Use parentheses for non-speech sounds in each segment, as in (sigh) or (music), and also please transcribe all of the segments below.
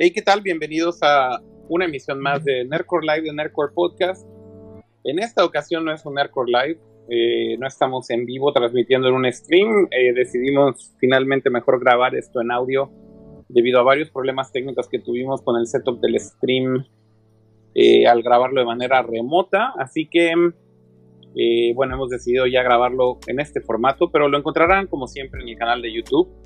Hey, ¿qué tal? Bienvenidos a una emisión más de Nerdcore Live, de Nerdcore Podcast. En esta ocasión no es un Nerdcore Live, eh, no estamos en vivo transmitiendo en un stream. Eh, decidimos finalmente mejor grabar esto en audio debido a varios problemas técnicos que tuvimos con el setup del stream eh, al grabarlo de manera remota. Así que, bueno, hemos decidido ya grabarlo en este formato, pero lo encontrarán como siempre en el canal de YouTube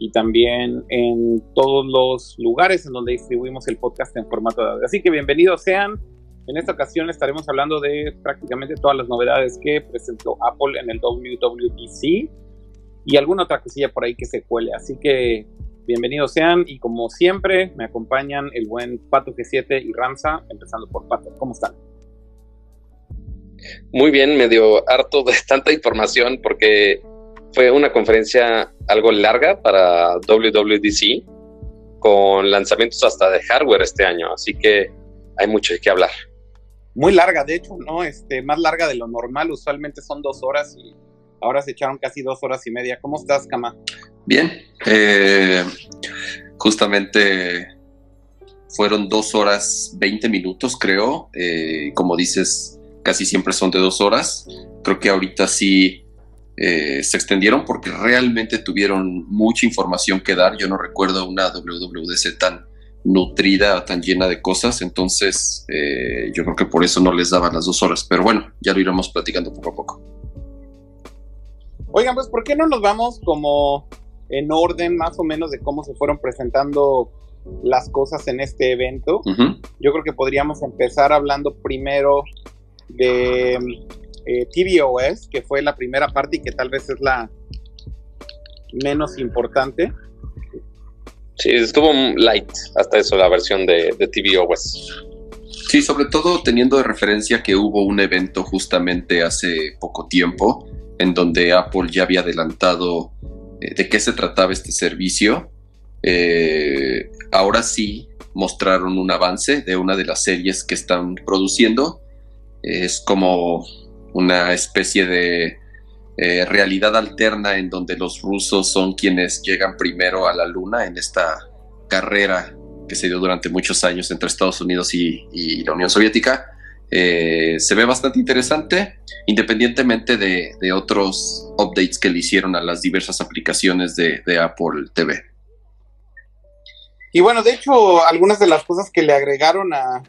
y también en todos los lugares en donde distribuimos el podcast en formato de audio. Así que bienvenidos sean. En esta ocasión estaremos hablando de prácticamente todas las novedades que presentó Apple en el WWDC y alguna otra cosilla por ahí que se cuele. Así que bienvenidos sean y como siempre me acompañan el buen Pato G7 y Ramsa, empezando por Pato. ¿Cómo están? Muy bien, medio harto de tanta información porque fue una conferencia algo larga para WWDC, con lanzamientos hasta de hardware este año, así que hay mucho de qué hablar. Muy larga, de hecho, ¿no? Este, más larga de lo normal, usualmente son dos horas y ahora se echaron casi dos horas y media. ¿Cómo estás, Kama? Bien, eh, justamente fueron dos horas veinte minutos, creo. Eh, como dices, casi siempre son de dos horas. Creo que ahorita sí eh, se extendieron porque realmente tuvieron mucha información que dar. Yo no recuerdo una WWDC tan nutrida, tan llena de cosas, entonces eh, yo creo que por eso no les daban las dos horas, pero bueno, ya lo iremos platicando poco a poco. Oigan, pues ¿por qué no nos vamos como en orden más o menos de cómo se fueron presentando las cosas en este evento? Yo creo que podríamos empezar hablando primero de eh, tvOS, que fue la primera parte y que tal vez es la menos importante. Sí, estuvo light hasta eso, la versión de, de tvOS. Sí, sobre todo teniendo de referencia que hubo un evento justamente hace poco tiempo en donde Apple ya había adelantado eh, de qué se trataba este servicio. Eh, ahora sí mostraron un avance de una de las series que están produciendo. Es como una especie de eh, realidad alterna en donde los rusos son quienes llegan primero a la luna en esta carrera que se dio durante muchos años entre Estados Unidos y, la Unión Soviética. Eh, se ve bastante interesante, independientemente de, otros updates que le hicieron a las diversas aplicaciones de, de Apple TV. Y bueno, de hecho, algunas de las cosas que le agregaron a,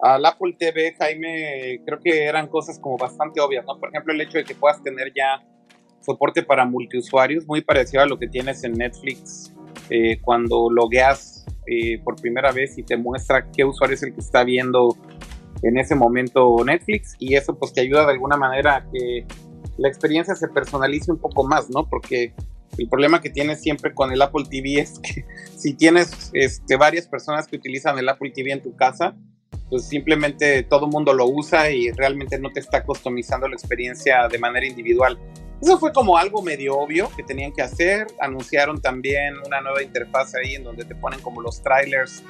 al Apple TV, Jaime, creo que eran cosas como bastante obvias, ¿no? Por ejemplo, el hecho de que puedas tener ya soporte para multiusuarios, muy parecido a lo que tienes en Netflix eh, cuando logueas eh, por primera vez y te muestra qué usuario es el que está viendo en ese momento Netflix y eso pues te ayuda de alguna manera a que la experiencia se personalice un poco más, ¿no? Porque el problema que tienes siempre con el Apple TV es que (laughs) si tienes este, varias personas que utilizan el Apple TV en tu casa, pues simplemente todo el mundo lo usa y realmente no te está customizando la experiencia de manera individual. Eso fue como algo medio obvio que tenían que hacer. Anunciaron también una nueva interfaz ahí en donde te ponen como los trailers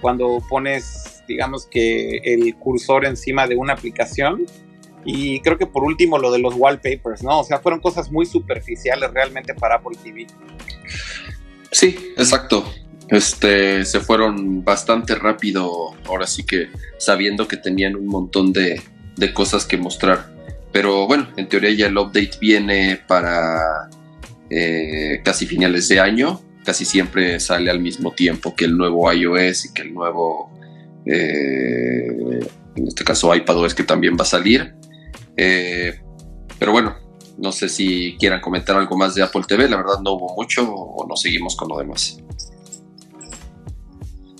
cuando pones, digamos que el cursor encima de una aplicación. Y creo que por último lo de los wallpapers, ¿no? O sea, fueron cosas muy superficiales realmente para Apple TV. Sí, exacto este, se fueron bastante rápido, ahora sí que sabiendo que tenían un montón de, cosas que mostrar. Pero bueno, en teoría ya el update viene para eh, casi finales de año, casi siempre sale al mismo tiempo que el nuevo iOS y que el nuevo, eh, en este caso iPadOS que también va a salir. Eh, pero bueno, no sé si quieran comentar algo más de Apple TV, la verdad no hubo mucho o nos seguimos con lo demás.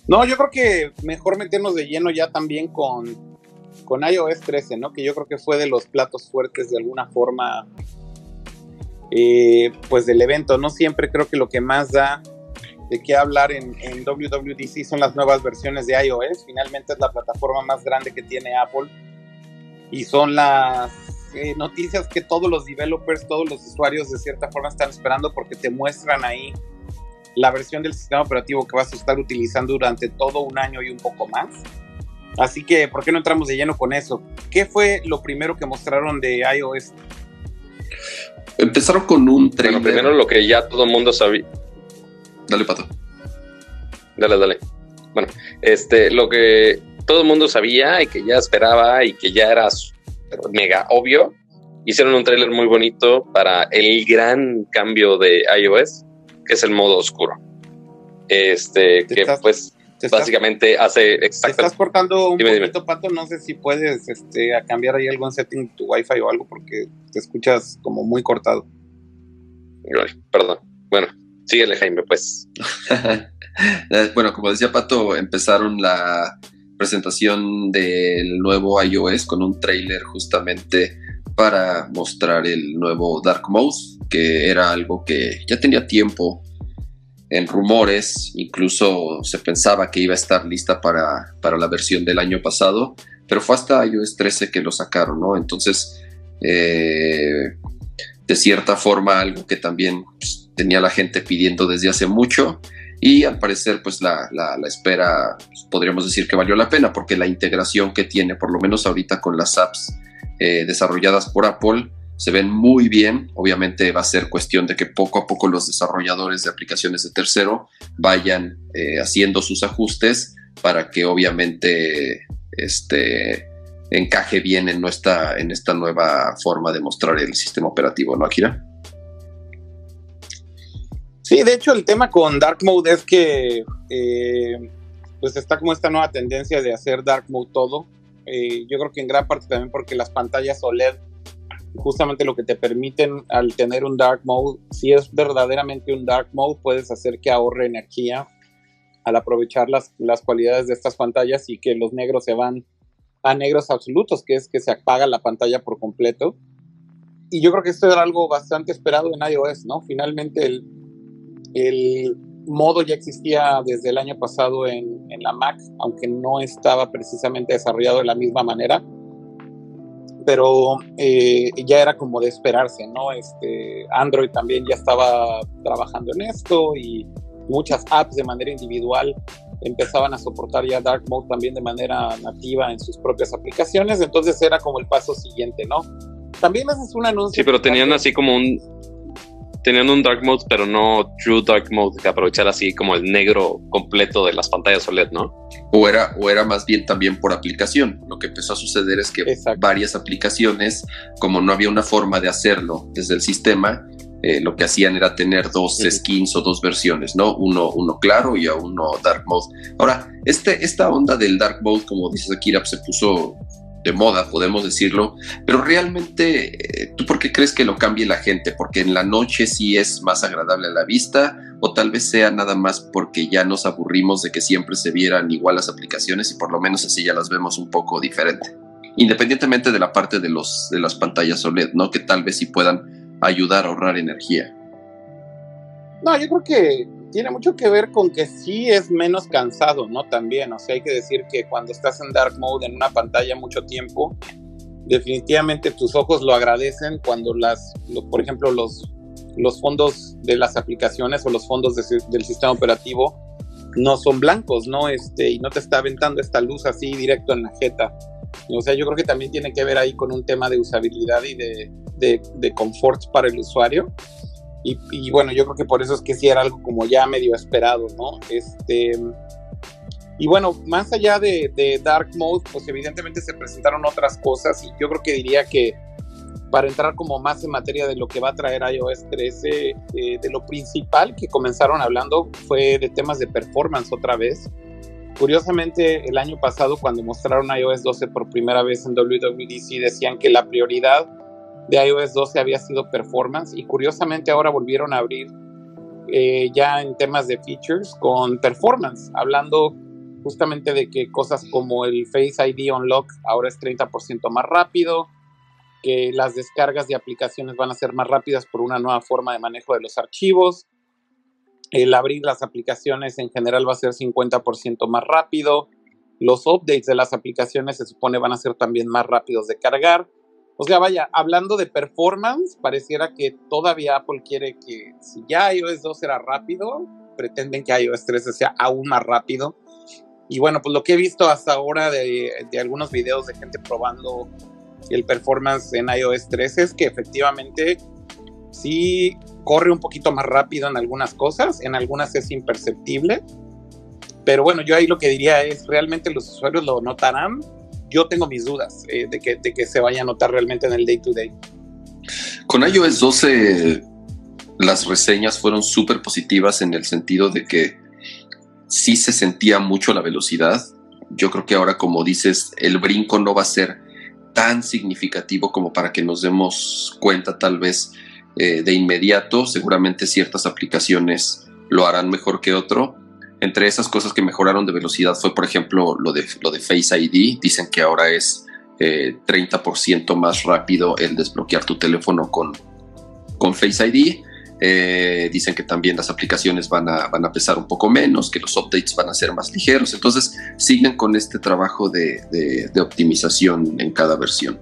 No, yo creo que mejor meternos de lleno ya también con, con iOS 13, ¿no? Que yo creo que fue de los platos fuertes de alguna forma, eh, pues del evento. No siempre creo que lo que más da de qué hablar en, WWDC son las nuevas versiones de iOS. Finalmente es la plataforma más grande que tiene Apple y son las eh, noticias que todos los developers, todos los usuarios de cierta forma están esperando porque te muestran ahí la versión del sistema operativo que vas a estar utilizando durante todo un año y un poco más. Así que, ¿por qué no entramos de lleno con eso? ¿Qué fue lo primero que mostraron de iOS? Empezaron con un trailer. primero lo que ya todo el mundo sabía. Dale, pato. Dale, dale. Bueno, este, lo que todo el mundo sabía y que ya esperaba y que ya era mega obvio, hicieron un tráiler muy bonito para el gran cambio de iOS, que es el modo oscuro. Este, que pues básicamente hace exactamente. Te estás cortando un poquito, Pato. No sé si puedes este, a cambiar ahí algún setting tu Wi-Fi o algo, porque te escuchas como muy cortado. Perdón. Bueno, síguele, Jaime, pues. (laughs) Eh, bueno, como decía Pato, empezaron la presentación del nuevo iOS con un trailer justamente para mostrar el nuevo Dark Mode, que era algo que ya tenía tiempo en rumores, incluso se pensaba que iba a estar lista para, la versión del año pasado, pero fue hasta iOS 13 que lo sacaron, ¿no? Entonces, eh, de cierta forma, algo que también pues, tenía la gente pidiendo desde hace mucho y al parecer pues la, espera pues, podríamos decir que valió la pena porque la integración que tiene por lo menos ahorita con las apps eh, desarrolladas por Apple se ven muy bien. Obviamente va a ser cuestión de que poco a poco los desarrolladores de aplicaciones de tercero vayan eh, haciendo sus ajustes para que obviamente este, encaje bien en, nuestra, en esta nueva forma de mostrar el sistema operativo, ¿no, Akira? Sí, de hecho el tema con Dark Mode es que eh, pues está como esta nueva tendencia de hacer Dark Mode todo. Eh, yo creo que en gran parte también porque las pantallas OLED justamente lo que te permiten al tener un Dark Mode, si es verdaderamente un Dark Mode, puedes hacer que ahorre energía al aprovechar las, las cualidades de estas pantallas y que los negros se van a negros absolutos, que es que se apaga la pantalla por completo. Y yo creo que esto era algo bastante esperado en iOS, ¿no? Finalmente el, el modo ya existía desde el año pasado en, la Mac, aunque no estaba precisamente desarrollado de la misma manera, pero eh, ya era como de esperarse, ¿no? Este, Android también ya estaba trabajando en esto y muchas apps de manera individual empezaban a soportar ya Dark Mode también de manera nativa en sus propias aplicaciones, entonces era como el paso siguiente, ¿no? También haces un anuncio. Sí, pero tenían así como un, tenían un dark mode, pero no true dark mode, que aprovechar así como el negro completo de las pantallas OLED, ¿no? O era, o era más bien también por aplicación. Lo que empezó a suceder es que varias aplicaciones, como no había una forma de hacerlo desde el sistema, eh, lo que hacían era tener dos skins o dos versiones, ¿no? Uno, uno claro y a uno dark mode. Ahora, este, esta onda del dark mode, como dices Akira, se puso de moda, podemos decirlo, pero realmente, eh, ¿tú por qué crees que lo cambie la gente? ¿Porque en la noche sí es más agradable a la vista? ¿O tal vez sea nada más porque ya nos aburrimos de que siempre se vieran igual las aplicaciones y por lo menos así ya las vemos un poco diferente? Independientemente de la parte de, los, de las pantallas OLED, ¿no? Que tal vez sí puedan ayudar a ahorrar energía. No, yo creo que tiene mucho que ver con que sí es menos cansado, ¿no? También, o sea, hay que decir que cuando estás en dark mode en una pantalla mucho tiempo, definitivamente tus ojos lo agradecen cuando las, por ejemplo, los, los fondos de las aplicaciones o los fondos del sistema operativo no son blancos, ¿no? Este, y no te está aventando esta luz así directo en la jeta. O sea, yo creo que también tiene que ver ahí con un tema de usabilidad y de, de, de confort para el usuario. Y, bueno, yo creo que por eso es que sí era algo como ya medio esperado, ¿no? Este, y bueno, más allá de, Dark Mode, pues evidentemente se presentaron otras cosas y yo creo que diría que para entrar como más en materia de lo que va a traer iOS 13, eh, de lo principal que comenzaron hablando fue de temas de performance otra vez. Curiosamente, el año pasado cuando mostraron iOS 12 por primera vez en WWDC decían que la prioridad de iOS 12 había sido performance y curiosamente ahora volvieron a abrir eh, ya en temas de features con performance, hablando justamente de que cosas como el Face ID Unlock ahora es 30% más rápido, que las descargas de aplicaciones van a ser más rápidas por una nueva forma de manejo de los archivos, el abrir las aplicaciones en general va a ser 50% más rápido, los updates de las aplicaciones se supone van a ser también más rápidos de cargar, o sea, vaya, hablando de performance, pareciera que todavía Apple quiere que si ya iOS 2 era rápido, pretenden que iOS 13 sea aún más rápido. Y bueno, pues lo que he visto hasta ahora de, algunos videos de gente probando el performance en iOS 13 es que efectivamente sí corre un poquito más rápido en algunas cosas, en algunas es imperceptible. Pero bueno, yo ahí lo que diría es, ¿realmente los usuarios lo notarán? Yo tengo mis dudas eh, de, que, de que se vaya a notar realmente en el day to day. Con iOS 12 las reseñas fueron súper positivas en el sentido de que sí se sentía mucho la velocidad. Yo creo que ahora, como dices, el brinco no va a ser tan significativo como para que nos demos cuenta tal vez eh, de inmediato. Seguramente ciertas aplicaciones lo harán mejor que otro. Entre esas cosas que mejoraron de velocidad fue, por ejemplo, lo de, lo de Face ID. Dicen que ahora es 30% eh, más rápido el desbloquear tu teléfono con, con Face ID. Eh, dicen que también las aplicaciones van a, van a pesar un poco menos, que los updates van a ser más ligeros. Entonces, siguen con este trabajo de, optimización en cada versión.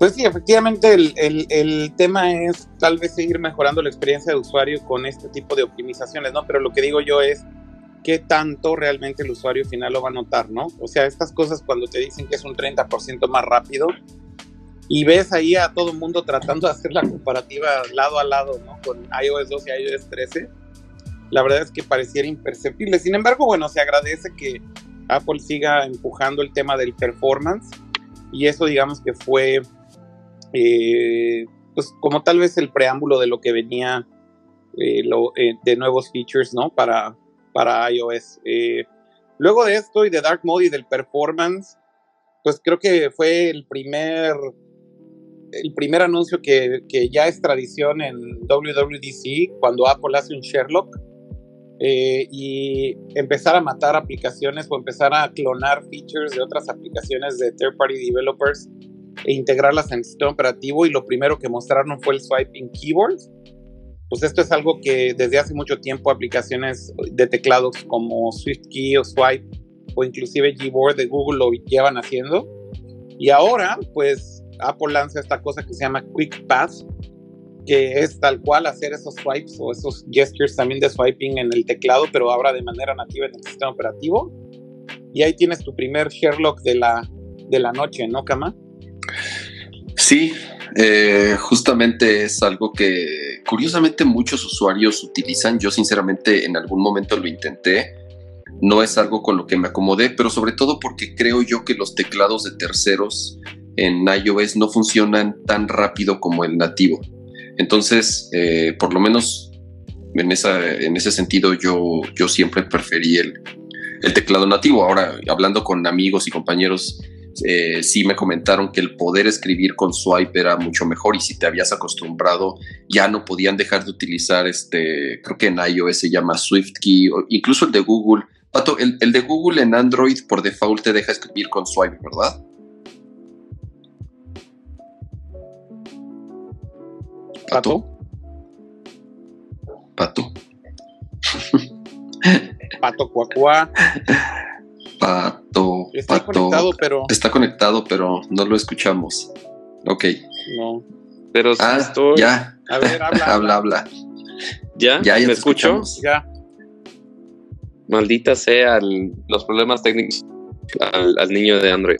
Pues sí, efectivamente el, el, tema es tal vez seguir mejorando la experiencia de usuario con este tipo de optimizaciones, ¿no? Pero lo que digo yo es qué tanto realmente el usuario final lo va a notar, ¿no? O sea, estas cosas cuando te dicen que es un 30% más rápido, y ves ahí a todo el mundo tratando de hacer la comparativa lado a lado, ¿no? Con iOS 12 y iOS 13. La verdad es que pareciera imperceptible. Sin embargo, bueno, se agradece que Apple siga empujando el tema del performance y eso digamos que fue eh, pues como tal vez el preámbulo de lo que venía eh, eh, de nuevos features, ¿no? Para, para iOS. luego de esto y de Dark Mode y del performance, pues creo que fue el primer el primer anuncio que, ya es tradición en WWDC, cuando Apple hace un Sherlock, eh, y empezar a matar aplicaciones o empezar a clonar features de otras aplicaciones de third party developers e integrarlas en el sistema operativo. Y lo primero que mostraron fue el swiping keyboard. Pues esto es algo que desde hace mucho tiempo aplicaciones de teclados como SwiftKey o Swipe o inclusive Gboard de Google lo llevan haciendo. Y ahora, pues Apple lanza esta cosa que se llama Quick Pass, que es tal cual hacer esos swipes o esos gestures también de swiping en el teclado, pero ahora de manera nativa en el sistema operativo. Y ahí tienes tu primer Sherlock de la, de la noche, ¿no, Kama? Sí, eh, justamente es algo que curiosamente muchos usuarios utilizan. Yo sinceramente en algún momento lo intenté. No es algo con lo que me acomodé, pero sobre todo porque creo yo que los teclados de terceros en iOS no funcionan tan rápido como el nativo. Entonces, eh, por lo menos en, esa, en ese sentido, yo, yo siempre preferí el, teclado nativo. Ahora, hablando con amigos y compañeros, eh, sí me comentaron que el poder escribir con swipe era mucho mejor y si te habías acostumbrado ya no podían dejar de utilizar este, creo que en iOS se llama SwiftKey, o incluso el de Google. Pato, el, el de Google en Android por default te deja escribir con swipe, ¿verdad? Pato. Pato. Pato cuacuá. (laughs) Pato. Está conectado, pero. Está conectado, pero no lo escuchamos. Ok. No. Pero ah, estoy. Ya. A ver, habla. (laughs) habla, habla. ¿Ya? ¿Ya, ¿Me escucho? Ya. Maldita sea los problemas técnicos al, niño de Android.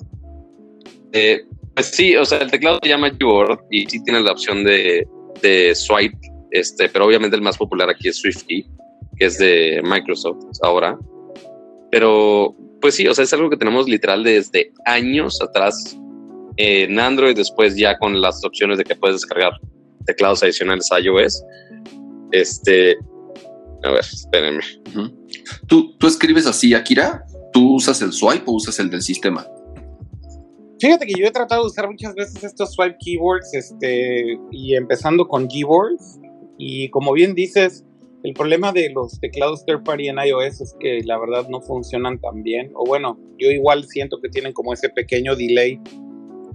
Eh, pues sí, o sea, el teclado se llama Keyboard y sí tiene la opción de de Swipe, este, pero obviamente el más popular aquí es SwiftKey, que es de Microsoft ahora. Pero, pues sí, o sea, es algo que tenemos literal desde años atrás en Android, después ya con las opciones de que puedes descargar teclados adicionales a iOS. Este, a ver, espérenme. ¿Tú, ¿Tú escribes así, Akira? ¿Tú usas el swipe o usas el del sistema? Fíjate que yo he tratado de usar muchas veces estos swipe keyboards, este, y empezando con keyboards. Y como bien dices, el problema de los teclados third party en iOS es que la verdad no funcionan tan bien. O bueno, yo igual siento que tienen como ese pequeño delay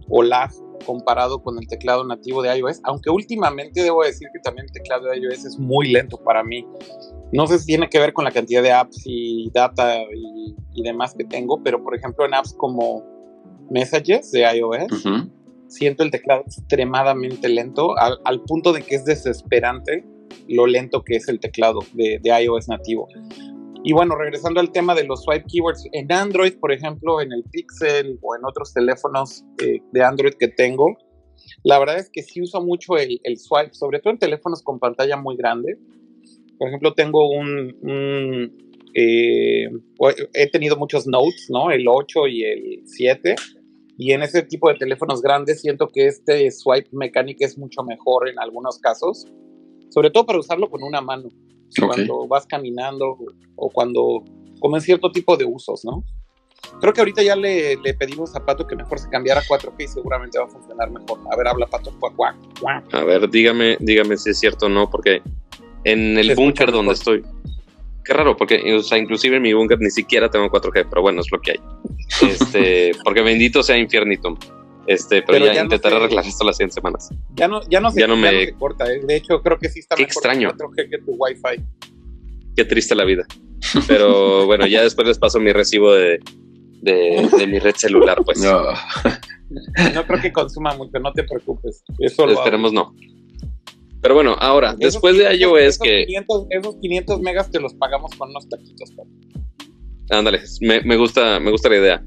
o lag comparado con el teclado nativo de iOS. Aunque últimamente debo decir que también el teclado de iOS es muy lento para mí. No sé si tiene que ver con la cantidad de apps y data y, y demás que tengo, pero por ejemplo en apps como Messages de iOS, siento el teclado extremadamente lento, al, punto de que es desesperante lo lento que es el teclado de, iOS nativo. Y bueno, regresando al tema de los swipe keywords, en Android, por ejemplo, en el Pixel o en otros teléfonos eh, de Android que tengo, la verdad es que sí uso mucho el, swipe, sobre todo en teléfonos con pantalla muy grande. Por ejemplo, tengo un, eh, he tenido muchos Notes, ¿no? El 8 y el 7. Y en ese tipo de teléfonos grandes siento que este swipe mecánico es mucho mejor en algunos casos. Sobre todo para usarlo con una mano. Cuando vas caminando o cuando, como en cierto tipo de usos, ¿no? Creo que ahorita ya le, le pedimos a Pato que mejor se cambiara a 4G y seguramente va a funcionar mejor. A ver, habla Pato. A ver, dígame, dígame si es cierto o no, porque en el búnker donde estoy. Qué raro, porque o sea, inclusive en mi búnker ni siquiera tengo 4G, pero bueno, es lo que hay. (laughs) Este, porque bendito sea Infiernitum. Este, pero, ya, intentaré arreglar esto las 100 semanas. Ya no, ya no se, ya no me... corta, ¿eh? de hecho creo que sí está Qué extraño. 4G que tu Wi-Fi. Qué triste la vida. Pero (laughs) bueno, ya después les paso mi recibo de, de, mi red celular, pues. No. no creo que consuma mucho, no te preocupes. Eso Esperemos no. Pero bueno, ahora, después de iOS que... esos 500 megas te los pagamos con unos taquitos. Ándale, me, gusta, me gusta la idea.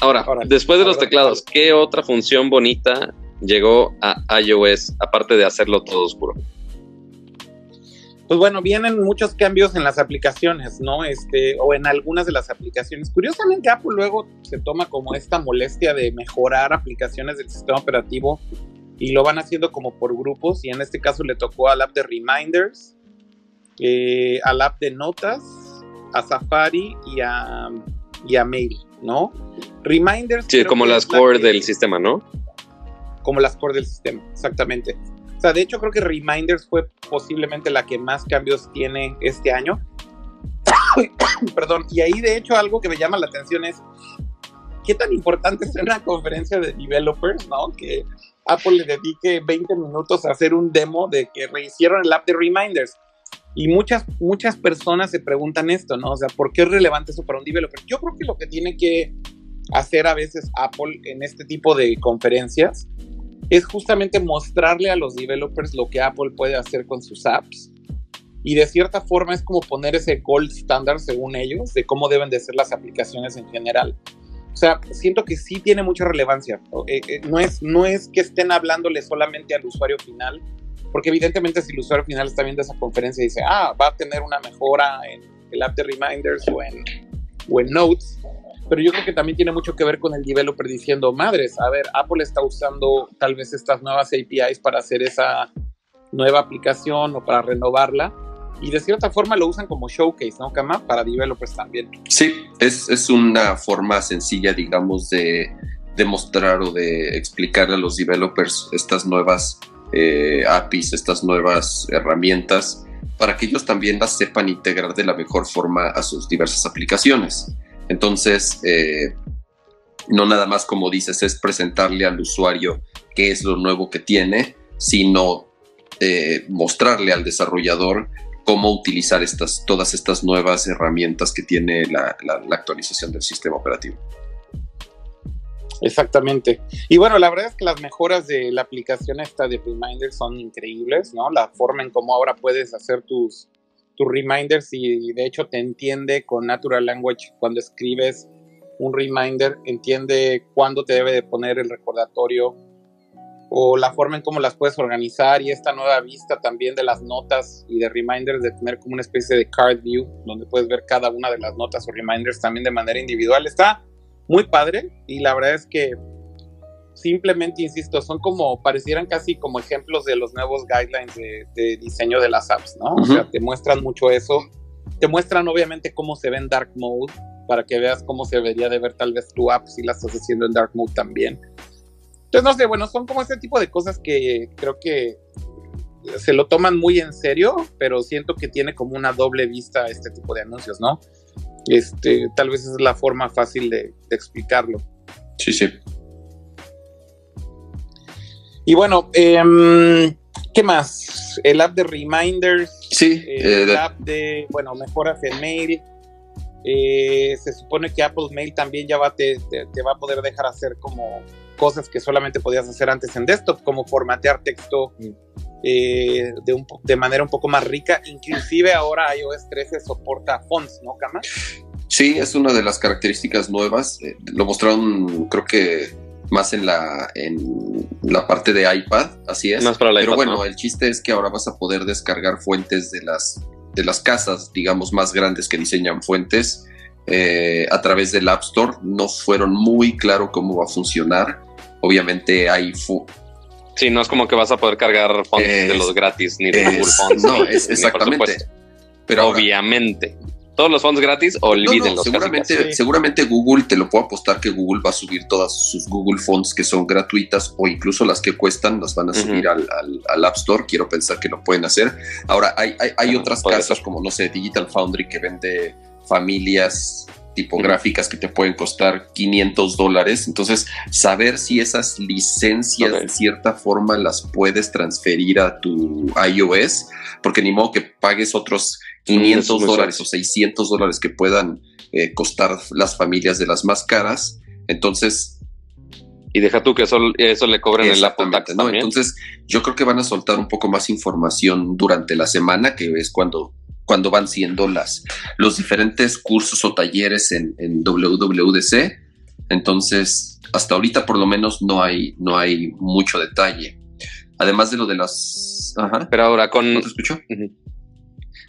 Ahora, después de los teclados, ¿qué otra función bonita llegó a iOS aparte de hacerlo todo oscuro? pues bueno, vienen muchos cambios en las aplicaciones, ¿no? Este, o en algunas de las aplicaciones. Curiosamente, Apple luego se toma como esta molestia de mejorar aplicaciones del sistema operativo y lo van haciendo como por grupos. Y en este caso le tocó al app de Reminders, eh, al app de Notas, a Safari y a, y a Mail, ¿no? Reminders. Sí, como las core del sistema, ¿no? Como las core del sistema, exactamente. O sea, de hecho creo que Reminders fue posiblemente la que más cambios tiene este año. (coughs) Perdón, y ahí de hecho algo que me llama la atención es qué tan importante es una conferencia de developers, ¿no? Que Apple le dedique 20 minutos a hacer un demo de que rehicieron el app de Reminders. Y muchas, muchas personas se preguntan esto, ¿no? O sea, ¿por qué es relevante eso para un developer? Yo creo que lo que tiene que hacer a veces Apple en este tipo de conferencias es justamente mostrarle a los developers lo que Apple puede hacer con sus apps. Y de cierta forma es como poner ese gold standard, según ellos, de cómo deben de ser las aplicaciones en general. O sea, siento que sí tiene mucha relevancia. Eh, eh, no, es, no es que estén hablándole solamente al usuario final, porque evidentemente si el usuario final está viendo esa conferencia y dice, ah, va a tener una mejora en el app de Reminders o en, o en Notes, pero yo creo que también tiene mucho que ver con el developer diciendo, madres, a ver, Apple está usando tal vez estas nuevas APIs para hacer esa nueva aplicación o para renovarla. Y de cierta forma lo usan como showcase, ¿no, Kama? Para developers también. Sí, es, es una forma sencilla, digamos, de demostrar o de explicar a los developers estas nuevas eh, APIs, estas nuevas herramientas, para que ellos también las sepan integrar de la mejor forma a sus diversas aplicaciones. Entonces, eh, no nada más como dices, es presentarle al usuario qué es lo nuevo que tiene, sino eh, mostrarle al desarrollador cómo utilizar estas, todas estas nuevas herramientas que tiene la, actualización del sistema operativo. Exactamente. Y bueno, la verdad es que las mejoras de la aplicación esta de Reminder son increíbles, ¿no? La forma en cómo ahora puedes hacer tus, tu reminders y de hecho te entiende con natural language cuando escribes un reminder, entiende cuándo te debe de poner el recordatorio o la forma en cómo las puedes organizar y esta nueva vista también de las notas y de reminders de tener como una especie de card view donde puedes ver cada una de las notas o reminders también de manera individual. Está muy padre y la verdad es que simplemente, insisto, son como, parecieran casi como ejemplos de los nuevos guidelines de, diseño de las apps, ¿no? O sea, te muestran mucho eso. Te muestran obviamente cómo se ve en dark mode, para que veas cómo se debería de ver tal vez tu app si la estás haciendo en dark mode también. Entonces, no sé, bueno, son como ese tipo de cosas que creo que se lo toman muy en serio, pero siento que tiene como una doble vista este tipo de anuncios, ¿no? Este, tal vez es la forma fácil de, de explicarlo. Sí, sí. Y bueno, em, ¿qué más? El app de Reminders. Sí. Eh, el app de, bueno, mejoras en mail. Eh, se supone que Apple Mail también ya va, te, te, va a poder dejar hacer como cosas que solamente podías hacer antes en desktop, como formatear texto eh, de, de manera un poco más rica. Inclusive ahora iOS 13 soporta fonts, ¿no, Kama? Sí, es una de las características nuevas. lo mostraron, creo que más en la, en la parte de iPad, así es. Más para Pero bueno, el chiste es que ahora vas a poder descargar fuentes de las de las casas, digamos, más grandes que diseñan fuentes eh, a través del App Store. No fueron muy claro cómo va a funcionar. Obviamente hay... Sí, no es como que vas a poder cargar fonts de los gratis, ni de Google Fonts. No, es exactamente. Pero Obviamente todos los fondos gratis, olvídenlos. seguramente, seguramente Google, te lo puedo apostar que Google va a subir todas sus Google Fonts que son gratuitas o incluso las que cuestan, las van a subir al, App Store. Quiero pensar que lo pueden hacer. Ahora, hay, hay, otras casas como, no sé, Digital Foundry que vende familias tipográficas que te pueden costar 500 dólares. Entonces, saber si esas licencias de cierta forma las puedes transferir a tu iOS, porque ni modo que pagues otros 500 dólares o 600 dólares que puedan eh, costar las familias de las más caras. Entonces... Y deja tú que eso, eso le cobren el Apple Tax ¿no? Entonces, yo creo que van a soltar un poco más información durante la semana, que es cuando cuando van siendo las, los diferentes cursos o talleres en, en WWDC. Entonces, hasta ahorita por lo menos no hay, no hay mucho detalle. Además de lo de las... Pero ahora con... ¿No te escucho?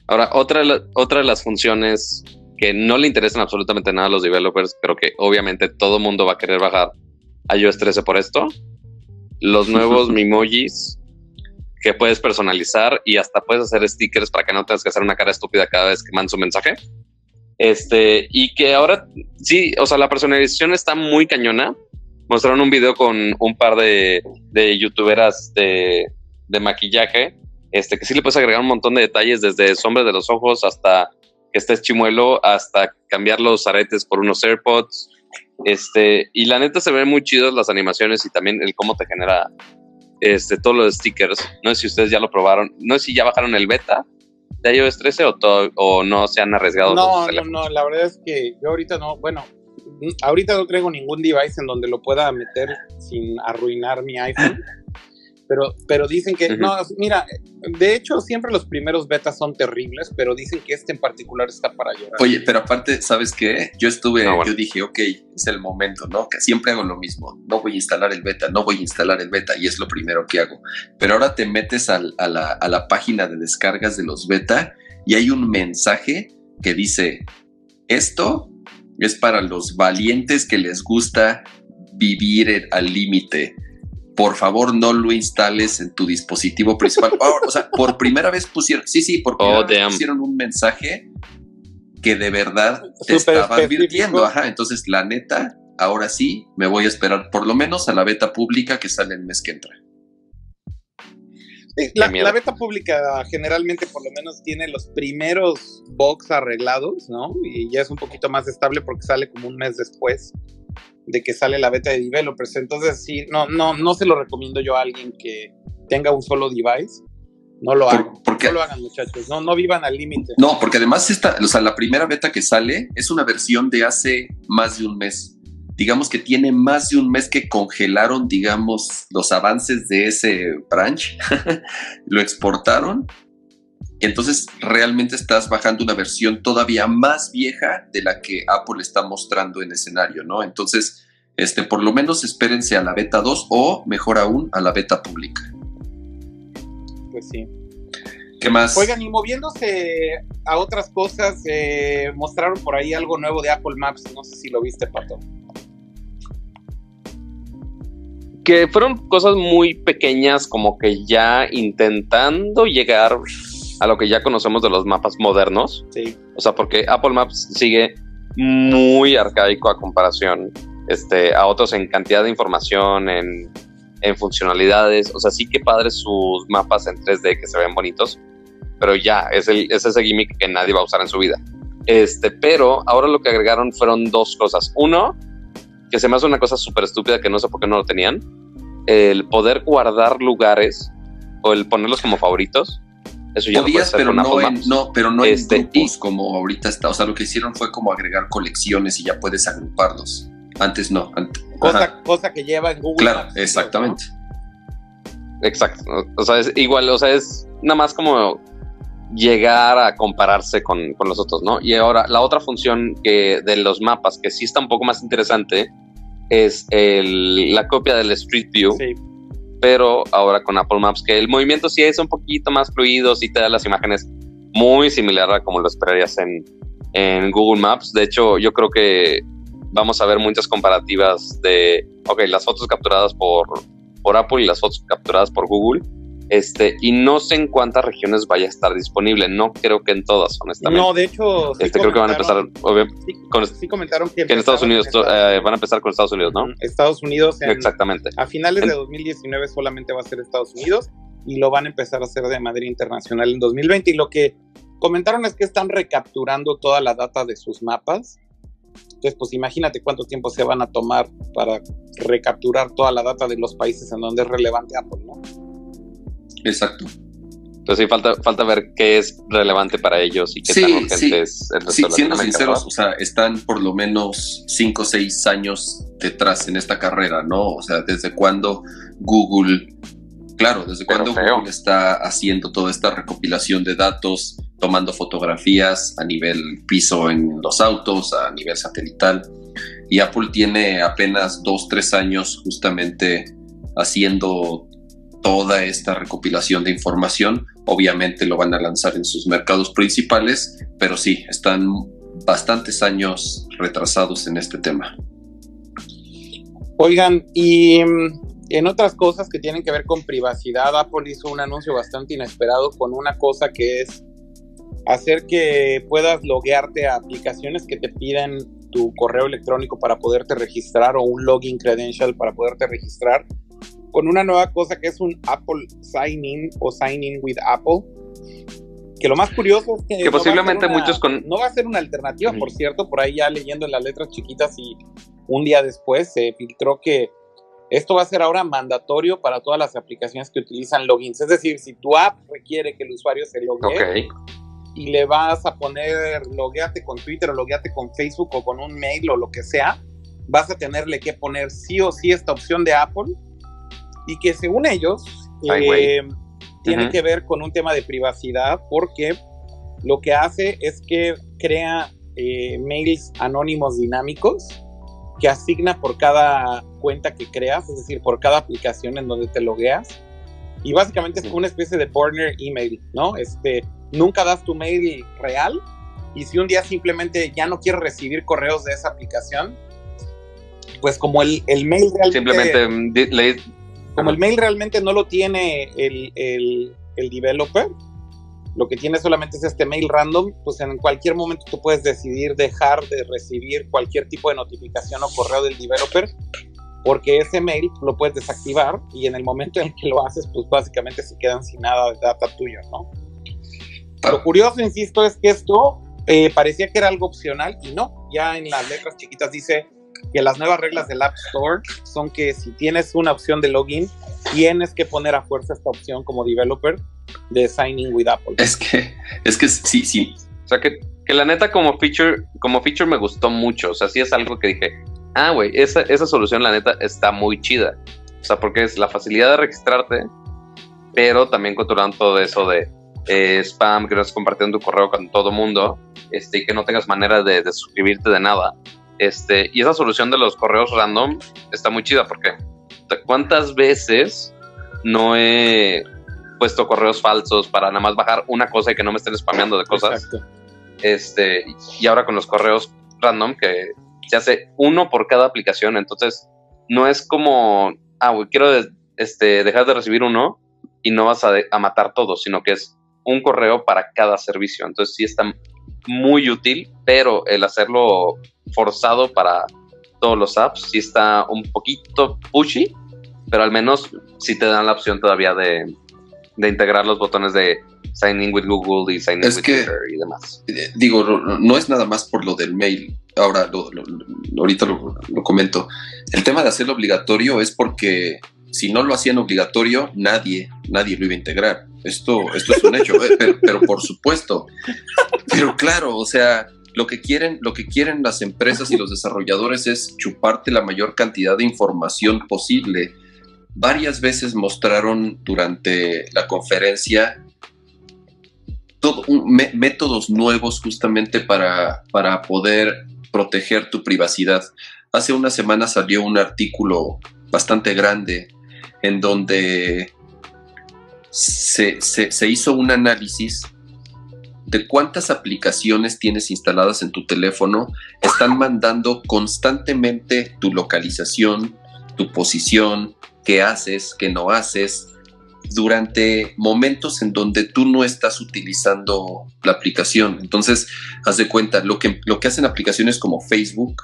Ahora, otra, otra de las funciones que no le interesan absolutamente nada a los developers, pero que obviamente todo mundo va a querer bajar a iOS 13 por esto, los nuevos (laughs) Mimojis que puedes personalizar y hasta puedes hacer stickers para que no tengas que hacer una cara estúpida cada vez que mandas un mensaje. Este, y que ahora sí, o sea, la personalización está muy cañona. Mostraron un video con un par de, de youtuberas de, de maquillaje, este, que sí le puedes agregar un montón de detalles, desde sombra de los ojos hasta que estés chimuelo, hasta cambiar los aretes por unos AirPods. Este, y la neta se ven muy chidas las animaciones y también el cómo te genera este, todos los stickers. No sé si ustedes ya lo probaron. No sé si ya bajaron el beta de iOS 13 o, o no se han arriesgado. No, no, no. La verdad es que yo ahorita no. Bueno, ahorita no traigo ningún device en donde lo pueda meter sin arruinar mi iPhone. (laughs) pero, pero dicen que, no, mira, de hecho siempre los primeros betas son terribles, pero dicen que este en particular está para llorar. Oye, pero aparte, ¿sabes qué? Yo estuve, yo dije, ok, es el momento, ¿no? Que siempre hago lo mismo, no voy a instalar el beta, no voy a instalar el beta y es lo primero que hago. Pero ahora te metes a, la, a la página de descargas de los beta y hay un mensaje que dice, esto es para los valientes que les gusta vivir al límite por favor no lo instales en tu dispositivo principal. (laughs) o sea, por primera vez pusieron, sí, sí, por primera oh, vez pusieron un mensaje que de verdad te estaba advirtiendo. Ajá, entonces la neta, ahora sí, me voy a esperar por lo menos a la beta pública que sale el mes que entra. La, la, beta pública generalmente por lo menos tiene los primeros bugs arreglados, ¿no? Y ya es un poquito más estable porque sale como un mes después de que sale la beta de developers. Entonces, sí, no, no, no se lo recomiendo yo a alguien que tenga un solo device. No lo hagan. Porque, no lo hagan, muchachos. No, no vivan al límite. No, porque además esta, o sea, la primera beta que sale es una versión de hace más de un mes. Digamos que tiene más de un mes que congelaron, digamos, los avances de ese branch. (laughs) lo exportaron entonces realmente estás bajando una versión todavía más vieja de la que Apple está mostrando en escenario, ¿no? Entonces, este, por lo menos espérense a la beta 2 o, mejor aún, a la beta pública. Pues sí. ¿Qué más? Oigan, y moviéndose a otras cosas, eh, mostraron por ahí algo nuevo de Apple Maps. No sé si lo viste, Pato. Que fueron cosas muy pequeñas, como que ya intentando llegar a lo que ya conocemos de los mapas modernos. Sí. O sea, porque Apple Maps sigue muy arcaico a comparación este, a otros en cantidad de información, en, en funcionalidades. O sea, sí que padres sus mapas en 3D que se ven bonitos, pero ya, es, el, es ese gimmick que nadie va a usar en su vida. Este, pero ahora lo que agregaron fueron dos cosas. Uno, que se me hace una cosa súper estúpida que no sé por qué no lo tenían, el poder guardar lugares o el ponerlos como favoritos eso ya Podías, pero no, en, no, pero no este, en grupos como ahorita está. O sea, lo que hicieron fue como agregar colecciones y ya puedes agruparlos. Antes no. cosa, que lleva en Google. Claro, exactamente. Exacto. O sea, es igual, o sea, es nada más como llegar a compararse con, con, los otros, ¿no? Y ahora, la otra función que de los mapas, que sí está un poco más interesante, es el, la copia del Street View. Sí pero ahora con Apple Maps, que el movimiento sí es un poquito más fluido, sí te da las imágenes muy similar a como lo esperarías en, en Google Maps. De hecho, yo creo que vamos a ver muchas comparativas de, ok, las fotos capturadas por, por Apple y las fotos capturadas por Google. Este, y no sé en cuántas regiones vaya a estar disponible. No creo que en todas, honestamente. No, de hecho. este, creo que van a empezar. Sí, con, sí comentaron que, que en Estados Unidos eh, van a empezar con Estados Unidos, ¿no? Estados Unidos. En, Exactamente. A finales de 2019 solamente va a ser Estados Unidos y lo van a empezar a hacer de manera internacional en 2020. Y lo que comentaron es que están recapturando toda la data de sus mapas entonces, pues imagínate cuánto tiempo se van a tomar para recapturar toda la data de los países en donde es relevante Apple, ¿no? Exacto. Entonces sí, falta, falta ver qué es relevante para ellos y qué tan urgente es el sí, siendo sinceros, o sea, están por lo menos 5 o 6 años detrás en esta carrera, ¿no? O sea, desde cuando Google, claro, desde cuando Google está haciendo toda esta recopilación de datos, tomando fotografías a nivel piso en los autos, a nivel satelital. Y Apple tiene apenas dos, tres años justamente haciendo toda esta recopilación de información. Obviamente lo van a lanzar en sus mercados principales, pero sí, están bastantes años retrasados en este tema. Oigan, y mm, en otras cosas que tienen que ver con privacidad, Apple hizo un anuncio bastante inesperado con una cosa que es hacer que puedas loguearte a aplicaciones que te piden tu correo electrónico para poderte registrar o un login credential para poderte registrar con una nueva cosa que es un Apple Sign In o Sign In with Apple. Que lo más curioso es que, que posiblemente muchos con... no va a ser una alternativa, por cierto, por ahí ya leyendo en las letras chiquitas y un día después se filtró que esto va a ser ahora mandatorio para todas las aplicaciones que utilizan logins. Es decir, si tu app requiere que el usuario se logue, y le vas a poner logueate con Twitter o logueate con Facebook o con un mail o lo que sea, vas a tenerle que poner sí o sí esta opción de Apple y que según ellos eh, tiene que ver con un tema de privacidad porque lo que hace es que crea eh, mails anónimos dinámicos que asigna por cada cuenta que creas, es decir, por cada aplicación en donde te logueas. Y básicamente es una especie de partner email, ¿no? Este, nunca das tu mail real y si un día simplemente ya no quieres recibir correos de esa aplicación, pues como el, el mail realmente... Simplemente Como el mail realmente no lo tiene el, el, el developer, lo que tiene solamente es este mail random, pues en cualquier momento tú puedes decidir dejar de recibir cualquier tipo de notificación o correo del developer, porque ese mail lo puedes desactivar y en el momento en que lo haces, pues básicamente se quedan sin nada de data tuya, ¿no? Lo curioso, insisto, es que esto eh, parecía que era algo opcional y no. Ya en las letras chiquitas dice que las nuevas reglas del App Store son que si tienes una opción de login, tienes que poner a fuerza esta opción como developer de signing with Apple. Es que, es que sí, sí. O sea que, que la neta como feature, como feature me gustó mucho. O sea, sí es algo que dije, ah, güey, esa, esa solución la neta está muy chida. O sea, porque es la facilidad de registrarte, pero también controlando todo eso de eh, spam, que no estás compartiendo tu correo con todo mundo, este, y que no tengas manera de, suscribirte de nada. Este, y esa solución de los correos random está muy chida porque ¿cuántas veces no he puesto correos falsos para nada más bajar una cosa y que no me estén spameando de cosas? Este, y ahora con los correos random que se hace uno por cada aplicación, entonces no es como, ah, quiero este, dejar de recibir uno y no vas a, a matar todos, sino que es un correo para cada servicio. Entonces sí está muy útil, pero el hacerlo forzado para todos los apps sí está un poquito pushy, pero al menos sí te dan la opción todavía de, integrar los botones de sign in with Google y sign in with Twitter y demás. Eh, digo, no, es nada más por lo del mail. Ahora, ahorita lo, comento. El tema de hacerlo obligatorio es porque si no lo hacían obligatorio, nadie, nadie lo iba a integrar. Esto, esto es un hecho, eh, pero, por supuesto. Pero claro, o sea, lo que quieren, lo que quieren las empresas y los desarrolladores es chuparte la mayor cantidad de información posible. Varias veces mostraron durante la conferencia métodos nuevos justamente para, para poder proteger tu privacidad. Hace una semana salió un artículo bastante grande en donde se, hizo un análisis de cuántas aplicaciones tienes instaladas en tu teléfono están mandando constantemente tu localización, tu posición, qué haces, qué no haces, durante momentos en donde tú no estás utilizando la aplicación. Entonces, haz de cuenta, lo que, lo que hacen aplicaciones como Facebook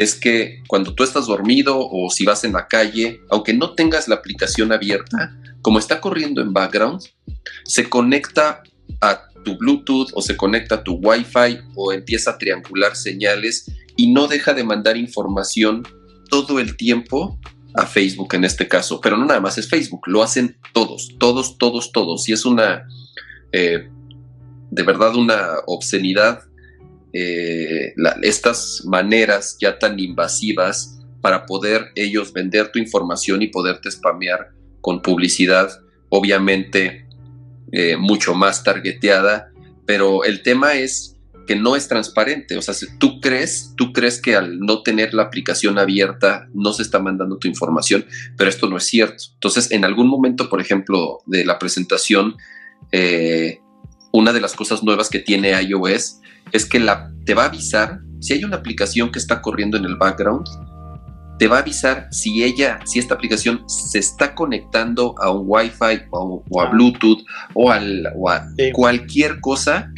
es que cuando tú estás dormido o si vas en la calle, aunque no tengas la aplicación abierta, como está corriendo en background, se conecta a tu Bluetooth o se conecta a tu Wi-Fi o empieza a triangular señales y no deja de mandar información todo el tiempo a Facebook en este caso, pero no nada más es Facebook, lo hacen todos, todos, todos, todos. Y es una, eh, de verdad, una obscenidad eh, estas maneras ya tan invasivas para poder ellos vender tu información y poderte spamear con publicidad, obviamente eh, mucho más targeteada, pero el tema es que no es transparente. O sea, si tú crees, tú crees que al no tener la aplicación abierta no se está mandando tu información, pero esto no es cierto. Entonces, en algún momento, por ejemplo, de la presentación, eh, una de las cosas nuevas que tiene iOS es que la, te va a avisar si hay una aplicación que está corriendo en el background, te va a avisar si ella, si esta aplicación se está conectando a un Wi-Fi o, a Bluetooth o, al, a cualquier cosa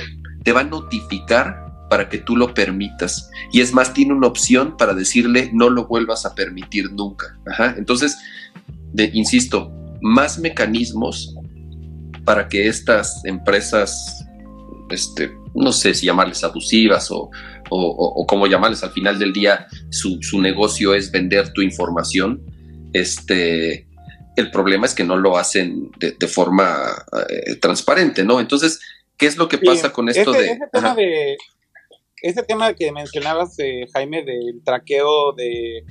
te va a notificar para que tú lo permitas. Y es más, tiene una opción para decirle no lo vuelvas a permitir nunca. Entonces, insisto, más mecanismos para que estas empresas, este, no sé si llamarles abusivas o, o, cómo llamarles, al final del día su, negocio es vender tu información. Este, el problema es que no lo hacen de, forma eh, transparente, ¿no? Entonces, ¿Qué es lo que pasa con esto de, ese tema de... Ese tema que mencionabas, eh, Jaime, del traqueo de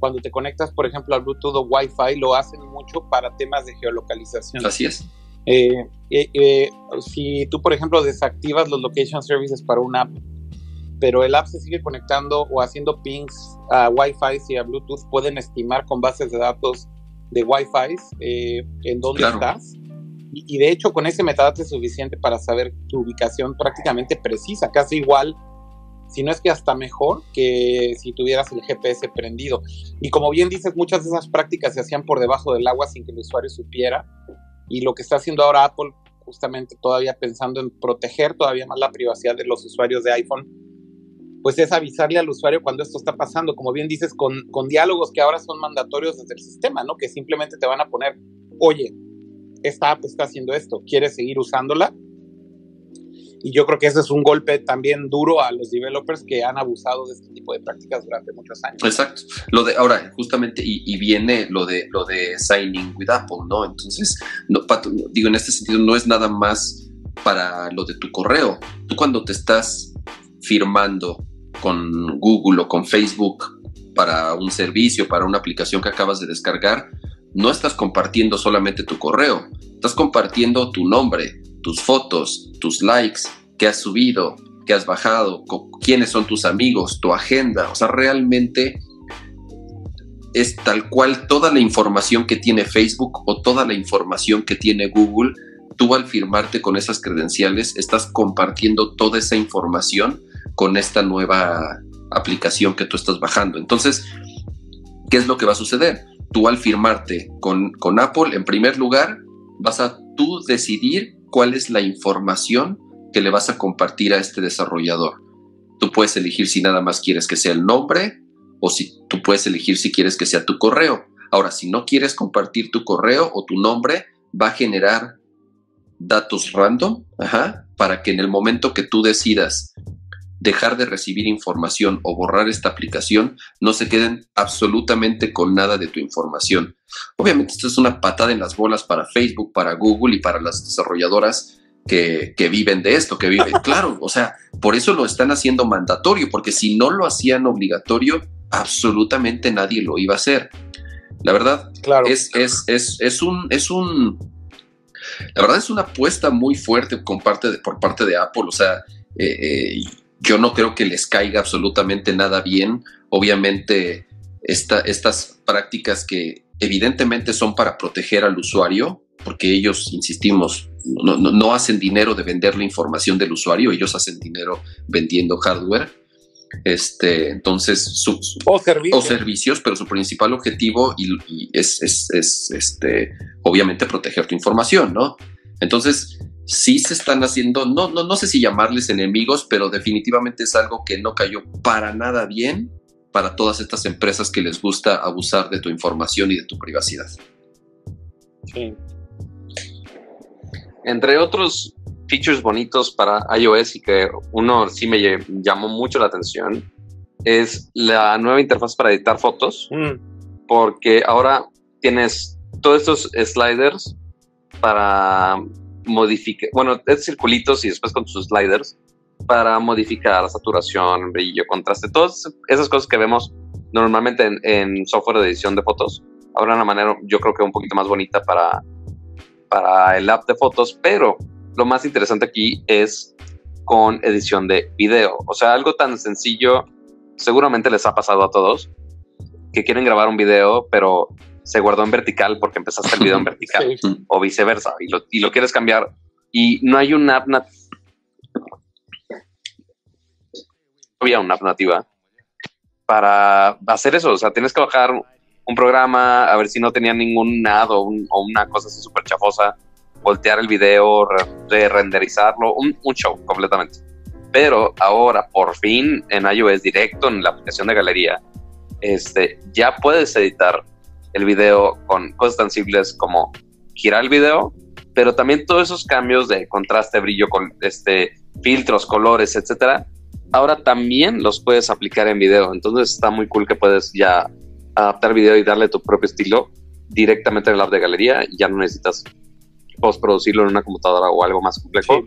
cuando te conectas, por ejemplo, al Bluetooth o Wi-Fi, lo hacen mucho para temas de geolocalización. Así es. Eh, eh, si tú, por ejemplo, desactivas los location services para una app, pero el app se sigue conectando o haciendo pings a Wi-Fi y a Bluetooth, pueden estimar con bases de datos de Wi-Fi en dónde estás y, de hecho, con ese metadato es suficiente para saber tu ubicación prácticamente precisa, casi igual, si no es que hasta mejor que si tuvieras el GPS prendido. Y como bien dices, muchas de esas prácticas se hacían por debajo del agua sin que el usuario supiera. Y lo que está haciendo ahora Apple, justamente todavía pensando en proteger todavía más la privacidad de los usuarios de iPhone, pues es avisarle al usuario cuando esto está pasando, como bien dices, con, con diálogos que ahora son mandatorios desde el sistema, ¿no? Que simplemente te van a poner, oye, esta app está haciendo esto, ¿quieres seguir usándola? Y yo creo que ese es un golpe también duro a los developers que han abusado de este tipo de prácticas durante muchos años. Exacto. Lo de ahora, justamente, y, viene lo de lo de signing with Apple, ¿no? Entonces, no, digo, en este sentido, no es nada más para lo de tu correo. Tú cuando te estás firmando con Google o con Facebook para un servicio, para una aplicación que acabas de descargar, no estás compartiendo solamente tu correo, estás compartiendo tu nombre, tus fotos, tus likes, qué has subido, qué has bajado, quiénes son tus amigos, tu agenda. O sea, realmente es tal cual toda la información que tiene Facebook o toda la información que tiene Google. Tú al firmarte con esas credenciales estás compartiendo toda esa información con esta nueva aplicación que tú estás bajando. Entonces, ¿qué es lo que va a suceder? tú al firmarte con, con Apple, en primer lugar, vas a tú decidir cuál es la información que le vas a compartir a este desarrollador. Tú puedes elegir si nada más quieres que sea el nombre o si tú puedes elegir si quieres que sea tu correo. Ahora, si no quieres compartir tu correo o tu nombre, va a generar datos random para que en el momento que tú decidas dejar de recibir información o borrar esta aplicación, no se queden absolutamente con nada de tu información. Obviamente esto es una patada en las bolas para Facebook, para Google y para las desarrolladoras que, viven de esto, que viven, (laughs) claro, o sea, por eso lo están haciendo mandatorio, porque si no lo hacían obligatorio, absolutamente nadie lo iba a hacer. La verdad, claro. es, es, es, es un, es un, la verdad es una apuesta muy fuerte por parte de, por parte de Apple, o sea, eh, eh, yo no creo que les caiga absolutamente nada bien. Obviamente, estas prácticas que evidentemente son para proteger al usuario, porque ellos, insistimos, no, no, hacen dinero de vender la información del usuario, ellos hacen dinero vendiendo hardware. Este, entonces, sus, o, servicios. servicios, pero su principal objetivo y, es, es, es, este, obviamente proteger tu información, ¿no? Entonces, sí se están haciendo, no, no, no sé si llamarles enemigos, pero definitivamente es algo que no cayó para nada bien para todas estas empresas que les gusta abusar de tu información y de tu privacidad. Sí. Entre otros features bonitos para iOS y que uno sí me llamó mucho la atención es la nueva interfaz para editar fotos, mm. porque ahora tienes todos estos sliders para modificar, bueno, es circulitos y después con sus sliders para modificar saturación, brillo, contraste, todas esas cosas que vemos normalmente en, software de edición de fotos. Ahora una manera, yo creo que un poquito más bonita para, para el app de fotos, pero lo más interesante aquí es con edición de video. O sea, algo tan sencillo, seguramente les ha pasado a todos, que quieren grabar un video, pero se guardó en vertical porque empezaste el video en (laughs) vertical o viceversa y lo, y lo, quieres cambiar y no hay una app había una app nativa para hacer eso, o sea, tienes que bajar un programa a ver si no tenía ningún ad o, una cosa así súper chafosa, voltear el video, re renderizarlo, un, un show completamente. Pero ahora, por fin, en iOS directo, en la aplicación de galería, este, ya puedes editar el video con cosas tan simples como girar el video, pero también todos esos cambios de contraste, brillo, con este, filtros, colores, etcétera, ahora también los puedes aplicar en video. Entonces está muy cool que puedes ya adaptar video y darle tu propio estilo directamente en el app de galería. Ya no necesitas postproducirlo en una computadora o algo más complejo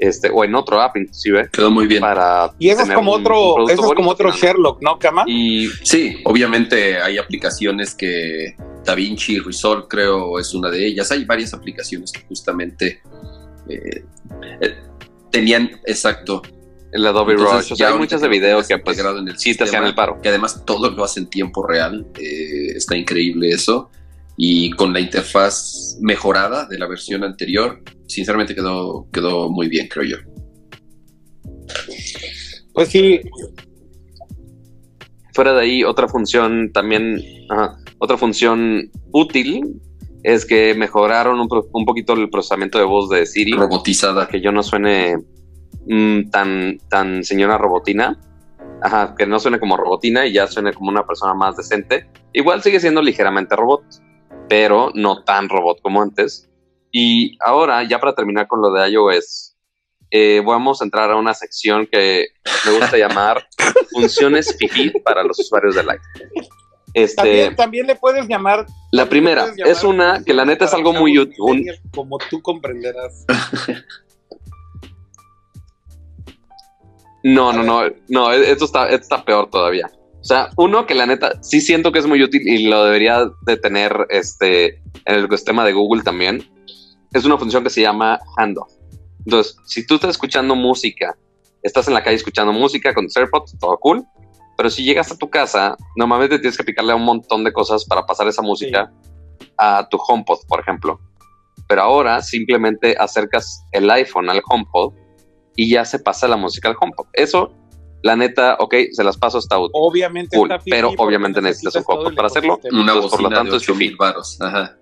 este, o en otro app inclusive. Quedó muy bien. Para y eso es como otro, eso es como otro Sherlock, ¿no, Kama? Y sí, obviamente hay aplicaciones que DaVinci Resolve creo es una de ellas. Hay varias aplicaciones que justamente eh, eh, tenían exacto el Adobe Rush. O sea, hay muchas de video que pues en el sí te hacían el paro. Que además todo lo hace en tiempo real. Eh, está increíble eso y con la interfaz mejorada de la versión anterior, sinceramente quedó, quedó muy bien, creo yo. Pues sí. Fuera de ahí, otra función también, otra función útil es que mejoraron un, poquito el procesamiento de voz de Siri. Robotizada. Que yo no suene mm, tan, tan señora robotina. Ajá, que no suene como robotina y ya suene como una persona más decente. Igual sigue siendo ligeramente robot pero no tan robot como antes. Y ahora, ya para terminar con lo de iOS, eh, vamos a entrar a una sección que me gusta (laughs) llamar funciones FIFI para los usuarios de Light. Este, también, le puedes llamar. La primera es una que la neta es algo muy útil. Como tú comprenderás. (laughs) No, no, no, no, esto está, esto está peor todavía. O sea, uno que la neta sí siento que es muy útil y lo debería de tener este, en el sistema de Google también, es una función que se llama handoff. Entonces, si tú estás escuchando música, estás en la calle escuchando música con tus AirPods, todo cool, pero si llegas a tu casa, normalmente tienes que picarle un montón de cosas para pasar esa música a tu HomePod, por ejemplo. Pero ahora simplemente acercas el iPhone al HomePod y ya se pasa la música al HomePod. Eso la neta, ok, se las paso hasta útil. Obviamente pero obviamente necesitas un HomePod para hacerlo. Una por lo tanto, es mil baros. Ajá.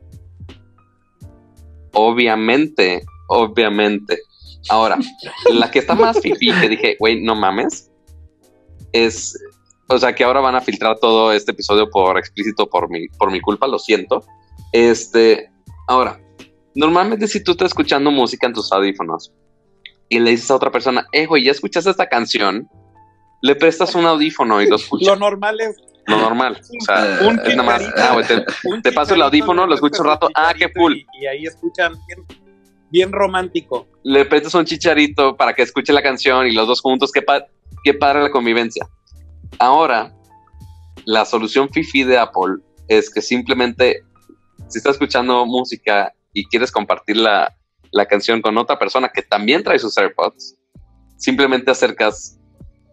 Obviamente, obviamente. Ahora, la que está más fifi que dije, güey, no mames, es, o sea, que ahora van a filtrar todo este episodio por explícito por mi, por mi culpa, lo siento. Este, ahora, normalmente si tú estás escuchando música en tus audífonos y le dices a otra persona, eh, güey, ya escuchaste esta canción, le prestas un audífono y lo escuchas. Lo normal es. Lo normal. O sea, un es nada más. Ah, te, paso el audífono, lo escucho un rato. Ah, qué cool. Y, ahí escuchan bien, bien, romántico. Le prestas un chicharito para que escuche la canción y los dos juntos. Qué, qué padre la convivencia. Ahora, la solución fifi de Apple es que simplemente, si estás escuchando música y quieres compartir la, la canción con otra persona que también trae sus AirPods, simplemente acercas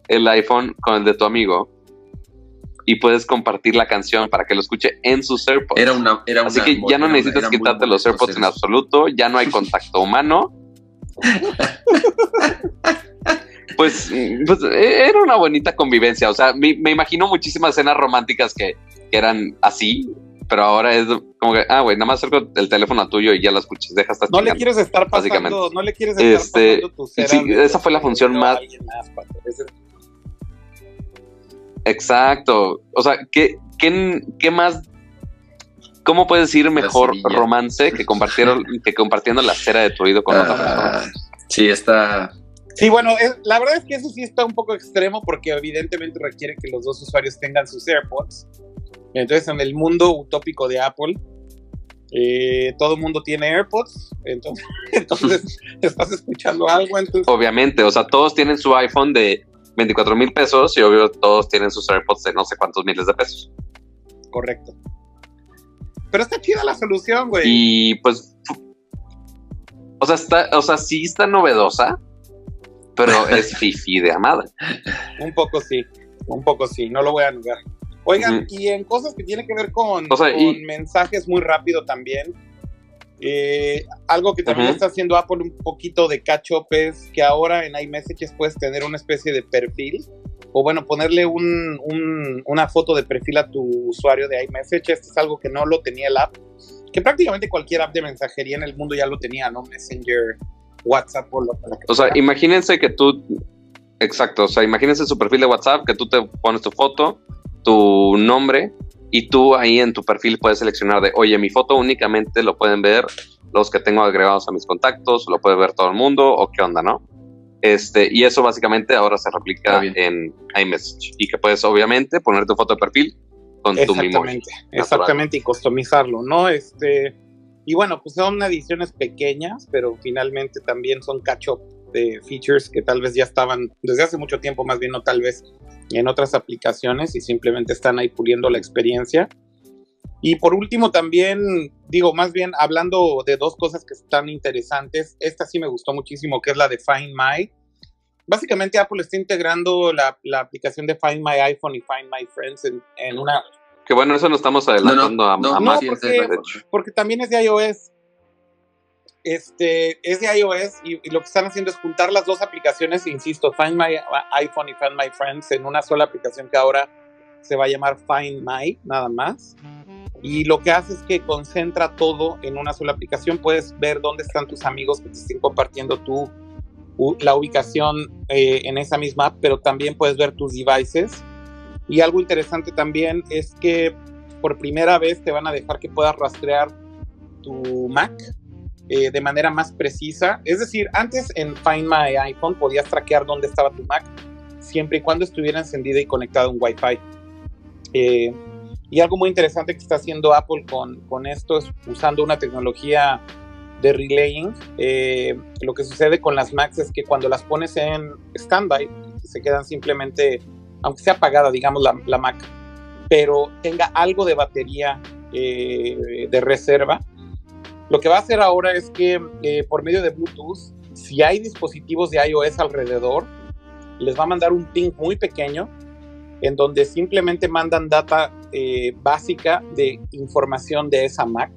el iPhone con el de tu amigo y puedes compartir la canción para que lo escuche en sus AirPods. Era una, era Así una- que ya no era- necesitas quitarte los AirPods en absoluto, ya no hay contacto humano. (laughs) Pues, pues, eh, era una bonita convivencia. O sea, me, me imagino muchísimas escenas románticas que, que eran así, pero ahora es como que, ah, güey, nada más acerco el teléfono a tuyo y ya lo escuchas, deja estar No le quieres estar pasando, básicamente. no le quieres estar Este, pasando tus sí, ceras de- esa fue la función más- Exacto. O sea, ¿qué, qué, qué más? ¿Cómo puedes decir mejor romance que, compartieron, que compartiendo la cera de tu oído con otra persona? Ah, sí, está. Sí, bueno, es- la verdad es que eso sí está un poco extremo porque evidentemente requiere que los dos usuarios tengan sus AirPods. Entonces, en el mundo utópico de Apple, eh, todo el mundo tiene AirPods. Entonces, (laughs) entonces estás escuchando algo. Entonces, Obviamente, o sea, todos tienen su iPhone de 24 mil pesos y obvio todos tienen sus AirPods de no sé cuántos miles de pesos. correcto. Pero está chida la solución, güey. Y pues, o sea, está, o sea, sí está novedosa, pero (laughs) es fifi de amada. Un poco sí, un poco sí, no lo voy a negar. Oigan, y en cosas que tienen que ver con, O sea, con y- mensajes muy rápido también, eh, algo que también está haciendo Apple un poquito de catch up es que ahora en iMessages puedes tener una especie de perfil, o bueno, ponerle un- un- una foto de perfil a tu usuario de iMessage. Esto es algo que no lo tenía el app, que prácticamente cualquier app de mensajería en el mundo ya lo tenía, ¿no? Messenger, WhatsApp o lo que O sea, imagínense que tú, exacto, o sea, imagínense su perfil de WhatsApp, que tú te pones tu foto, tu nombre, y tú ahí en tu perfil puedes seleccionar de, oye, mi foto únicamente lo pueden ver los que tengo agregados a mis contactos, lo puede ver todo el mundo, o qué onda, ¿no? Este, y eso básicamente ahora se replica en iMessage. Y que puedes obviamente poner tu foto de perfil con tu memory. Exactamente, exactamente, y customizarlo, ¿no? Este, y bueno, pues son ediciones pequeñas, pero finalmente también son catch-up de features que tal vez ya estaban desde hace mucho tiempo, más bien no tal vez en otras aplicaciones y simplemente están ahí puliendo la experiencia. Y por último también, digo, más bien hablando de dos cosas que están interesantes, esta sí me gustó muchísimo, que es la de Find My. Básicamente Apple está integrando la, la aplicación de Find My iPhone y Find My Friends en, en una Que bueno, eso nos estamos adelantando a, no, a no, más. sí, porque- porque también es de iOS. Este, es de iOS y, y lo que están haciendo es juntar las dos aplicaciones, insisto, Find My iPhone y Find My Friends en una sola aplicación que ahora se va a llamar Find My, nada más. Y lo que hace es que concentra todo en una sola aplicación. Puedes ver dónde están tus amigos que te estén compartiendo tu, la ubicación eh, en esa misma app, pero también puedes ver tus devices. Y algo interesante también es que por primera vez te van a dejar que puedas rastrear tu Mac eh, de manera más precisa. Es decir, antes en Find My iPhone podías traquear dónde estaba tu Mac siempre y cuando estuviera encendida y conectada a un Wi-Fi. Eh, y algo muy interesante que está haciendo Apple con, con esto es usando una tecnología de relaying. Eh, lo que sucede con las Macs es que cuando las pones en standby, se quedan simplemente, aunque sea apagada, digamos, la, la Mac, pero tenga algo de batería de reserva. Lo que va a hacer ahora es que eh, por medio de Bluetooth, si hay dispositivos de iOS alrededor, les va a mandar un ping muy pequeño en donde simplemente mandan data eh, básica de información de esa Mac.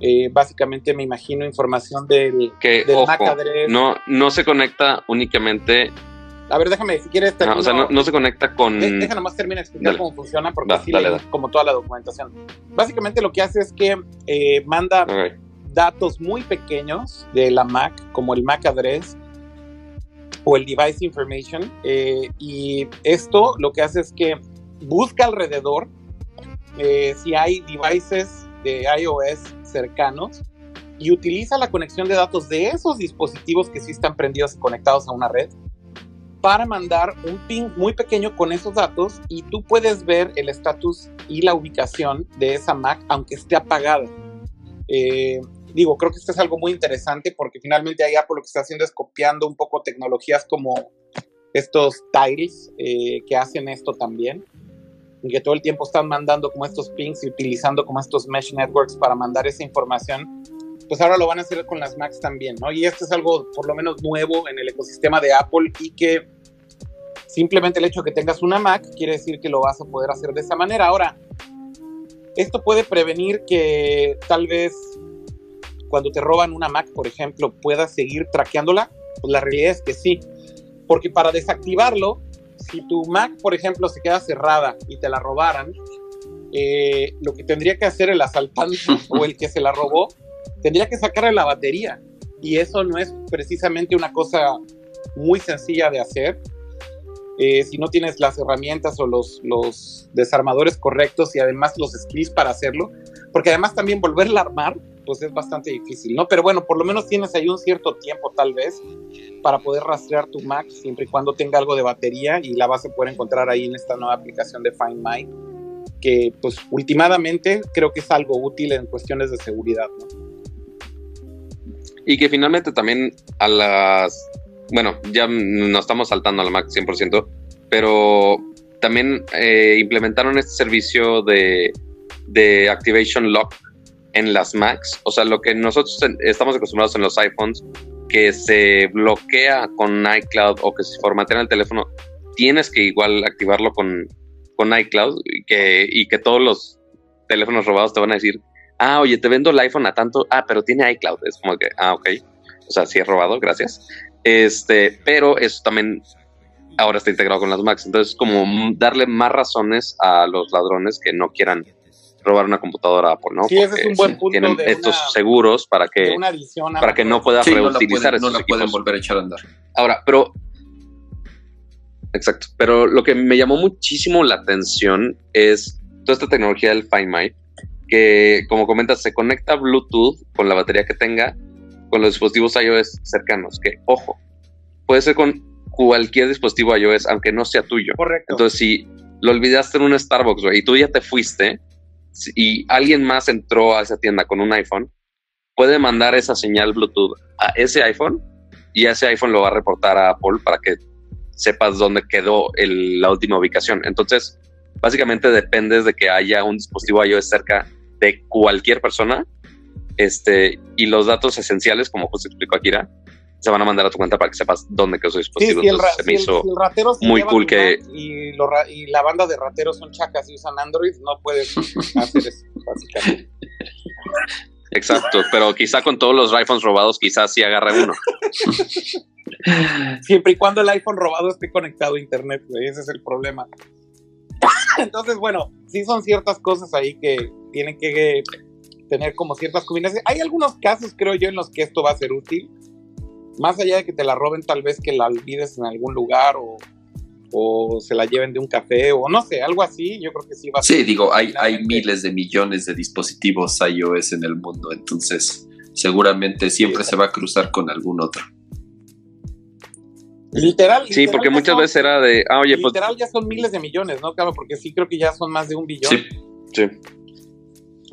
Eh, básicamente me imagino información del, Que, del ojo, Mac address. no, no se conecta únicamente, A ver, déjame, si quieres, no, termino- o sea, no, no se conecta con... Deja nomás terminar explicar Dale. cómo funciona porque sí dale, dale. como toda la documentación. Básicamente lo que hace es que eh, manda Ok. datos muy pequeños de la Mac, como el MAC address o el device information, eh, y esto lo que hace es que busca alrededor eh, si hay devices de iOS cercanos y utiliza la conexión de datos de esos dispositivos que sí están prendidos y conectados a una red para mandar un ping muy pequeño con esos datos y tú puedes ver el estatus y la ubicación de esa Mac aunque esté apagada. Eh, digo, creo que esto es algo muy interesante porque finalmente ahí Apple lo que está haciendo es copiando un poco tecnologías como estos tiles eh, que hacen esto también y que todo el tiempo están mandando como estos pings y utilizando como estos mesh networks para mandar esa información pues ahora lo van a hacer con las Macs también, ¿no? Y esto es algo por lo menos nuevo en el ecosistema de Apple y que Simplemente el hecho de que tengas una Mac quiere decir que lo vas a poder hacer de esa manera. Ahora, esto puede prevenir que tal vez cuando te roban una Mac, por ejemplo, puedas seguir traqueándola. Pues la realidad es que sí, porque para desactivarlo, si tu Mac, por ejemplo, se queda cerrada y te la robaran, eh, lo que tendría que hacer el asaltante (laughs) o el que se la robó, tendría que sacarle la batería. Y eso no es precisamente una cosa muy sencilla de hacer. Eh, si no tienes las herramientas o los, los desarmadores correctos y además los skills para hacerlo, porque además también volverla a armar, pues es bastante difícil, ¿no? Pero bueno, por lo menos tienes ahí un cierto tiempo tal vez para poder rastrear tu Mac siempre y cuando tenga algo de batería y la vas a poder encontrar ahí en esta nueva aplicación de Find My, que pues últimamente creo que es algo útil en cuestiones de seguridad, ¿no? Y que finalmente también a las bueno, ya no estamos saltando al Mac 100%, pero también eh, implementaron este servicio de, de Activation Lock en las Macs. O sea, lo que nosotros estamos acostumbrados en los iPhones, que se bloquea con iCloud o que se formatea el teléfono, tienes que igual activarlo con, con iCloud y que, y que todos los teléfonos robados te van a decir, ah, oye, te vendo el iPhone a tanto, ah, pero tiene iCloud. Es como que, ah, ok. O sea, sí es robado, gracias. Este, pero eso también ahora está integrado con las Macs. Entonces, como darle más razones a los ladrones que no quieran robar una computadora Apple, ¿no? Sí, ese es un buen punto tienen estos seguros para que, para que no pueda reutilizar no la pueden, volver a echar a andar. Ahora, pero Exacto. Pero lo que me llamó muchísimo la atención es toda esta tecnología del Find My, que como comentas, se conecta Bluetooth con la batería que tenga con los dispositivos iOS cercanos, que ojo, puede ser con cualquier dispositivo iOS, aunque no sea tuyo. Correcto. Entonces, si lo olvidaste en un Starbucks, y tú ya te fuiste, y alguien más entró a esa tienda con un iPhone, puede mandar esa señal Bluetooth a ese iPhone y ese iPhone lo va a reportar a Apple para que sepas dónde quedó la última ubicación. Entonces, básicamente dependes de que haya un dispositivo iOS cerca de cualquier persona este, y los datos esenciales, como justo explicó Akira, se van a mandar a tu cuenta para que sepas dónde quedó su dispositivo. se me hizo muy cool que... Y, la banda de rateros son chacas y usan Android, no puedes (laughs) hacer eso, básicamente. Exacto, pero quizá con todos los iPhones robados, quizás sí agarre uno. (laughs) Siempre y cuando el iPhone robado esté conectado a Internet, ese es el problema. (laughs) Entonces, bueno, sí son ciertas cosas ahí que tienen que tener como ciertas combinaciones. Hay algunos casos, creo yo, en los que esto va a ser útil. Más allá de que te la roben, tal vez que la olvides en algún lugar o, o se la lleven de un café o no sé, algo así, yo creo que sí va a ser. Sí, digo, hay, hay miles de millones de dispositivos iOS en el mundo, entonces seguramente siempre se va a cruzar con algún otro. Literal. Sí, porque muchas veces era de, ah, oye, pues literal ya son miles de millones, ¿no? Claro, porque sí creo que ya son más de un billón. Sí, sí.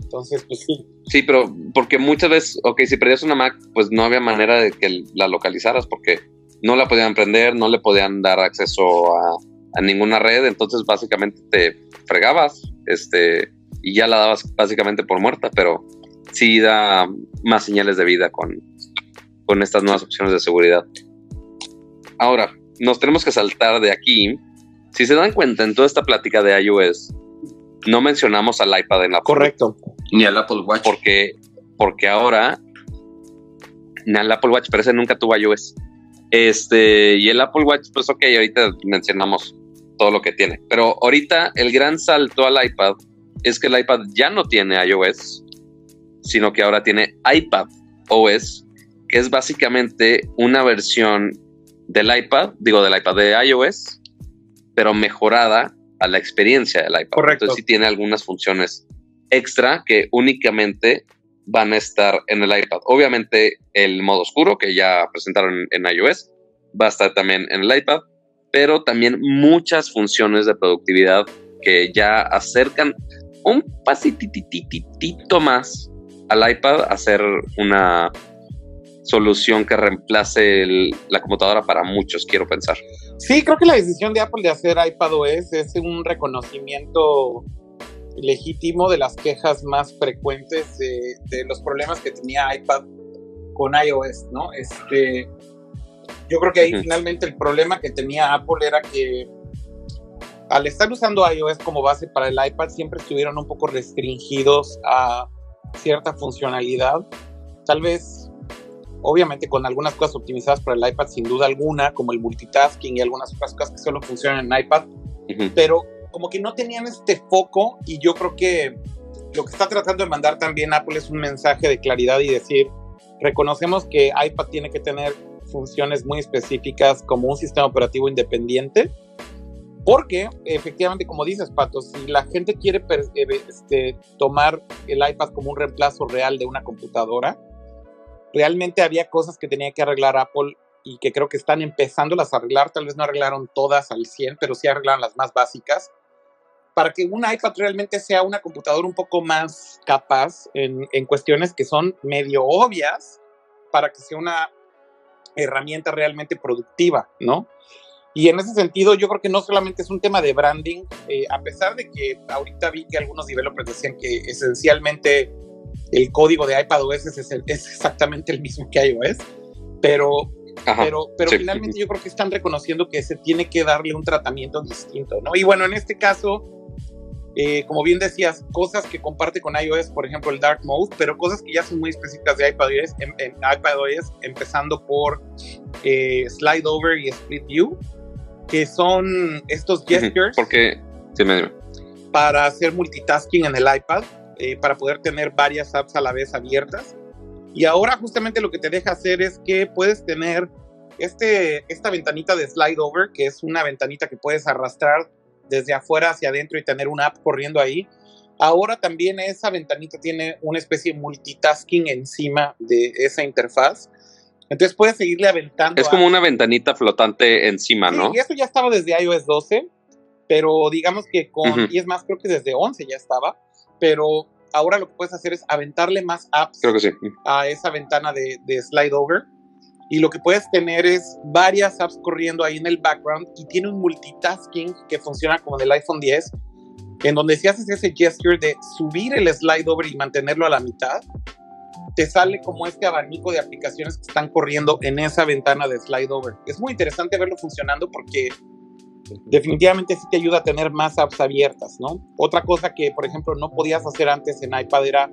Entonces, pues sí. Sí, pero porque muchas veces, ok, si perdías una Mac, pues no había manera de que la localizaras porque no la podían prender, no le podían dar acceso a, ninguna red, entonces básicamente te fregabas, este, y ya la dabas básicamente por muerta, pero sí da más señales de vida con, con estas nuevas opciones de seguridad. Ahora, nos tenemos que saltar de aquí. Si se dan cuenta, en toda esta plática de iOS, no mencionamos al iPad en la Correcto. Ni al Apple Watch. Porque, porque ahora, ni al Apple Watch, pero ese nunca tuvo iOS. Este, y el Apple Watch, pues ok, ahorita mencionamos todo lo que tiene. Pero ahorita el gran salto al iPad es que el iPad ya no tiene iOS, sino que ahora tiene iPad OS, que es básicamente una versión del iPad, digo del iPad de iOS, pero mejorada a la experiencia del iPad. Correcto. Entonces sí tiene algunas funciones extra que únicamente van a estar en el iPad. Obviamente el modo oscuro que ya presentaron en, iOS va a estar también en el iPad, pero también muchas funciones de productividad que ya acercan un pasitititito más al iPad a ser una solución que reemplace la computadora para muchos, quiero pensar. Sí, creo que la decisión de Apple de hacer iPadOS es un reconocimiento legítimo de las quejas más frecuentes de, los problemas que tenía iPad con iOS, ¿no? Este, Yo creo que ahí finalmente el problema que tenía Apple era que al estar usando iOS como base para el iPad siempre estuvieron un poco restringidos a cierta funcionalidad. Tal vez, obviamente con algunas cosas optimizadas para el iPad sin duda alguna, como el multitasking y algunas otras cosas que solo funcionan en iPad, pero como que no tenían este foco y yo creo que lo que está tratando de mandar también Apple es un mensaje de claridad y decir, reconocemos que iPad tiene que tener funciones muy específicas como un sistema operativo independiente, porque efectivamente, como dices, Pato, si la gente quiere eh, este, tomar el iPad como un reemplazo real de una computadora, realmente había cosas que tenía que arreglar Apple y que creo que están empezando a arreglar, tal vez no arreglaron todas al 100, pero sí arreglaron las más básicas, para que un iPad realmente sea una computadora un poco más capaz en, en cuestiones que son medio obvias, para que sea una herramienta realmente productiva, ¿no? Y en ese sentido, yo creo que no solamente es un tema de branding, eh, a pesar de que ahorita vi que algunos developers decían que esencialmente el código de iPadOS es, es, exactamente el mismo que iOS, pero, pero, pero finalmente yo creo que están reconociendo que se tiene que darle un tratamiento distinto, ¿no? Y bueno, en este caso, eh, como bien decías, cosas que comparte con iOS, por ejemplo el Dark Mode, pero cosas que ya son muy específicas de iPadOS, en, en iPadOS empezando por eh, Slide Over y Split View, que son estos gestures. Porque, Para hacer multitasking en el iPad, eh, para poder tener varias apps a la vez abiertas. Y ahora justamente lo que te deja hacer es que puedes tener este, esta ventanita de slide over, que es una ventanita que puedes arrastrar desde afuera hacia adentro y tener una app corriendo ahí. Ahora también esa ventanita tiene una especie de multitasking encima de esa interfaz. Entonces puedes seguirle aventando. Es como una ventanita flotante encima, ¿no? Y eso ya estaba desde iOS 12, pero digamos que con, y es más, creo que desde 11 ya estaba, pero ahora lo que puedes hacer es aventarle más apps a esa ventana de, de slide over. Y lo que puedes tener es varias apps corriendo ahí en el background y tiene un multitasking que funciona como en el iPhone 10, en donde si haces ese gesture de subir el slide over y mantenerlo a la mitad, te sale como este abanico de aplicaciones que están corriendo en esa ventana de slide over. Es muy interesante verlo funcionando porque definitivamente sí te ayuda a tener más apps abiertas, ¿no? Otra cosa que, por ejemplo, no podías hacer antes en iPad era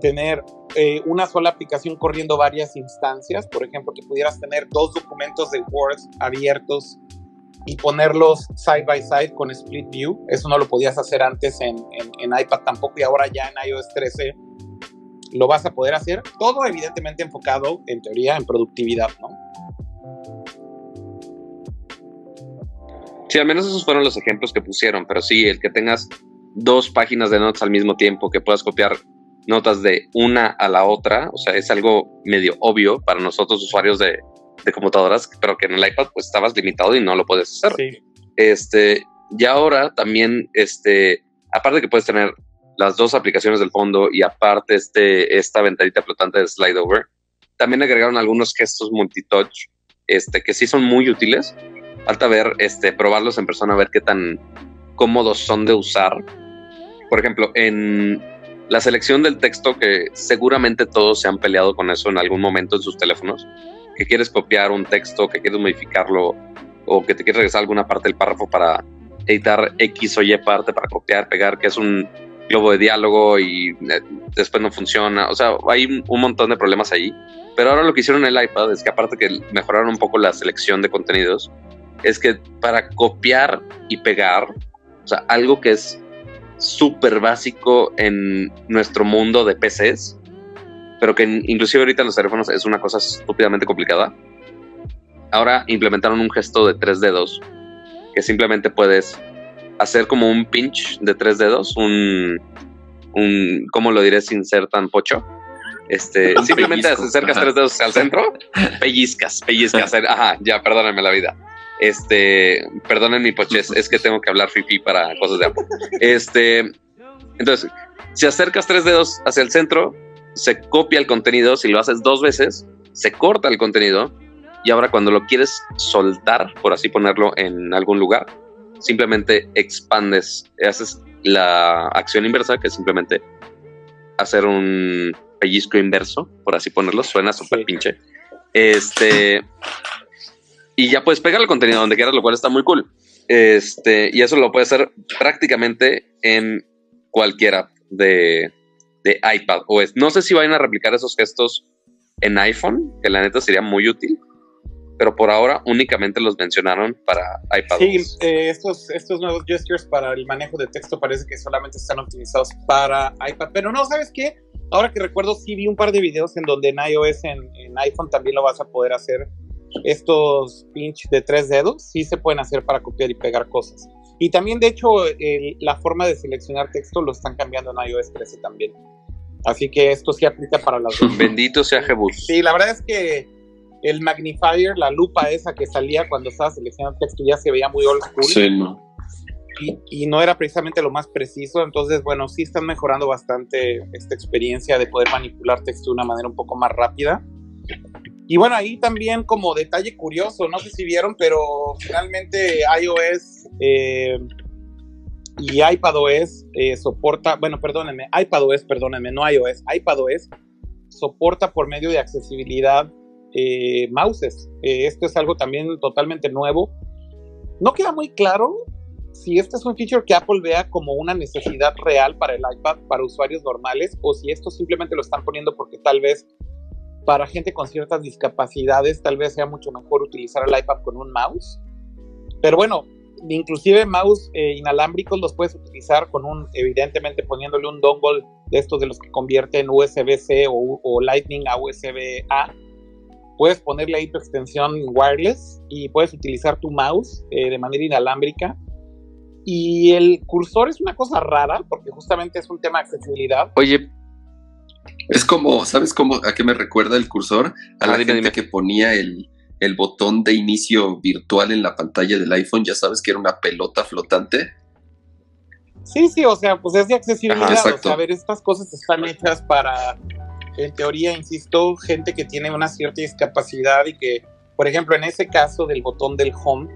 tener eh, una sola aplicación corriendo varias instancias. Por ejemplo, que pudieras tener dos documentos de Word abiertos y ponerlos side by side con split view. Eso no lo podías hacer antes en, en iPad tampoco y ahora ya en iOS 13 lo vas a poder hacer. Todo evidentemente enfocado, en teoría, en productividad, ¿no? Sí, al menos esos fueron los ejemplos que pusieron, pero sí, el que tengas dos páginas de notas al mismo tiempo, que puedas copiar notas de una a la otra, o sea, es algo medio obvio para nosotros usuarios de, computadoras, pero que en el iPad pues estabas limitado y no lo puedes hacer. Sí. Este, y ahora también, este, aparte que puedes tener las dos aplicaciones del fondo y aparte este, esta ventanita flotante de slide over, también agregaron algunos gestos multitouch este, que sí son muy útiles. Falta ver, este, probarlos en persona, a ver qué tan cómodos son de usar. Por ejemplo, en la selección del texto, que seguramente todos se han peleado con eso en algún momento en sus teléfonos, que quieres copiar un texto, que quieres modificarlo o que te quieres regresar alguna parte del párrafo para editar X o Y parte para copiar, pegar, que es un globo de diálogo y eh, después no funciona. O sea, hay un montón de problemas ahí. Pero ahora lo que hicieron en el iPad es que aparte que mejoraron un poco la selección de contenidos, es que para copiar y pegar, o sea, algo que es súper básico en nuestro mundo de PCs, pero que inclusive ahorita en los teléfonos es una cosa estúpidamente complicada. Ahora implementaron un gesto de tres dedos que simplemente puedes hacer como un pinch de tres dedos, un, un ¿cómo lo diré sin ser tan pocho? Este, (laughs) simplemente acercas tres dedos al centro, pellizcas, pellizcas, (laughs) ajá, ya, perdónenme la vida. Este, perdonen mi poches, es que tengo que hablar fifi para cosas de Apple. Este, entonces, si acercas tres dedos hacia el centro, se copia el contenido, si lo haces dos veces, se corta el contenido y ahora cuando lo quieres soltar, por así ponerlo en algún lugar, simplemente expandes, haces la acción inversa, que es simplemente hacer un pellizco inverso, por así ponerlo, suena súper pinche. Este, y ya puedes pegar el contenido donde quieras, lo cual está muy cool. Este, y eso lo puedes hacer prácticamente en cualquier app de, de iPad OS. No sé si vayan a replicar esos gestos en iPhone, que la neta sería muy útil, pero por ahora únicamente los mencionaron para iPad. Sí, eh, estos, estos nuevos gestures para el manejo de texto parece que solamente están optimizados para iPad, pero no, ¿sabes qué? Ahora que recuerdo, sí vi un par de videos en donde en iOS, en, en iPhone también lo vas a poder hacer estos pinch de tres dedos sí se pueden hacer para copiar y pegar cosas. Y también, de hecho, la forma de seleccionar texto lo están cambiando en iOS 13 también. Así que esto sí aplica para las dos. Bendito sea Jebus. Sí, la verdad es que el magnifier, la lupa esa que salía cuando estaba seleccionando texto ya se veía muy old school. Sí, no. Y, y, no era precisamente lo más preciso. Entonces, bueno, sí están mejorando bastante esta experiencia de poder manipular texto de una manera un poco más rápida. Y bueno, ahí también como detalle curioso, no sé si vieron, pero finalmente iOS eh, y iPadOS eh, soporta, bueno, perdónenme, iPadOS, perdónenme, no iOS, iPadOS soporta por medio de accesibilidad eh, mouses. Eh, esto es algo también totalmente nuevo. No queda muy claro si este es un feature que Apple vea como una necesidad real para el iPad, para usuarios normales, o si esto simplemente lo están poniendo porque tal vez para gente con ciertas discapacidades tal vez sea mucho mejor utilizar el iPad con un mouse. Pero bueno, inclusive mouse eh, inalámbricos los puedes utilizar con un, evidentemente poniéndole un dongle de estos de los que convierte en USB-C o, Lightning a USB-A. Puedes ponerle ahí tu extensión wireless y puedes utilizar tu mouse eh, de manera inalámbrica. Y el cursor es una cosa rara porque justamente es un tema de accesibilidad. Oye, es como, ¿sabes cómo, a qué me recuerda el cursor? A la gente que ponía el, el, botón de inicio virtual en la pantalla del iPhone, ya sabes que era una pelota flotante. Sí, sí, o sea, pues es de accesibilidad. o sea, a ver, estas cosas están hechas para, en teoría, insisto, gente que tiene una cierta discapacidad y que, por ejemplo, en ese caso del botón del home,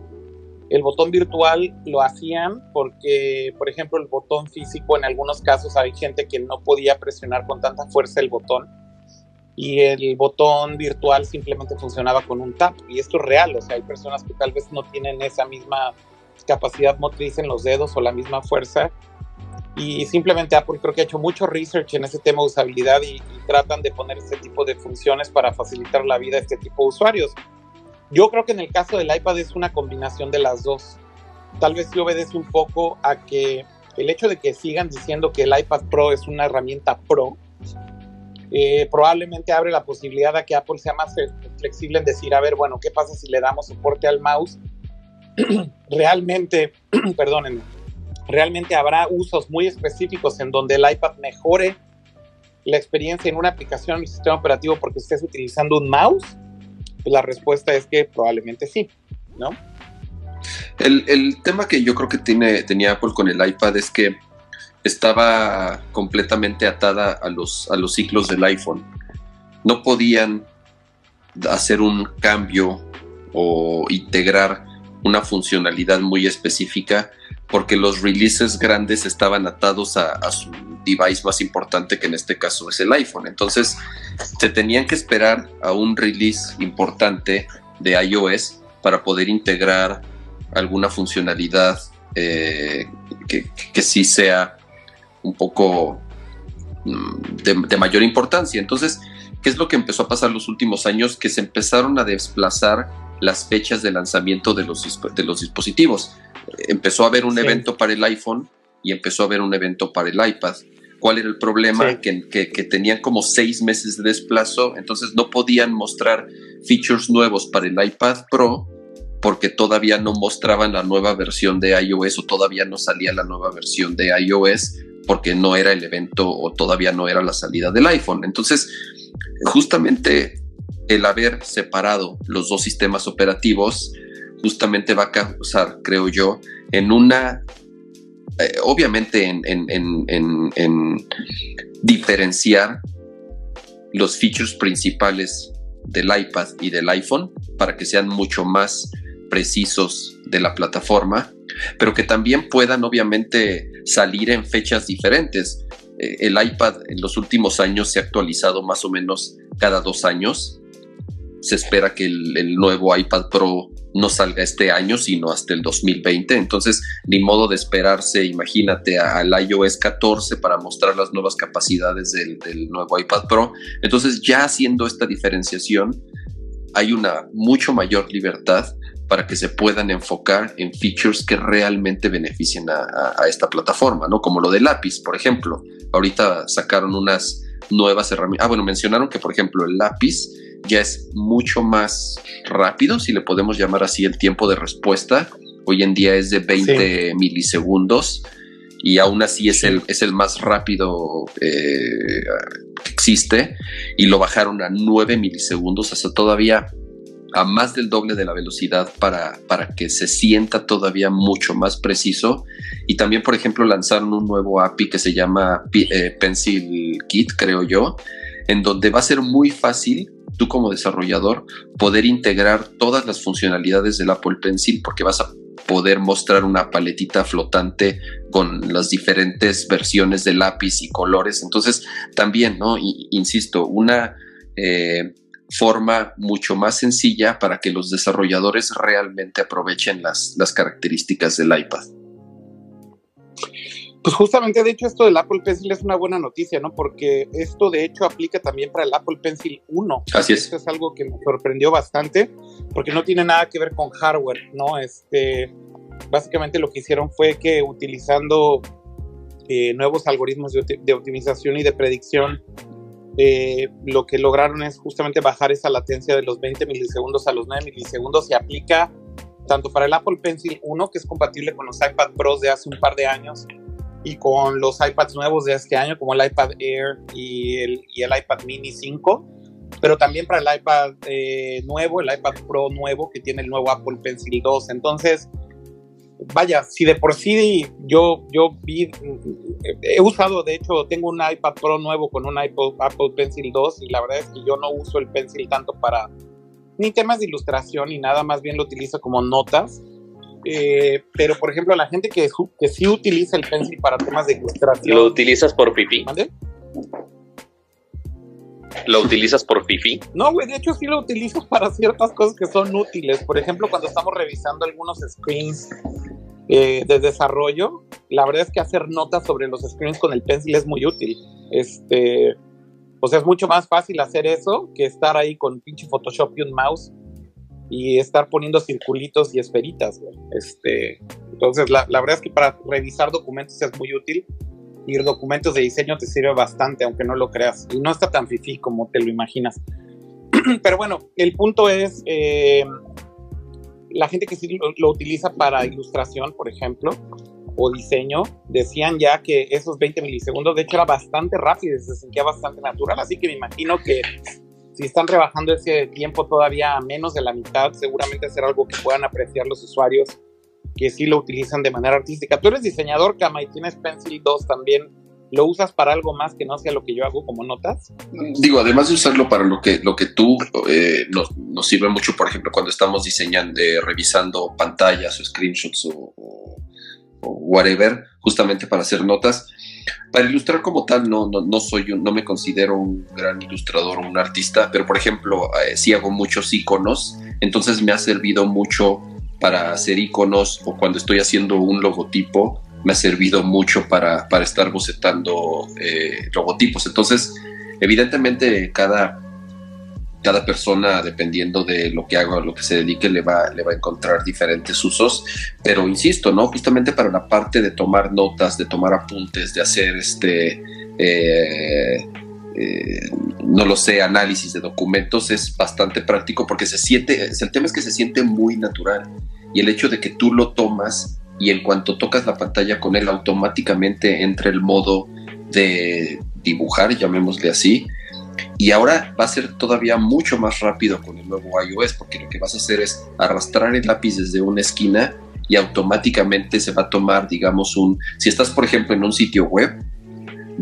el botón virtual lo hacían porque, por ejemplo, el botón físico en algunos casos hay gente que no podía presionar con tanta fuerza el botón y el botón virtual simplemente funcionaba con un tap. Y esto es real, o sea, hay personas que tal vez no tienen esa misma capacidad motriz en los dedos o la misma fuerza. Y simplemente Apple creo que ha hecho mucho research en ese tema de usabilidad y, y tratan de poner este tipo de funciones para facilitar la vida a este tipo de usuarios. Yo creo que en el caso del iPad es una combinación de las dos. Tal vez sí obedece un poco a que el hecho de que sigan diciendo que el iPad Pro es una herramienta pro, eh, probablemente abre la posibilidad a que Apple sea más flexible en decir, a ver, bueno, ¿qué pasa si le damos soporte al mouse? (clears throat) realmente, (clears throat) perdónenme, realmente habrá usos muy específicos en donde el iPad mejore la experiencia en una aplicación en el sistema operativo porque estés utilizando un mouse la respuesta es que probablemente sí, ¿no? El, tema que yo creo que tiene, tenía Apple con el iPad es que estaba completamente atada a los, a los ciclos del iPhone. No podían hacer un cambio o integrar una funcionalidad muy específica porque los releases grandes estaban atados a, su device más importante, que en este caso es el iPhone. Entonces, se tenían que esperar a un release importante de iOS para poder integrar alguna funcionalidad eh, que, sí sea un poco mm, de, de, mayor importancia. Entonces, ¿qué es lo que empezó a pasar los últimos años? Que se empezaron a desplazar las fechas de lanzamiento de los, de los dispositivos empezó a haber un sí. evento para el iPhone y empezó a haber un evento para el iPad. ¿Cuál era el problema? Sí. Que, que, que, tenían como seis meses de desplazo, entonces no podían mostrar features nuevos para el iPad Pro porque todavía no mostraban la nueva versión de iOS o todavía no salía la nueva versión de iOS porque no era el evento o todavía no era la salida del iPhone. Entonces, justamente el haber separado los dos sistemas operativos justamente va a causar, creo yo, en una, eh, obviamente en, en, en, en, diferenciar los features principales del iPad y del iPhone para que sean mucho más precisos de la plataforma, pero que también puedan obviamente salir en fechas diferentes. Eh, el iPad en los últimos años se ha actualizado más o menos cada dos años se espera que el, nuevo iPad Pro no salga este año, sino hasta el 2020. Entonces, ni modo de esperarse, imagínate, al iOS 14 para mostrar las nuevas capacidades del, nuevo iPad Pro. Entonces, ya haciendo esta diferenciación, hay una mucho mayor libertad para que se puedan enfocar en features que realmente beneficien a, esta plataforma, ¿no? Como lo de lápiz, por ejemplo. Ahorita sacaron unas nuevas herramientas. Ah, bueno, mencionaron que, por ejemplo, el lápiz ya es mucho más rápido, si le podemos llamar así, el tiempo de respuesta. Hoy en día es de 20 milisegundos y aún así es, el, es el más rápido eh, que existe y lo bajaron a 9 milisegundos, hasta todavía a más del doble de la velocidad para, para que se sienta todavía mucho más preciso. Y también, por ejemplo, lanzaron un nuevo API que se llama eh, Pencil Kit, creo yo, en donde va a ser muy fácil tú como desarrollador poder integrar todas las funcionalidades del Apple Pencil porque vas a poder mostrar una paletita flotante con las diferentes versiones de lápiz y colores. Entonces, también, ¿no? insisto, una... Eh, forma mucho más sencilla para que los desarrolladores realmente aprovechen las, las características del iPad. Pues justamente, de hecho, esto del Apple Pencil es una buena noticia, ¿no? Porque esto, de hecho, aplica también para el Apple Pencil 1. Así es. Esto es algo que me sorprendió bastante, porque no tiene nada que ver con hardware, ¿no? Este, básicamente lo que hicieron fue que utilizando eh, nuevos algoritmos de, de, optimización y de predicción eh, lo que lograron es justamente bajar esa latencia de los 20 milisegundos a los 9 milisegundos. Se aplica tanto para el Apple Pencil 1, que es compatible con los iPad Pros de hace un par de años, y con los iPads nuevos de este año, como el iPad Air y el, y el iPad Mini 5, pero también para el iPad eh, nuevo, el iPad Pro nuevo, que tiene el nuevo Apple Pencil 2. Entonces, vaya, si de por sí yo, yo vi, he usado, de hecho, tengo un iPad Pro nuevo con un Apple, Apple Pencil 2 y la verdad es que yo no uso el Pencil tanto para ni temas de ilustración ni nada, más bien lo utilizo como notas. Eh, pero, por ejemplo, la gente que, que sí utiliza el Pencil para temas de ilustración. ¿Lo utilizas por pipí? ¿Lo utilizas por Fifi? No, güey, de hecho sí lo utilizo para ciertas cosas que son útiles. Por ejemplo, cuando estamos revisando algunos screens eh, de desarrollo, la verdad es que hacer notas sobre los screens con el pencil es muy útil. Este, o sea, es mucho más fácil hacer eso que estar ahí con pinche Photoshop y un mouse y estar poniendo circulitos y esferitas. Este, entonces, la, la verdad es que para revisar documentos es muy útil y documentos de diseño te sirve bastante, aunque no lo creas. Y no está tan fifi como te lo imaginas. (clears throat) Pero bueno, el punto es, eh, la gente que sí lo, utiliza para ilustración, por ejemplo, o diseño, decían ya que esos 20 milisegundos, de hecho, era bastante rápido, se sentía bastante natural. Así que me imagino que si están rebajando ese tiempo todavía a menos de la mitad, seguramente será algo que puedan apreciar los usuarios que sí lo utilizan de manera artística. Tú eres diseñador, Kama, y tienes Pencil 2 también. ¿Lo usas para algo más que no sea lo que yo hago como notas? Digo, además de usarlo para lo que, lo que tú eh, nos, sirve mucho, por ejemplo, cuando estamos diseñando, eh, revisando pantallas o screenshots o, whatever, justamente para hacer notas. Para ilustrar como tal, no, no, no soy no me considero un gran ilustrador o un artista, pero por ejemplo, eh, sí hago muchos iconos, entonces me ha servido mucho para hacer iconos o cuando estoy haciendo un logotipo, me ha servido mucho para, para estar bocetando eh, logotipos. Entonces, evidentemente, cada, cada persona, dependiendo de lo que haga lo que se dedique, le va, le va a encontrar diferentes usos. Pero insisto, ¿no? Justamente para la parte de tomar notas, de tomar apuntes, de hacer este. Eh, eh, no lo sé, análisis de documentos es bastante práctico porque se siente, el tema es que se siente muy natural y el hecho de que tú lo tomas y en cuanto tocas la pantalla con él automáticamente entra el modo de dibujar, llamémosle así, y ahora va a ser todavía mucho más rápido con el nuevo iOS porque lo que vas a hacer es arrastrar el lápiz desde una esquina y automáticamente se va a tomar, digamos, un, si estás por ejemplo en un sitio web,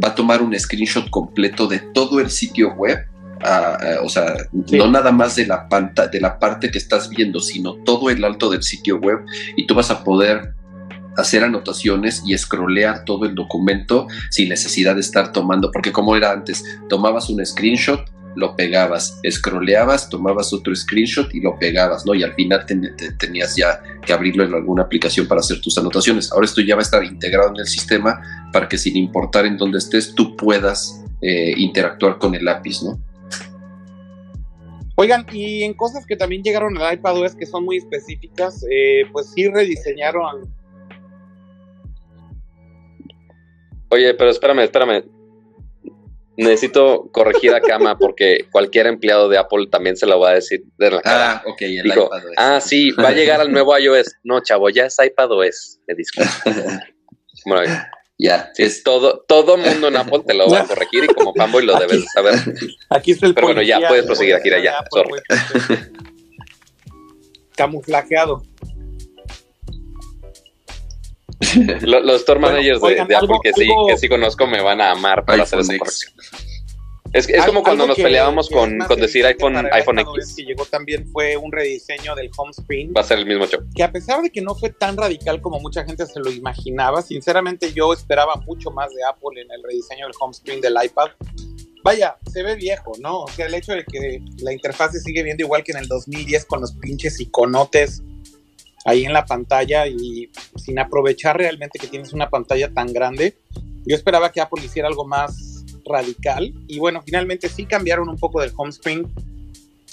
va a tomar un screenshot completo de todo el sitio web, o sea, no nada más de la, pantalla, de la parte que estás viendo, sino todo el alto del sitio web y tú vas a poder hacer anotaciones y scrollear todo el documento sin necesidad de estar tomando, porque como era antes, tomabas un screenshot, lo pegabas, scrolleabas, tomabas otro screenshot y lo pegabas, ¿no? Y al final tenías ya que abrirlo en alguna aplicación para hacer tus anotaciones. Ahora esto ya va a estar integrado en el sistema para que sin importar en dónde estés, tú puedas eh, interactuar con el lápiz, ¿no? Oigan, y en cosas que también llegaron al iPadOS que son muy específicas, eh, pues sí rediseñaron. Oye, pero espérame, espérame. Necesito corregir a Kama porque cualquier empleado de Apple también se lo va a decir de la cara. Ah, ok, el iPadOS. Ah, sí, va a llegar al nuevo iOS. No, chavo, ya es iPadOS. Me disculpo. (laughs) Bueno, ya. es todo, todo mundo en Apple te lo va a corregir y como fanboy lo debes saber. Aquí está el Pero bueno, ya puedes proseguir, aquí ya. (laughs) Camuflajeado. (laughs) los, store managers de, Apple que, sí, que sí conozco me van a amar por hacer esa corrección. Es, es como cuando nos peleábamos con, con decir iPhone, iPhone X. Que llegó también fue un rediseño del home screen. Va a ser el mismo show. Que a pesar de que no fue tan radical como mucha gente se lo imaginaba, sinceramente yo esperaba mucho más de Apple en el rediseño del home screen del iPad. Vaya, se ve viejo, ¿no? O sea, el hecho de que la interfaz se sigue viendo igual que en el 2010 con los pinches iconotes ahí en la pantalla y sin aprovechar realmente que tienes una pantalla tan grande. Yo esperaba que Apple hiciera algo más radical. Y bueno, finalmente sí cambiaron un poco del home screen.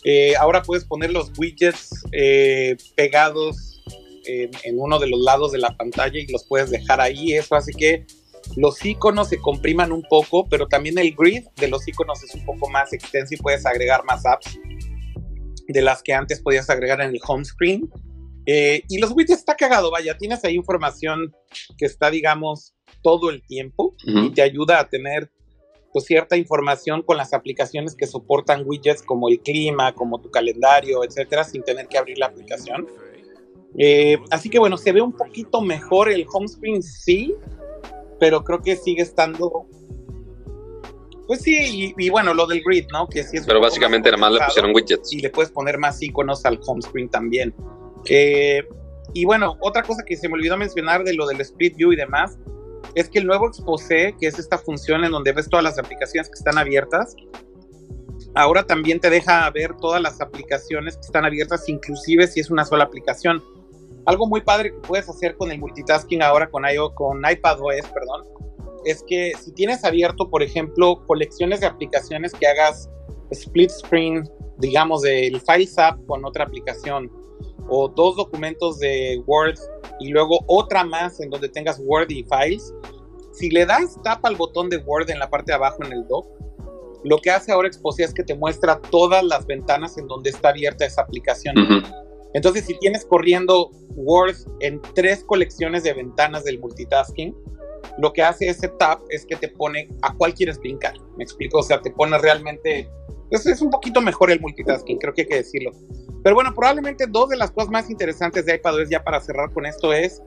Eh, ahora puedes poner los widgets eh, pegados en, en, uno de los lados de la pantalla y los puedes dejar ahí. Eso hace que los iconos se compriman un poco, pero también el grid de los iconos es un poco más extenso y puedes agregar más apps de las que antes podías agregar en el home screen. Eh, y los widgets está cagado, vaya, tienes ahí información que está, digamos, todo el tiempo y te ayuda a tener pues, cierta información con las aplicaciones que soportan widgets como el clima, como tu calendario, etcétera, sin tener que abrir la aplicación. Eh, así que bueno, se ve un poquito mejor el home screen, sí, pero creo que sigue estando. Pues sí, y, bueno, lo del grid, ¿no? Que sí es pero básicamente nada más le pusieron widgets. Y le puedes poner más iconos al home screen también. Eh, y bueno, otra cosa que se me olvidó mencionar de lo del split view y demás, es que el nuevo Exposé, que es esta función en donde ves todas las aplicaciones que están abiertas, ahora también te deja ver todas las aplicaciones que están abiertas, inclusive si es una sola aplicación. Algo muy padre que puedes hacer con el multitasking ahora con, iOS, con iPadOS, perdón, es que si tienes abierto, por ejemplo, colecciones de aplicaciones que hagas split screen, digamos, del Files app con otra aplicación, o dos documentos de Word y luego otra más en donde tengas Word y Files, si le das tapa al botón de Word en la parte de abajo en el dock, lo que hace ahora Exposé es que te muestra todas las ventanas en donde está abierta esa aplicación. Entonces, si tienes corriendo Word en tres colecciones de ventanas del multitasking, lo que hace ese tab es que te pone a cuál quieres brincar. Me explico, o sea, te pone realmente. Es, es un poquito mejor el multitasking, creo que hay que decirlo. Pero bueno, probablemente dos de las cosas más interesantes de iPadOS, ya para cerrar con esto, es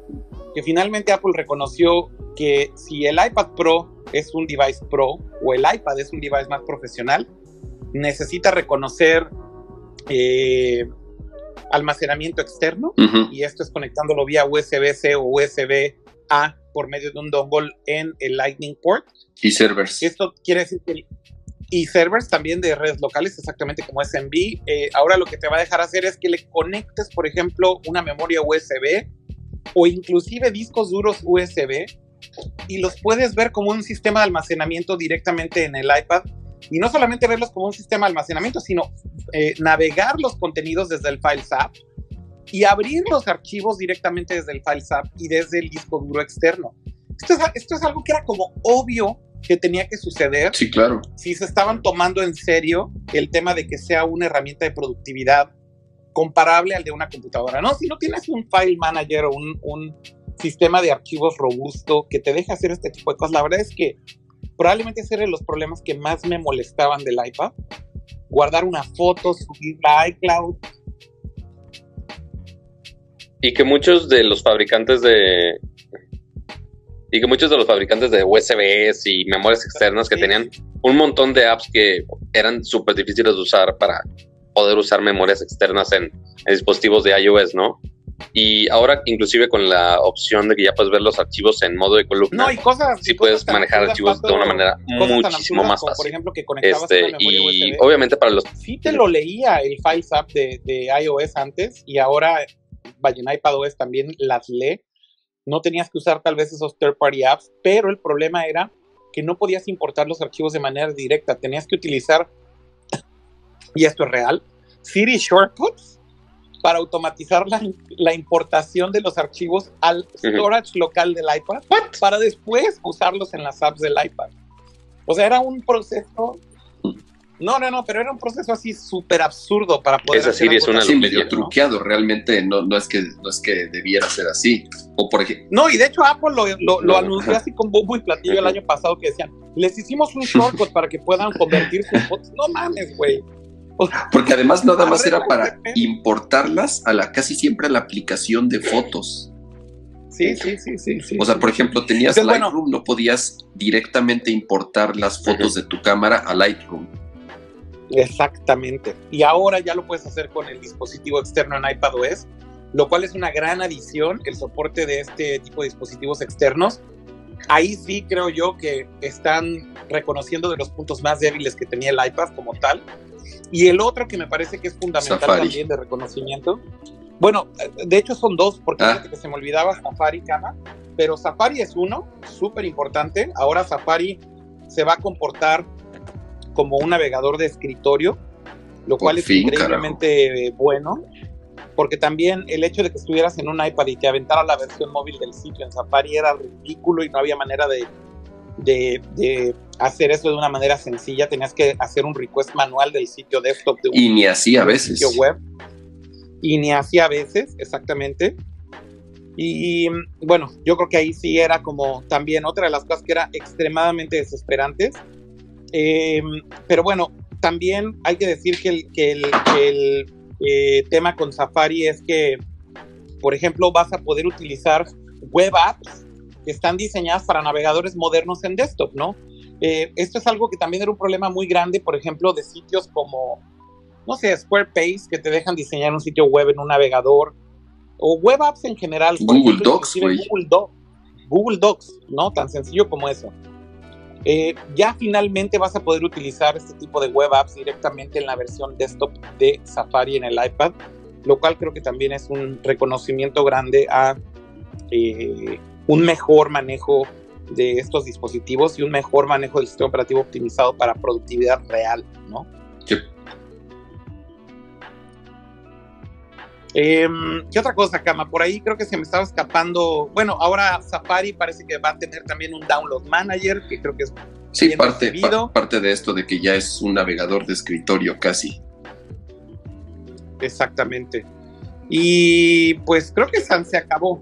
que finalmente Apple reconoció que si el iPad Pro es un device Pro o el iPad es un device más profesional, necesita reconocer eh, almacenamiento externo y esto es conectándolo vía USB-C o USB-A por medio de un dongle en el Lightning port. Y servers. Esto quiere decir que y servers también de redes locales, exactamente como SMB. Eh, ahora lo que te va a dejar hacer es que le conectes, por ejemplo, una memoria USB o inclusive discos duros USB y los puedes ver como un sistema de almacenamiento directamente en el iPad. Y no solamente verlos como un sistema de almacenamiento, sino eh, navegar los contenidos desde el Files App y abrir los archivos directamente desde el Files App y desde el disco duro externo. Esto es, esto es algo que era como obvio que tenía que suceder. Sí, claro. Si se estaban tomando en serio el tema de que sea una herramienta de productividad comparable al de una computadora. No, si no tienes un file manager o un, un sistema de archivos robusto que te deje hacer este tipo de cosas, la verdad es que probablemente ese era los problemas que más me molestaban del iPad. Guardar una foto, subirla a iCloud. Y que muchos de los fabricantes de, y que muchos de los fabricantes de USBs y memorias externas que tenían un montón de apps que eran súper difíciles de usar para poder usar memorias externas en, dispositivos de iOS, ¿no? Y ahora, inclusive con la opción de que ya puedes ver los archivos en modo de columna, No, y cosas. sí y puedes cosas manejar archivos de Pato, una manera muchísimo más como, Por fácil. ejemplo, que conectabas Este, una memoria y USB. obviamente para los Sí te lo leía el Files App de, de iOS antes y ahora en iPadOS también las lee. No tenías que usar tal vez esos third party apps, pero el problema era que no podías importar los archivos de manera directa. Tenías que utilizar, (coughs) y esto es real, Siri Shortcuts para automatizar la, la importación de los archivos al storage local del iPad para después usarlos en las apps del iPad. O sea, era un proceso no, no, no, pero era un proceso así súper absurdo para poder. Esa Siri es algo una tan Sí, locura, medio ¿no? truqueado, realmente no, no, es que, no es que debiera ser así. O por ejemplo, No, y de hecho Apple lo, lo, lo No. anunció así con bombo y platillo el año pasado que decían, les hicimos un shortcut para que puedan convertir sus fotos. No mames, güey. O sea, porque además nada más era para importarlas a la casi siempre a la aplicación de fotos. sí, sí, sí, sí, sí. O sea, por ejemplo, tenías Entonces, bueno. Lightroom, no podías directamente importar las fotos de tu cámara a Lightroom. Exactamente. Y ahora ya lo puedes hacer con el dispositivo externo en iPadOS, lo cual es una gran adición, el soporte de este tipo de dispositivos externos. Ahí sí creo yo que están reconociendo de los puntos más débiles que tenía el iPad como tal. Y el otro que me parece que es fundamental Safari. también de reconocimiento. Bueno, de hecho son dos, porque Ah. que se me olvidaba Safari, Cama, pero Safari es uno, súper importante. Ahora Safari se va a comportar como un navegador de escritorio, lo Por cual es fin, increíblemente eh, bueno, porque también el hecho de que estuvieras en un iPad y te aventara la versión móvil del sitio en Safari era ridículo y no había manera de, de, de hacer eso de una manera sencilla, tenías que hacer un request manual del sitio desktop de un Y ni así a veces. sitio web y ni así a veces, exactamente. Y bueno, yo creo que ahí sí era como también otra de las cosas que era extremadamente desesperantes. Eh, pero bueno, también hay que decir que el, que el, que el, eh, tema con Safari es que, por ejemplo, vas a poder utilizar web apps que están diseñadas para navegadores modernos en desktop, ¿no? Eh, esto es algo que también era un problema muy grande, por ejemplo, de sitios como, no sé, Squarespace, que te dejan diseñar un sitio web en un navegador, o web apps en general. Google ejemplo, Docs. Google, Doc- Google Docs, ¿no? Tan sencillo como eso. Eh, ya finalmente vas a poder utilizar este tipo de web apps directamente en la versión desktop de Safari en el iPad, lo cual creo que también es un reconocimiento grande a eh, un mejor manejo de estos dispositivos y un mejor manejo del sistema operativo optimizado para productividad real, ¿no? Sí. Em, ¿Qué otra cosa, Cama? Por ahí creo que se me estaba escapando. Bueno, ahora Safari parece que va a tener también un Download Manager, que creo que es Sí, bien parte, recibido. pa- parte de esto de que ya es un navegador de escritorio casi. exactamente. Y pues creo que San se acabó.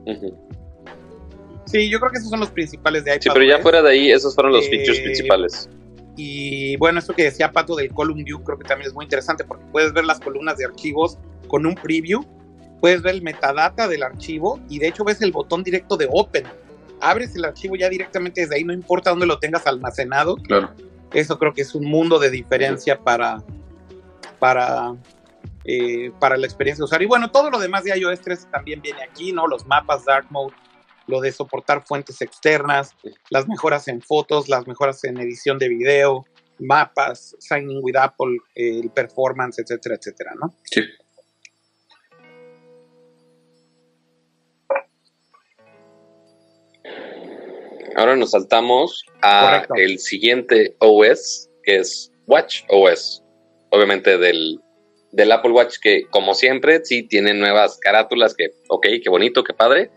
Sí, yo creo que esos son los principales de iPad. Sí, pero ya fuera de ahí, esos fueron los Eh, features principales. Y bueno, esto que decía Pato del Column View creo que también es muy interesante porque puedes ver las columnas de archivos con un preview, puedes ver el metadata del archivo y de hecho ves el botón directo de Open. Abres el archivo ya directamente desde ahí, no importa dónde lo tengas almacenado. Claro. Eso creo que es un mundo de diferencia para, para, eh, para la experiencia de usuario. Y bueno, todo lo demás de iOS 13 también viene aquí, ¿no? Los mapas Dark Mode, lo de soportar fuentes externas, las mejoras en fotos, las mejoras en edición de video, mapas, Signing with Apple, eh, el performance, etcétera, etcétera, ¿no? Sí. Ahora nos saltamos a Correcto. el siguiente OS, que es Watch OS. Obviamente del, del Apple Watch, que como siempre, sí tiene nuevas carátulas, que ok, qué bonito, qué padre.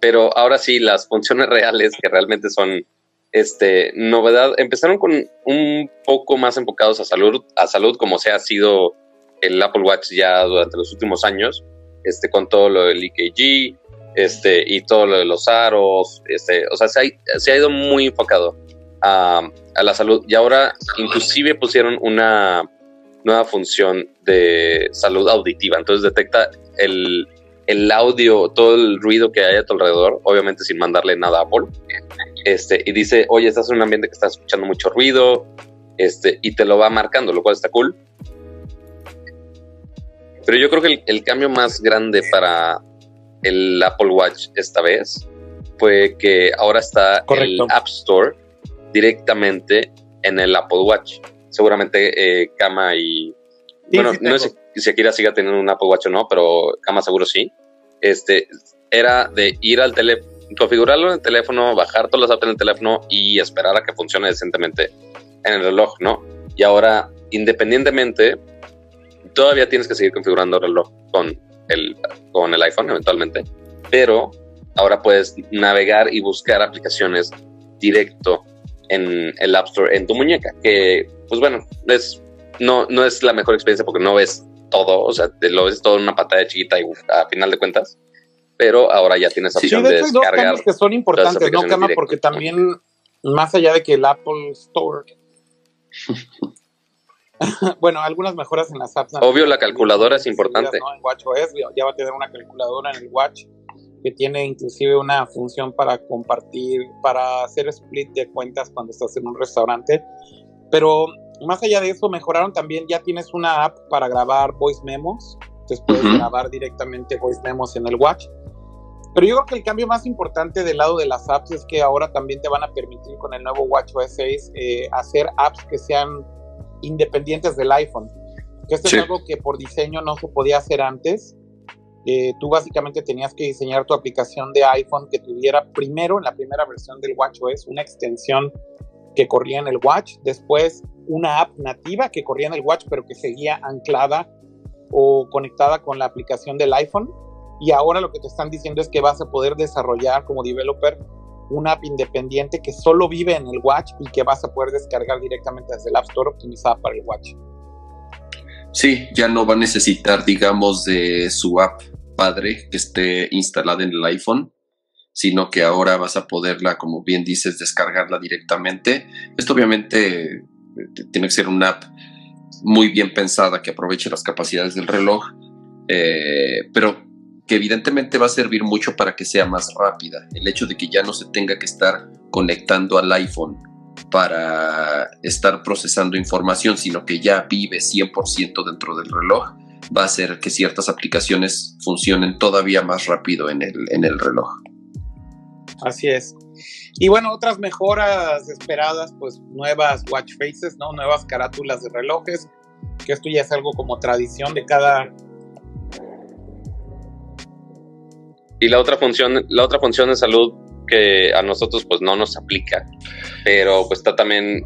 Pero ahora sí, las funciones (laughs) reales, que realmente son este, novedad, empezaron con un poco más enfocados a salud, a salud, como se ha sido el Apple Watch ya durante los últimos años, este, con todo lo del EKG, este, y todo lo de los aros, este, o sea, se ha, ido muy enfocado a, la salud. Y ahora inclusive pusieron una nueva función de salud auditiva, entonces detecta el, el audio, todo el ruido que hay a tu alrededor, obviamente sin mandarle nada a Apple, este, y dice, oye, estás en un ambiente que está escuchando mucho ruido, este, y te lo va marcando, lo cual está cool. Pero yo creo que el cambio más grande para el Apple Watch esta vez fue que ahora está el App Store directamente en el Apple Watch. Seguramente eh, Kama y... bueno, no sé si Akira siga teniendo un Apple Watch o no, pero Kama seguro sí. Este, era de ir al teléfono, configurarlo en el teléfono, bajar todas las apps en el teléfono y esperar a que funcione decentemente en el reloj, ¿no? Y ahora, independientemente, todavía tienes que seguir configurando el reloj con el, con el iPhone eventualmente, pero ahora puedes navegar y buscar aplicaciones directo en el App Store en tu muñeca, que pues bueno, es, no, no es la mejor experiencia porque no ves todo, o sea, te lo ves todo en una pantalla chiquita y a final de cuentas, pero ahora ya tienes opción de, descargar. que son importantes, ¿no, Cama? Porque también, más allá de que el Apple Store (laughs) (laughs) bueno, algunas mejoras en las apps. Obvio, la calculadora es importante. En WatchOS ya va a tener una calculadora en el Watch que tiene inclusive una función para compartir, para hacer split de cuentas cuando estás en un restaurante. Pero más allá de eso, mejoraron también, ya tienes una app para grabar voice memos. Entonces puedes grabar directamente voice memos en el Watch. Pero yo creo que el cambio más importante del lado de las apps es que ahora también te van a permitir con el nuevo WatchOS 6 eh, hacer apps que sean independientes del iPhone. Que esto es algo que por diseño no se podía hacer antes. Eh, tú básicamente tenías que diseñar tu aplicación de iPhone que tuviera primero en la primera versión del WatchOS una extensión que corría en el Watch, después una app nativa que corría en el Watch pero que seguía anclada o conectada con la aplicación del iPhone. Y ahora lo que te están diciendo es que vas a poder desarrollar como developer una app independiente que solo vive en el Watch y que vas a poder descargar directamente desde el App Store optimizada para el Watch. Sí, ya no va a necesitar, digamos, de su app padre que esté instalada en el iPhone, sino que ahora vas a poderla, como bien dices, descargarla directamente. Esto obviamente eh, tiene que ser una app muy bien pensada que aproveche las capacidades del reloj, eh, pero que evidentemente va a servir mucho para que sea más rápida. El hecho de que ya no se tenga que estar conectando al iPhone para estar procesando información, sino que ya vive 100% dentro del reloj, va a hacer que ciertas aplicaciones funcionen todavía más rápido en el, en el reloj. Así es. Y bueno, otras mejoras esperadas, pues nuevas watch faces, ¿no? Nuevas carátulas de relojes, que esto ya es algo como tradición de cada Y la otra función, la otra función de salud que a nosotros pues no nos aplica, pero pues está también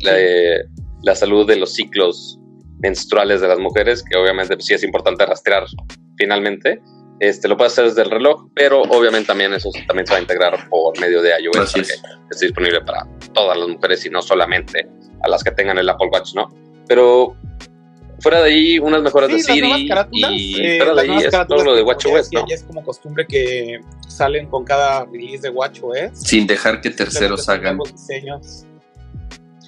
la, salud de los ciclos menstruales de las mujeres, que obviamente pues, sí es importante rastrear finalmente. Este, lo puedes hacer desde el reloj, pero obviamente también eso también se va a integrar por medio de iOS, que esté disponible para todas las mujeres y no solamente a las que tengan el Apple Watch, ¿no? Pero fuera de ahí, unas mejoras de Siri. y eh, fuera de ahí es todo lo de WatchOS. ¿no? Ya es como costumbre que salen con cada release de WatchOS. Sin dejar que terceros hagan. Diseños,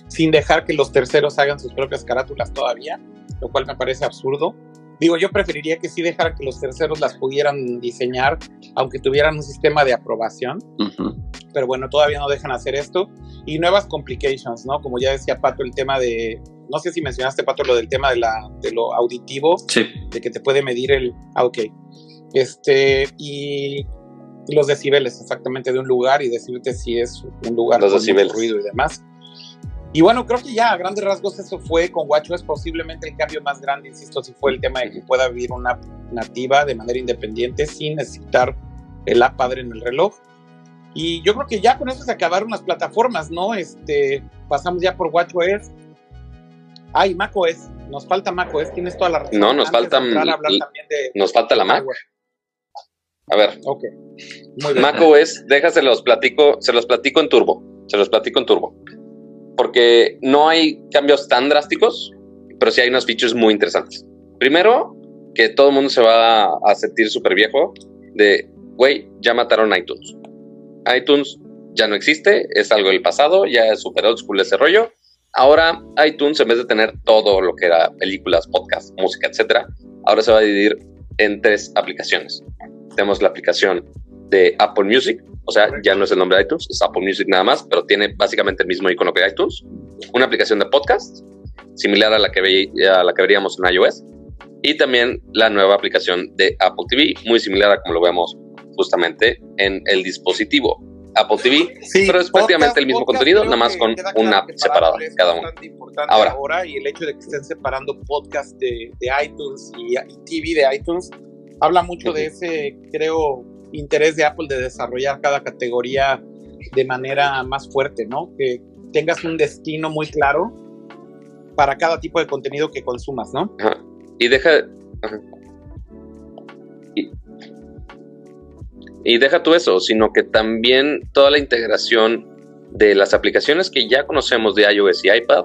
sin dejar que los terceros hagan sus propias carátulas todavía, lo cual me parece absurdo. Digo, yo preferiría que sí dejara que los terceros las pudieran diseñar, aunque tuvieran un sistema de aprobación. Pero bueno, todavía no dejan hacer esto. Y nuevas complications, ¿no? Como ya decía Pato, el tema de no sé si mencionaste, Pato, lo del tema de, la, de lo auditivo, sí. de que te puede medir el... Ah, ok. Este, y los decibeles exactamente de un lugar y decirte si es un lugar con mucho ruido y demás. Y bueno, creo que ya a grandes rasgos eso fue con WatchOS posiblemente el cambio más grande, insisto, si fue el tema de que pueda vivir una app nativa de manera independiente sin necesitar el app padre en el reloj. Y yo creo que ya con eso se acabaron las plataformas, ¿no? Este, pasamos ya por WatchOS, Ay, macOS. Nos falta macOS. Tienes toda la razón. No, nos falta. nos falta la Mac. A ver. Ok. Muy macOS, déjase los platico, se los platico en turbo. Se los platico en turbo. Porque no hay cambios tan drásticos, pero sí hay unos features muy interesantes. Primero, que todo el mundo se va a sentir súper viejo de, güey, ya mataron iTunes. iTunes ya no existe, es algo del pasado, ya es super old school ese rollo Ahora iTunes, en vez de tener todo lo que era películas, podcasts, música, etcétera, ahora se va a dividir en tres aplicaciones. Tenemos la aplicación de Apple Music, o sea, ya no es el nombre de iTunes, es Apple Music nada más, pero tiene básicamente el mismo icono que iTunes. Una aplicación de podcast, similar a la que, a la que veríamos en iOS. Y también la nueva aplicación de Apple TV, muy similar a como lo vemos justamente en el dispositivo. Apple TV, pero es prácticamente el mismo contenido, nada más con una app separada cada uno. Ahora, ahora, y el hecho de que estén separando podcast de, iTunes y, TV de iTunes habla mucho de ese, creo, interés de Apple de desarrollar cada categoría de manera más fuerte, ¿no? Que tengas un destino muy claro para cada tipo de contenido que consumas, ¿no? Y deja. Y, deja tú eso, sino que también toda la integración de las aplicaciones que ya conocemos de iOS y iPad,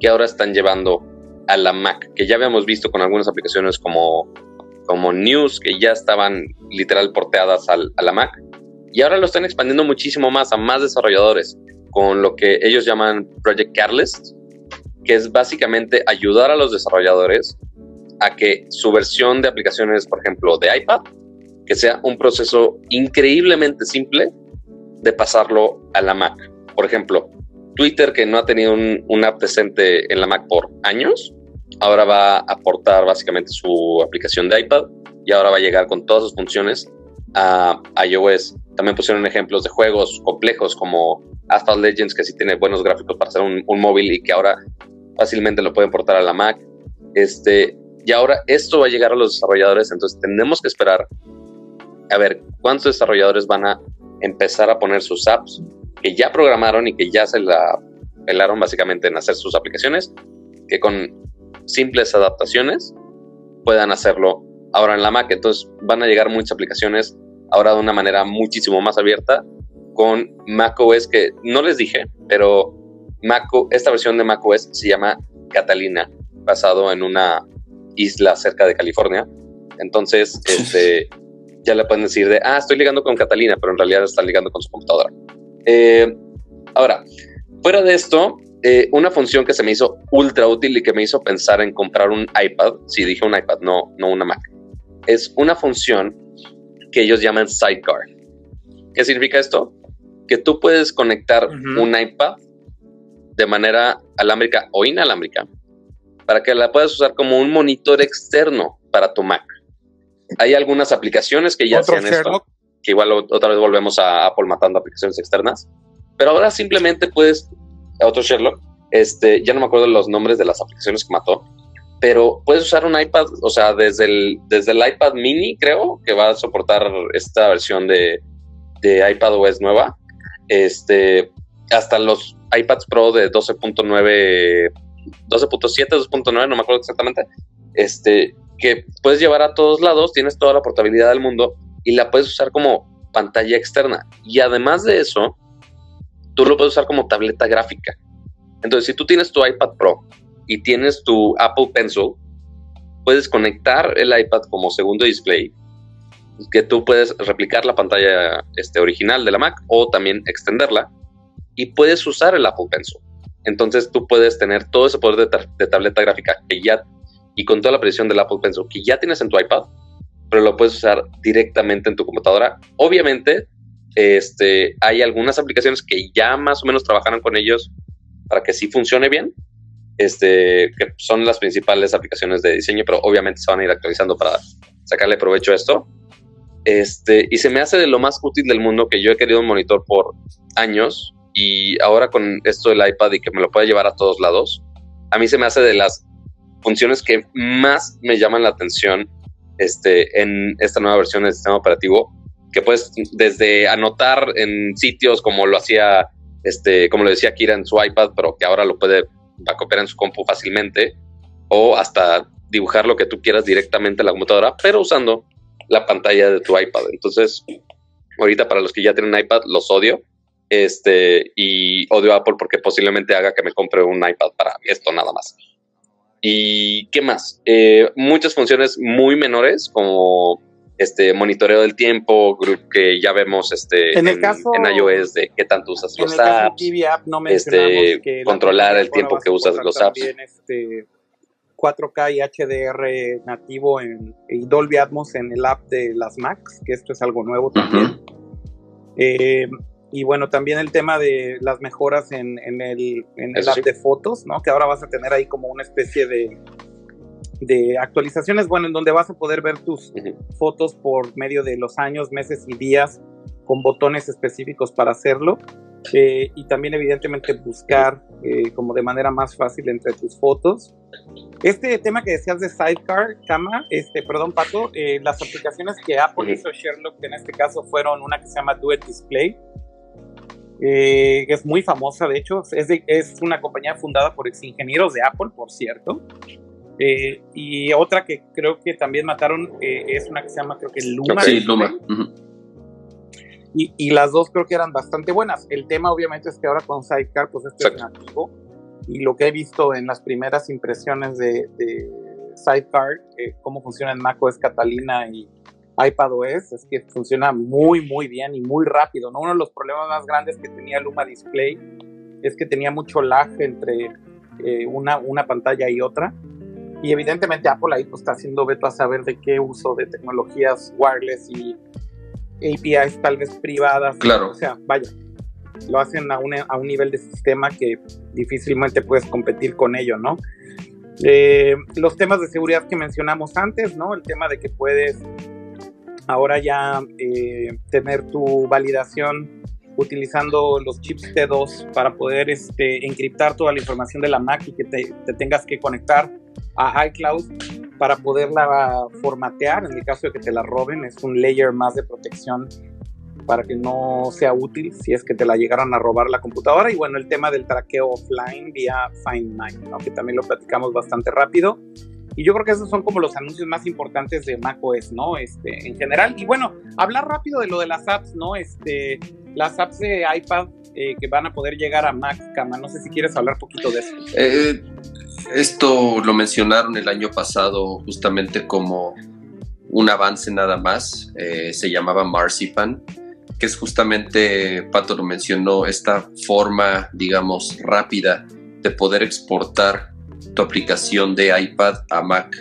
que ahora están llevando a la Mac, que ya habíamos visto con algunas aplicaciones como, como News, que ya estaban literal porteadas a la Mac, y ahora lo están expandiendo muchísimo más a más desarrolladores, con lo que ellos llaman Project Catalyst, que es básicamente ayudar a los desarrolladores a que su versión de aplicaciones, por ejemplo, de iPad, que sea un proceso increíblemente simple de pasarlo a la Mac. Por ejemplo, Twitter, que no ha tenido un, app decente en la Mac por años, ahora va a aportar básicamente su aplicación de iPad y ahora va a llegar con todas sus funciones a iOS. También pusieron ejemplos de juegos complejos como Asphalt Legends, que sí tiene buenos gráficos para hacer un, un móvil y que ahora fácilmente lo pueden portar a la Mac. Este, y ahora esto va a llegar a los desarrolladores, entonces tenemos que esperar a ver cuántos desarrolladores van a empezar a poner sus apps que ya programaron y que ya se la pelaron básicamente en hacer sus aplicaciones, que con simples adaptaciones puedan hacerlo ahora en la Mac. Entonces van a llegar muchas aplicaciones ahora de una manera muchísimo más abierta con macOS que no les dije, pero Mac, esta versión de macOS se llama Catalina, basado en una isla cerca de California. Entonces, (laughs) este, ya le pueden decir de, ah, estoy ligando con Catalina, pero en realidad está ligando con su computadora. Eh, ahora, fuera de esto, eh, una función que se me hizo ultra útil y que me hizo pensar en comprar un iPad, si dije un iPad, no, no una Mac, es una función que ellos llaman Sidecar. ¿Qué significa esto? Que tú puedes conectar un iPad de manera alámbrica o inalámbrica para que la puedas usar como un monitor externo para tu Mac. Hay algunas aplicaciones que ya hacen esto, que igual otra vez volvemos a Apple matando aplicaciones externas, pero ahora simplemente puedes, otro Sherlock, este, ya no me acuerdo los nombres de las aplicaciones que mató, pero puedes usar un iPad, o sea, desde el, desde el iPad mini, creo, que va a soportar esta versión de, de iPad OS nueva, este, hasta los iPads Pro de 12.9 12.7, 2.9, no me acuerdo exactamente, este, que puedes llevar a todos lados, tienes toda la portabilidad del mundo y la puedes usar como pantalla externa. Y además de eso, tú lo puedes usar como tableta gráfica. Entonces, si tú tienes tu iPad Pro y tienes tu Apple Pencil, puedes conectar el iPad como segundo display, que tú puedes replicar la pantalla este, original de la Mac o también extenderla y puedes usar el Apple Pencil. Entonces tú puedes tener todo ese poder de, tableta gráfica que ya, y con toda la precisión del Apple Pencil que ya tienes en tu iPad, pero lo puedes usar directamente en tu computadora. Obviamente, este, hay algunas aplicaciones que ya más o menos trabajaron con ellos para que sí funcione bien, este, que son las principales aplicaciones de diseño, pero obviamente se van a ir actualizando para sacarle provecho a esto. Este, y se me hace de lo más útil del mundo que yo he querido un monitor por años y ahora con esto del iPad y que me lo pueda llevar a todos lados, a mí se me hace de las funciones que más me llaman la atención este, en esta nueva versión del sistema operativo, que puedes desde anotar en sitios como lo hacía, este, como lo decía Kira en su iPad, pero que ahora lo puede a copiar en su compu fácilmente, o hasta dibujar lo que tú quieras directamente en la computadora, pero usando la pantalla de tu iPad. Entonces, ahorita para los que ya tienen iPad, los odio, este, y odio Apple porque posiblemente haga que me compre un iPad para esto nada más. ¿Y qué más? Eh, muchas funciones muy menores como este monitoreo del tiempo que ya vemos este en, iOS de qué tanto usas los apps, este, controlar el tiempo que usas los apps. Este 4K y HDR nativo en Dolby Atmos en el app de las Macs, que esto es algo nuevo también. eh, y bueno, también el tema de las mejoras en, el, en el app de fotos, ¿no? Que ahora vas a tener ahí como una especie de, de actualizaciones, bueno, en donde vas a poder ver tus fotos por medio de los años, meses y días con botones específicos para hacerlo. Eh, y también evidentemente buscar eh, como de manera más fácil entre tus fotos. Este tema que decías de Sidecar, Cama, este, perdón Pato, eh, las aplicaciones que Apple hizo Sherlock en este caso fueron una que se llama Duet Display, eh, es muy famosa de hecho, es, es una compañía fundada por ex ingenieros de Apple, por cierto. y otra que creo que también mataron es una que se llama creo que Luma. Sí, Luma. Y, las dos creo que eran bastante buenas. El tema obviamente es que ahora con Sidecar, pues esto es nativo. Y lo que he visto en las primeras impresiones de, Sidecar, eh, cómo funciona en macOS Catalina y iPadOS, es que funciona muy, muy bien y muy rápido. ¿no? Uno de los problemas más grandes que tenía Luma Display es que tenía mucho lag entre eh, una, una pantalla y otra. Y evidentemente Apple ahí pues, está haciendo veto a saber de qué uso de tecnologías wireless y APIs tal vez privadas. Claro. O sea, vaya, lo hacen a un, a un nivel de sistema que difícilmente puedes competir con ello, ¿no? Eh, los temas de seguridad que mencionamos antes, ¿no? El tema de que puedes ahora ya eh, tener tu validación utilizando los chips T2 para poder este, encriptar toda la información de la Mac y que te, te tengas que conectar a iCloud para poderla formatear en el caso de que te la roben. Es un layer más de protección para que no sea útil si es que te la llegaran a robar la computadora. Y bueno, el tema del traqueo offline vía Find My, que también lo platicamos bastante rápido. Y yo creo que esos son como los anuncios más importantes de macOS, ¿no? Este, en general. Y bueno, hablar rápido de lo de las apps, ¿no? Este, las apps de iPad eh, que van a poder llegar a Mac, Cama. No sé si quieres hablar poquito de eso. Eh, esto lo mencionaron el año pasado justamente como un avance nada más, eh, se llamaba Marzipan, que es justamente, Pato lo mencionó, esta forma, digamos, rápida de poder exportar tu aplicación de iPad a Mac.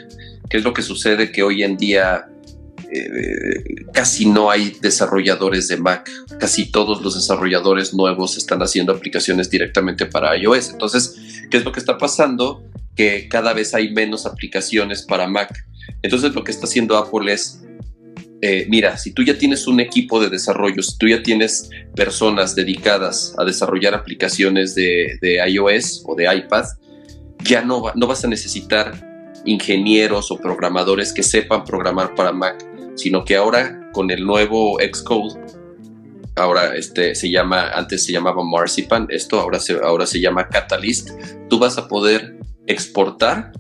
¿Qué es lo que sucede? Que hoy en día eh, casi no hay desarrolladores de Mac. Casi todos los desarrolladores nuevos están haciendo aplicaciones directamente para iOS. Entonces, ¿qué es lo que está pasando? Que cada vez hay menos aplicaciones para Mac. Entonces, lo que está haciendo Apple es, eh, mira, si tú ya tienes un equipo de desarrollo, si tú ya tienes personas dedicadas a desarrollar aplicaciones de, iOS o de iPad, ya no, no vas a necesitar ingenieros o programadores que sepan programar para Mac sino que ahora con el nuevo Xcode, ahora este se llama, antes se llamaba Marzipan, esto ahora se, ahora se llama Catalyst, tú vas a poder exportar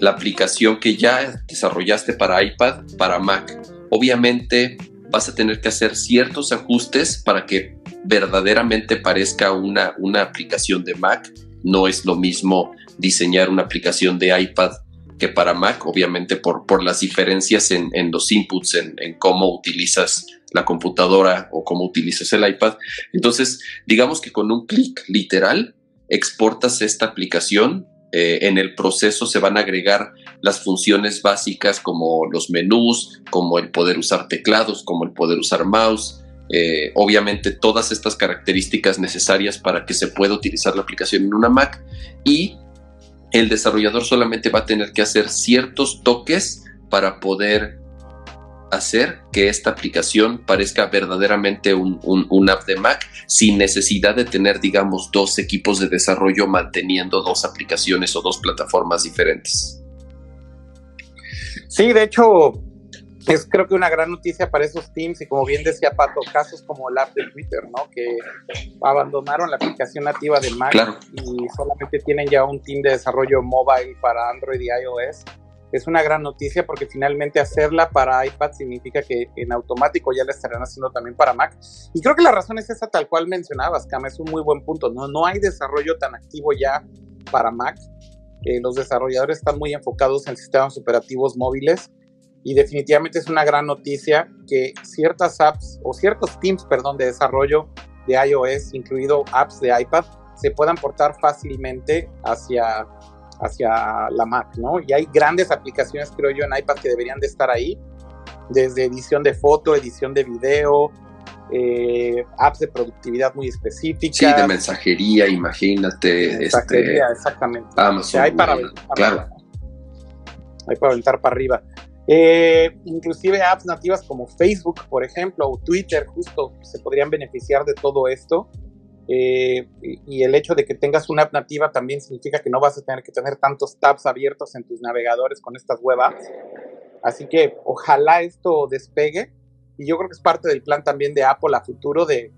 la aplicación que ya desarrollaste para iPad para Mac. Obviamente vas a tener que hacer ciertos ajustes para que verdaderamente parezca una, una aplicación de Mac. No es lo mismo diseñar una aplicación de iPad que para Mac, obviamente por, por las diferencias en, los inputs, en, cómo utilizas la computadora o cómo utilizas el iPad. Entonces, digamos que con un clic literal, exportas esta aplicación. Eh, en el proceso se van a agregar las funciones básicas como los menús, como el poder usar teclados, como el poder usar mouse, eh, obviamente todas estas características necesarias para que se pueda utilizar la aplicación en una Mac y el desarrollador solamente va a tener que hacer ciertos toques para poder hacer que esta aplicación parezca verdaderamente un, app de Mac sin necesidad de tener, digamos, dos equipos de desarrollo manteniendo dos aplicaciones o dos plataformas diferentes. Sí, de hecho, es creo que una gran noticia para esos teams y como bien decía Pato, casos como el app de Twitter, ¿no? Que abandonaron la aplicación nativa de Mac y solamente tienen ya un team de desarrollo mobile para Android y iOS. Es una gran noticia porque finalmente hacerla para iPad significa que en automático ya la estarán haciendo también para Mac. Y creo que la razón es esa tal cual mencionabas, Cam, es un muy buen punto, ¿no? No hay desarrollo tan activo ya para Mac. los desarrolladores están muy enfocados en sistemas operativos móviles y definitivamente es una gran noticia que ciertas apps o ciertos teams, perdón, de desarrollo de iOS, incluido apps de iPad, se puedan portar fácilmente hacia, hacia la Mac, ¿no? Y hay grandes aplicaciones, creo yo, en iPad que deberían de estar ahí, desde edición de foto, edición de video, eh, apps de productividad muy específicas. Sí, de mensajería, imagínate. Mensajería, este, exactamente. Amazon. hay para, claro. ahí para aventar para arriba. Eh, inclusive apps nativas como Facebook, por ejemplo, o Twitter, justo se podrían beneficiar de todo esto. Eh, y, el hecho de que tengas una app nativa también significa que no vas a tener que tener tantos tabs abiertos en tus navegadores con estas web apps. Así que ojalá esto despegue. Y yo creo que es parte del plan también de Apple a futuro de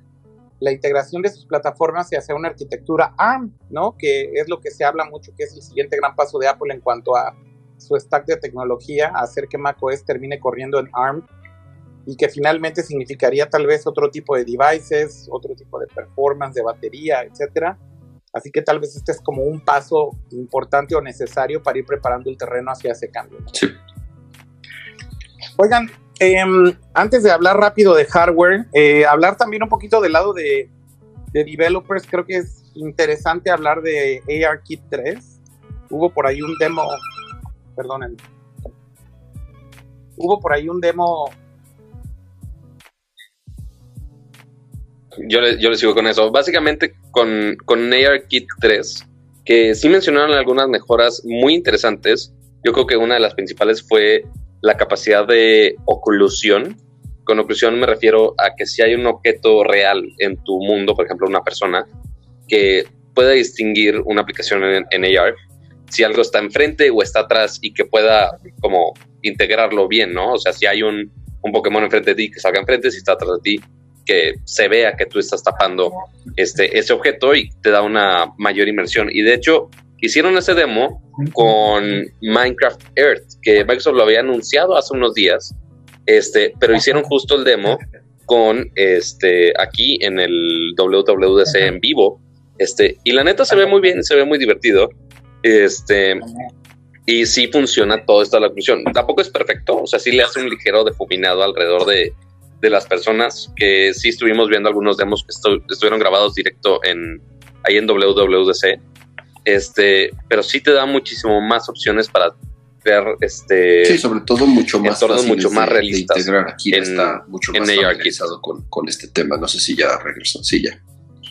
la integración de sus plataformas hacia una arquitectura ARM, ¿no? Que es lo que se habla mucho, que es el siguiente gran paso de Apple en cuanto a su stack de tecnología, hacer que macOS termine corriendo en ARM y que finalmente significaría tal vez otro tipo de devices, otro tipo de performance, de batería, etcétera. Así que tal vez este es como un paso importante o necesario para ir preparando el terreno hacia ese cambio. Sí. Oigan, em, antes de hablar rápido de hardware, eh, hablar también un poquito del lado de, de, developers, creo que es interesante hablar de ARKit 3. Hubo por ahí un demo, perdonen, hubo por ahí un demo yo le sigo con eso. Básicamente con, con ARKit 3, que sí mencionaron algunas mejoras muy interesantes. Yo creo que una de las principales fue la capacidad de oclusión. Con oclusión me refiero a que si hay un objeto real en tu mundo, por ejemplo una persona, que pueda distinguir una aplicación en, en AR, si algo está enfrente o está atrás y que pueda como integrarlo bien, ¿no? O sea, si hay un, un Pokémon enfrente de ti, que salga enfrente, si está atrás de ti, que se vea que tú estás tapando este, ese objeto y te da una mayor inmersión. Y de hecho, hicieron ese demo con Minecraft Earth, que Microsoft lo había anunciado hace unos días, este, pero hicieron justo el demo con este aquí en el WWDC en vivo. Este, y la neta se ve muy bien, se ve muy divertido. Este, y sí funciona todo esto de la función. Tampoco es perfecto, o sea, sí le hace un ligero defuminado alrededor de, de las personas que sí estuvimos viendo algunos demos que estuvieron grabados directo en ahí en WWDC. Este, pero sí te da muchísimo más opciones para crear este sí sobre todo mucho más mucho más realistas integrar aquí está mucho más familiarizado con, con, este tema. No sé si ya regresó. Sí ya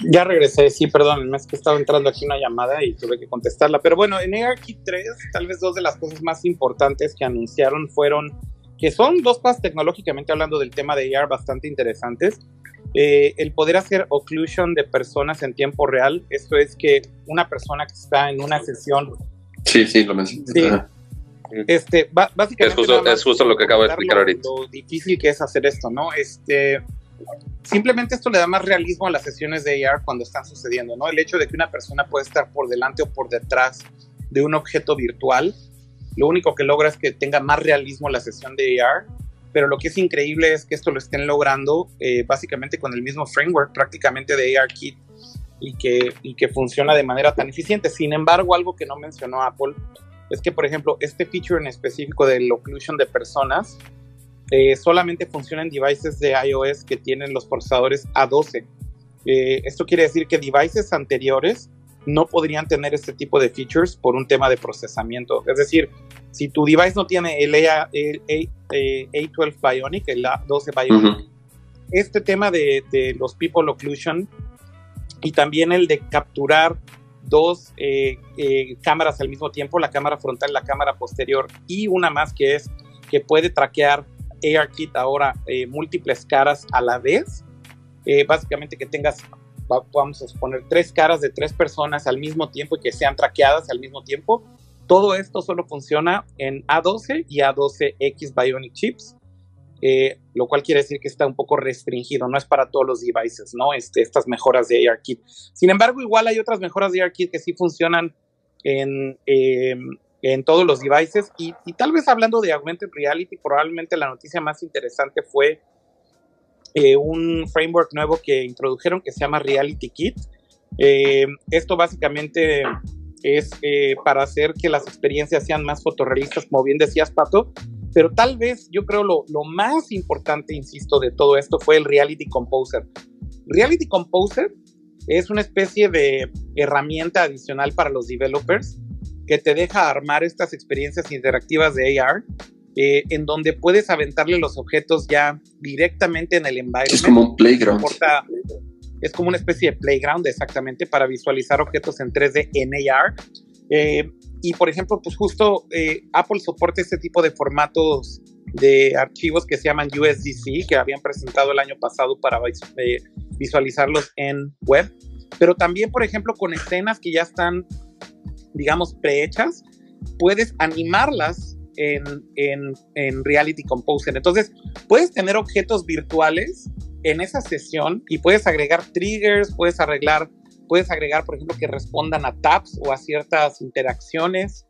ya regresé, sí, perdón, es que estaba entrando aquí una llamada y tuve que contestarla. Pero bueno, en ARKit 3, tal vez dos de las cosas más importantes que anunciaron fueron que son dos cosas tecnológicamente hablando del tema de AR bastante interesantes. Eh, el poder hacer occlusion de personas en tiempo real, esto es que una persona que está en una sesión... Sí, sí, lo mencioné. este, básicamente... Es justo, es justo lo que acabo de explicar ahorita. Lo difícil que es hacer esto, ¿no? Este, simplemente esto le da más realismo a las sesiones de AR cuando están sucediendo, ¿no? El hecho de que una persona puede estar por delante o por detrás de un objeto virtual lo único que logra es que tenga más realismo la sesión de AR, pero lo que es increíble es que esto lo estén logrando eh, básicamente con el mismo framework prácticamente de ARKit y que, y que funciona de manera tan eficiente. Sin embargo, algo que no mencionó Apple es que, por ejemplo, este feature en específico del occlusion de personas eh, solamente funciona en devices de iOS que tienen los procesadores A12. Eh, esto quiere decir que devices anteriores no podrían tener este tipo de features por un tema de procesamiento. Es decir, si tu device no tiene el, A, 12 Bionic, el A12 Bionic, este tema de, los people occlusion y también el de capturar dos eh, eh, cámaras al mismo tiempo, la cámara frontal y la cámara posterior, y una más que es que puede traquear ARKit ahora eh, múltiples caras a la vez. básicamente que tengas vamos a suponer, tres caras de tres personas al mismo tiempo y que sean traqueadas al mismo tiempo. Todo esto solo funciona en A12 y A12X Bionic Chips, eh, lo cual quiere decir que está un poco restringido, no es para todos los devices, ¿no? Este, estas mejoras de ARKit. Sin embargo, igual hay otras mejoras de ARKit que sí funcionan en, em, en todos los devices y, y, tal vez hablando de Augmented Reality, probablemente la noticia más interesante fue eh, un framework nuevo que introdujeron que se llama Reality Kit. Eh, esto básicamente es eh, para hacer que las experiencias sean más fotorrealistas, como bien decías, Pato, pero tal vez yo creo lo, lo más importante, insisto, de todo esto fue el Reality Composer. Reality Composer es una especie de herramienta adicional para los developers que te deja armar estas experiencias interactivas de AR eh, en donde puedes aventarle los objetos ya directamente en el environment. Es como un playground. es como una especie de playground, exactamente, para visualizar objetos en 3D en AR. Eh, y por ejemplo, pues justo eh, Apple soporta este tipo de formatos de archivos que se llaman USDC, que habían presentado el año pasado para eh, visualizarlos en web, pero también, por ejemplo, con escenas que ya están, digamos, prehechas, puedes animarlas en, en, en Reality Composer. Entonces, puedes tener objetos virtuales en esa sesión y puedes agregar triggers, puedes arreglar puedes agregar, por ejemplo, que respondan a taps o a ciertas interacciones.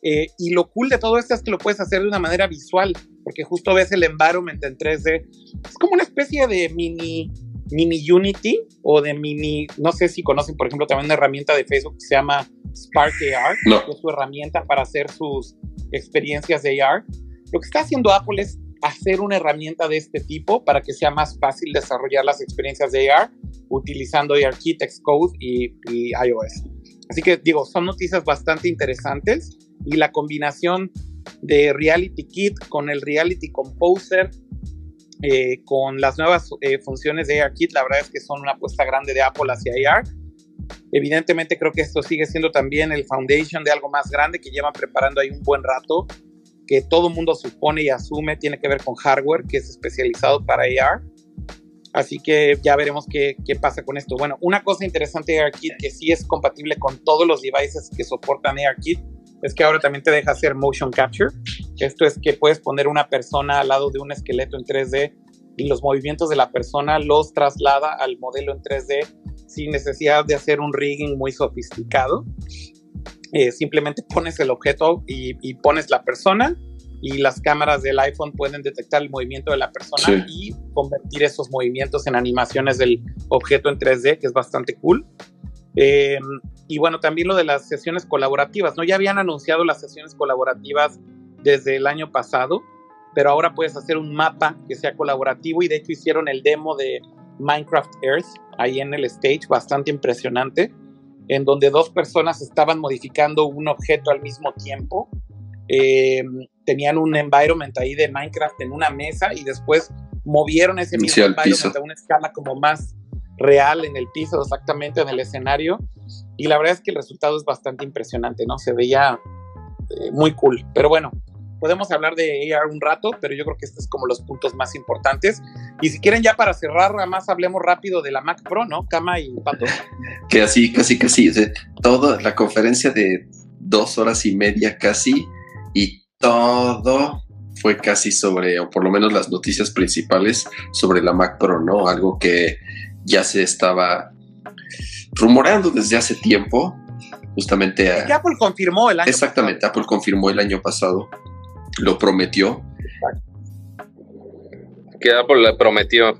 Eh, y lo cool de todo esto es que lo puedes hacer de una manera visual, porque justo ves el environment en 3D. Es como una especie de mini, mini Unity o de mini, no sé si conocen, por ejemplo, también una herramienta de Facebook que se llama Spark AR, que es su herramienta para hacer sus experiencias de AR. Lo que está haciendo Apple es hacer una herramienta de este tipo para que sea más fácil desarrollar las experiencias de AR utilizando ARKit, Xcode y, y iOS. Así que digo, son noticias bastante interesantes y la combinación de Reality Kit con el Reality Composer, eh, con las nuevas eh, funciones de ARKit, la verdad es que son una apuesta grande de Apple hacia AR. Evidentemente creo que esto sigue siendo también el foundation de algo más grande que llevan preparando ahí un buen rato, que todo mundo supone y asume tiene que ver con hardware que es especializado para AR Así que ya veremos qué, qué, pasa con esto. Bueno, una cosa interesante de ARKit que sí es compatible con todos los devices que soportan ARKit es que ahora también te deja hacer motion capture. Esto es que puedes poner una persona al lado de un esqueleto en 3D y los movimientos de la persona los traslada al modelo en 3D sin necesidad de hacer un rigging muy sofisticado. Eh, simplemente pones el objeto y, y pones la persona y las cámaras del iPhone pueden detectar el movimiento de la persona y convertir esos movimientos en animaciones del objeto en 3D, que es bastante cool. Em, y bueno, también lo de las sesiones colaborativas, ¿no? Ya habían anunciado las sesiones colaborativas desde el año pasado, pero ahora puedes hacer un mapa que sea colaborativo y de hecho hicieron el demo de Minecraft Earth ahí en el stage, bastante impresionante, en donde dos personas estaban modificando un objeto al mismo tiempo. Eh, tenían un environment ahí de Minecraft en una mesa y después movieron ese mismo environment a una escala como más real en el piso, exactamente en el escenario. Y la verdad es que el resultado es bastante impresionante, ¿no? Se veía eh, muy cool. Pero bueno, podemos hablar de AR un rato, pero yo creo que estos es como los puntos más importantes. Y si quieren ya para cerrar, nada más hablemos rápido de la Mac Pro, ¿no? Cama y Pato. (laughs) Que así, casi, casi, o toda la conferencia de dos horas y media casi, y todo fue casi sobre, o por lo menos las noticias principales sobre la Mac Pro, ¿no? Algo que ya se estaba rumorando desde hace tiempo, justamente. A, Apple confirmó el año Exactamente, Apple confirmó el año pasado, lo prometió. Que Apple le prometió,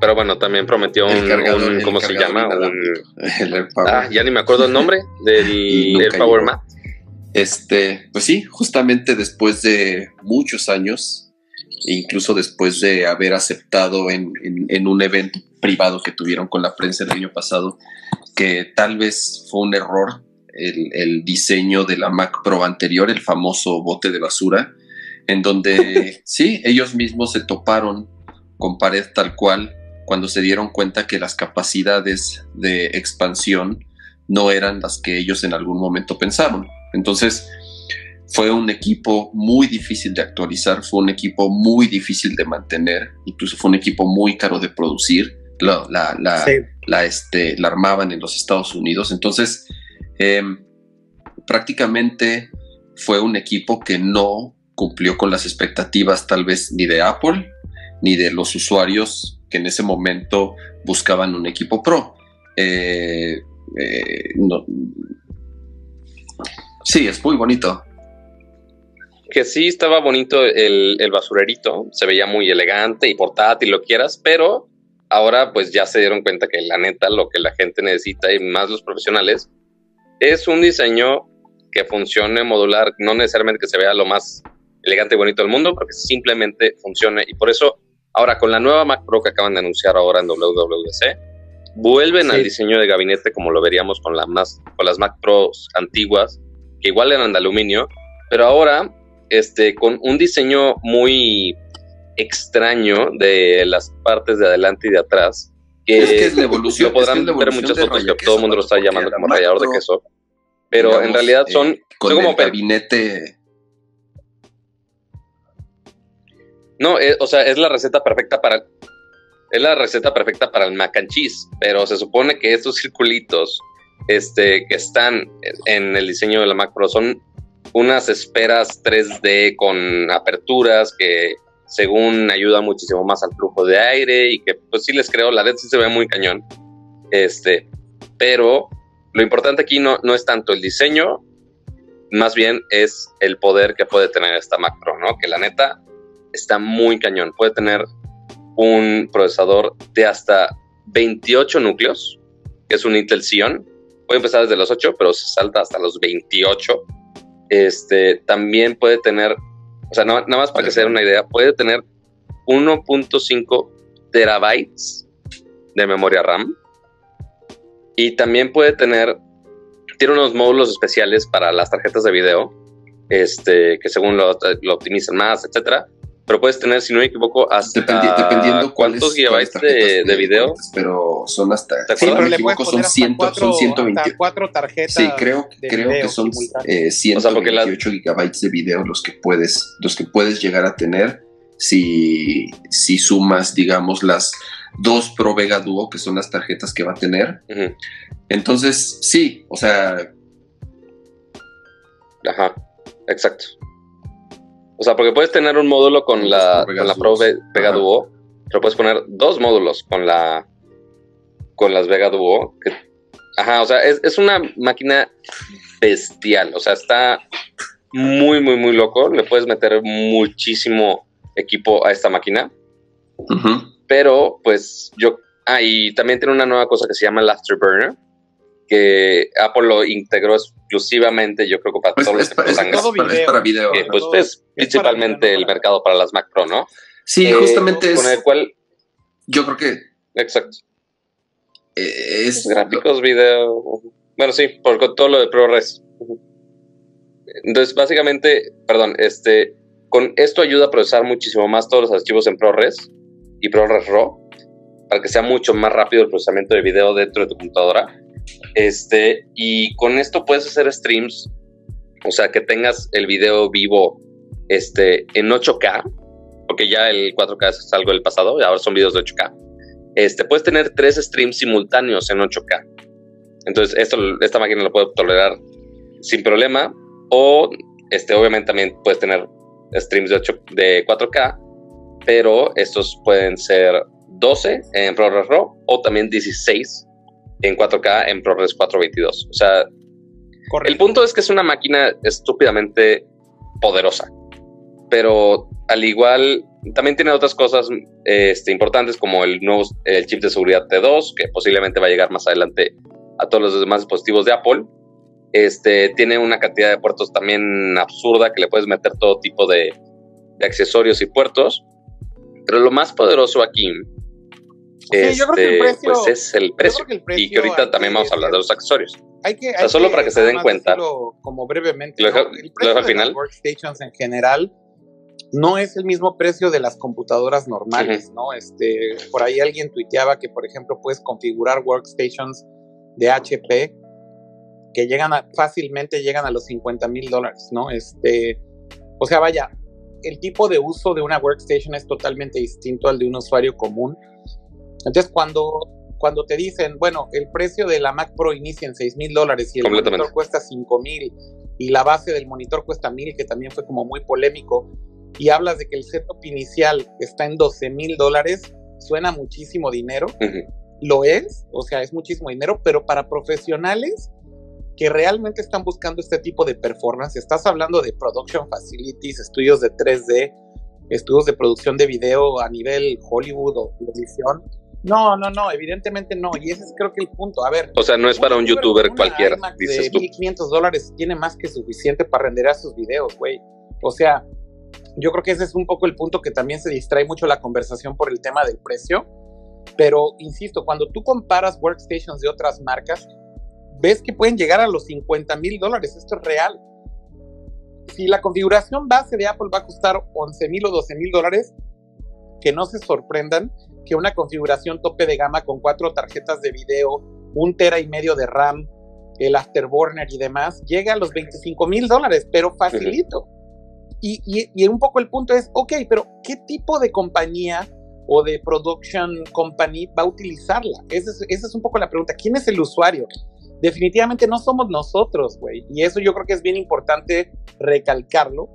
pero bueno, también prometió un, ¿cómo se llama? (laughs) ah, ya ni me acuerdo el nombre (laughs) del Power Mac. Este, pues sí, justamente después de muchos años, incluso después de haber aceptado en, un evento privado que tuvieron con la prensa el año pasado, que tal vez fue un error el, diseño de la Mac Pro anterior, el famoso bote de basura, en donde (laughs) sí, ellos mismos se toparon con pared tal cual cuando se dieron cuenta que las capacidades de expansión no eran las que ellos en algún momento pensaron. Entonces, fue un equipo muy difícil de actualizar, fue un equipo muy difícil de mantener, incluso fue un equipo muy caro de producir. La, la, este, la armaban en los Estados Unidos. Entonces, em, prácticamente fue un equipo que no cumplió con las expectativas tal vez ni de Apple ni de los usuarios que en ese momento buscaban un equipo pro. Eh, eh, no, Sí, es muy bonito. Que sí estaba bonito el, basurerito, se veía muy elegante y portátil, lo quieras, pero ahora pues ya se dieron cuenta que la neta lo que la gente necesita y más los profesionales es un diseño que funcione modular, no necesariamente que se vea lo más elegante y bonito del mundo, porque simplemente funcione. Y por eso, ahora con la nueva Mac Pro que acaban de anunciar ahora en WWDC, vuelven al diseño de gabinete como lo veríamos con, la más, con las Mac Pros antiguas, que igual eran de aluminio, pero ahora este, con un diseño muy extraño de las partes de adelante y de atrás. Que es que es la evolución. Lo podrán ver muchas fotos que todo el mundo lo está llamando como rallador de queso. Pero en realidad son, eh, con son como el gabinete. No, eh, o sea, es la receta perfecta para. Es la receta perfecta para el mac and cheese, pero se supone que estos circulitos este, que están en el diseño de la Mac Pro son unas esferas 3D con aperturas que según ayudan muchísimo más al flujo de aire y que pues sí les creo, la LED sí se ve muy cañón. Este, pero lo importante aquí no, no es tanto el diseño, más bien es el poder que puede tener esta Mac Pro, ¿no? Que la neta está muy cañón. Puede tener un procesador de hasta 28 núcleos, que es un Intel Xeon. Puede empezar desde los 8, pero se salta hasta los 28. Este, también puede tener, o sea, nada más para que se den una idea, puede tener 1.5 terabytes de memoria RAM. Y también puede tener, tiene unos módulos especiales para las tarjetas de video, este, que según lo, lo optimizan más, etcétera. Pero puedes tener, si no me equivoco, hasta Dependi- dependiendo cuáles cuántos gigabytes de, tarjetas de te video. pero son hasta. ¿Te Sí, acuerdas? pero me equivoco, son, hasta 100, cuatro, son 120. hasta cuatro tarjetas. Sí, creo, de creo video que son eh, O sea, porque la- 128 gigabytes de video los que puedes, los que puedes llegar a tener si, si sumas, digamos, las dos Pro Vega Duo, que son las tarjetas que va a tener. Entonces, sí, o sea, Ajá, exacto. O sea, porque puedes tener un módulo con la, Pro Vega con la Pro Duos. Ve- Vega Ajá. Duo, pero puedes poner dos módulos con la con las Vega Duo. que- ajá, o sea, es, es una máquina bestial. O sea, está muy, muy, muy loco. Le puedes meter muchísimo equipo a esta máquina. Pero, pues, yo. Ah, y también tiene una nueva cosa que se llama el Afterburner. Que Apple lo integró exclusivamente, yo creo que para pues, todos los es, equipos es- es para, es para video. que pues todo- es principalmente video, el mercado para las Mac Pro, ¿no? sí, Eh, justamente es. Con el cual, Yo creo que exacto, eh, es. gráficos, video, bueno, sí, por con todo lo de ProRes. Entonces, básicamente, perdón, este, con esto ayuda a procesar muchísimo más todos los archivos en ProRes y ProRes RAW para que sea mucho más rápido el procesamiento de video dentro de tu computadora. Este, y con esto puedes hacer streams, o sea, que tengas el video vivo este, en 8K, porque ya el 4K es algo del pasado, y ahora son videos de 8K. Este, puedes tener tres streams simultáneos en 8K. Entonces, esto, esta máquina lo puede tolerar sin problema. O, este, obviamente, también puedes tener streams de, 8, de 4K, pero estos pueden ser 12 en ProRes RAW o también 16 en 4K en ProRes 422. O sea, Correcto. el punto es que es una máquina estúpidamente poderosa, pero al igual también tiene otras cosas este, importantes como el nuevo el chip de seguridad T2, que posiblemente va a llegar más adelante a todos los demás dispositivos de Apple. Este, tiene una cantidad de puertos también absurda que le puedes meter todo tipo de, de accesorios y puertos. Pero lo más poderoso aquí Sí, yo creo que el este, precio- pues es el precio. creo que el Y precio que ahorita también vamos a hablar de los accesorios. Hay que, sea, solo para que se den cuenta. Como brevemente, Lo ¿no? dejo- el lo dejo precio al de final. las workstations en general no es el mismo precio de las computadoras normales, ¿no? Este, por ahí alguien tuiteaba que, por ejemplo, puedes configurar workstations de HP que llegan a, fácilmente llegan a los 50 mil dólares, ¿no? Este, o sea, vaya, el tipo de uso de una workstation es totalmente distinto al de un usuario común. Entonces, cuando, cuando te dicen, bueno, el precio de la Mac Pro inicia en 6 mil dólares y el monitor cuesta 5 mil y la base del monitor cuesta mil, que también fue como muy polémico, y hablas de que el setup inicial está en 12 mil dólares, suena muchísimo dinero, lo es, o sea, es muchísimo dinero, pero para profesionales que realmente están buscando este tipo de performance, estás hablando de production facilities, estudios de 3D, estudios de producción de video a nivel Hollywood o televisión. No, no, no, evidentemente no, y ese es creo que el punto. A ver, O sea, no es para un youtuber cualquiera, dices de tú. 1500 dólares tiene más que suficiente para renderar sus videos, güey. O sea, yo creo que ese es un poco el punto que también se distrae mucho la conversación por el tema del precio. Pero, insisto, cuando tú comparas workstations de otras marcas, ves que pueden llegar a los 50 mil dólares. Esto es real. Si la configuración base de Apple va a costar 11 mil o 12 mil dólares, que no se sorprendan que una configuración tope de gama con cuatro tarjetas de video, un tera y medio de RAM, el Afterburner y demás, llega a los 25 mil dólares, pero facilito. y, y, un poco el punto es, ok, pero ¿qué tipo de compañía o de production company va a utilizarla? Esa es, esa es un poco la pregunta. ¿Quién es el usuario? Definitivamente no somos nosotros, güey. Y eso yo creo que es bien importante recalcarlo,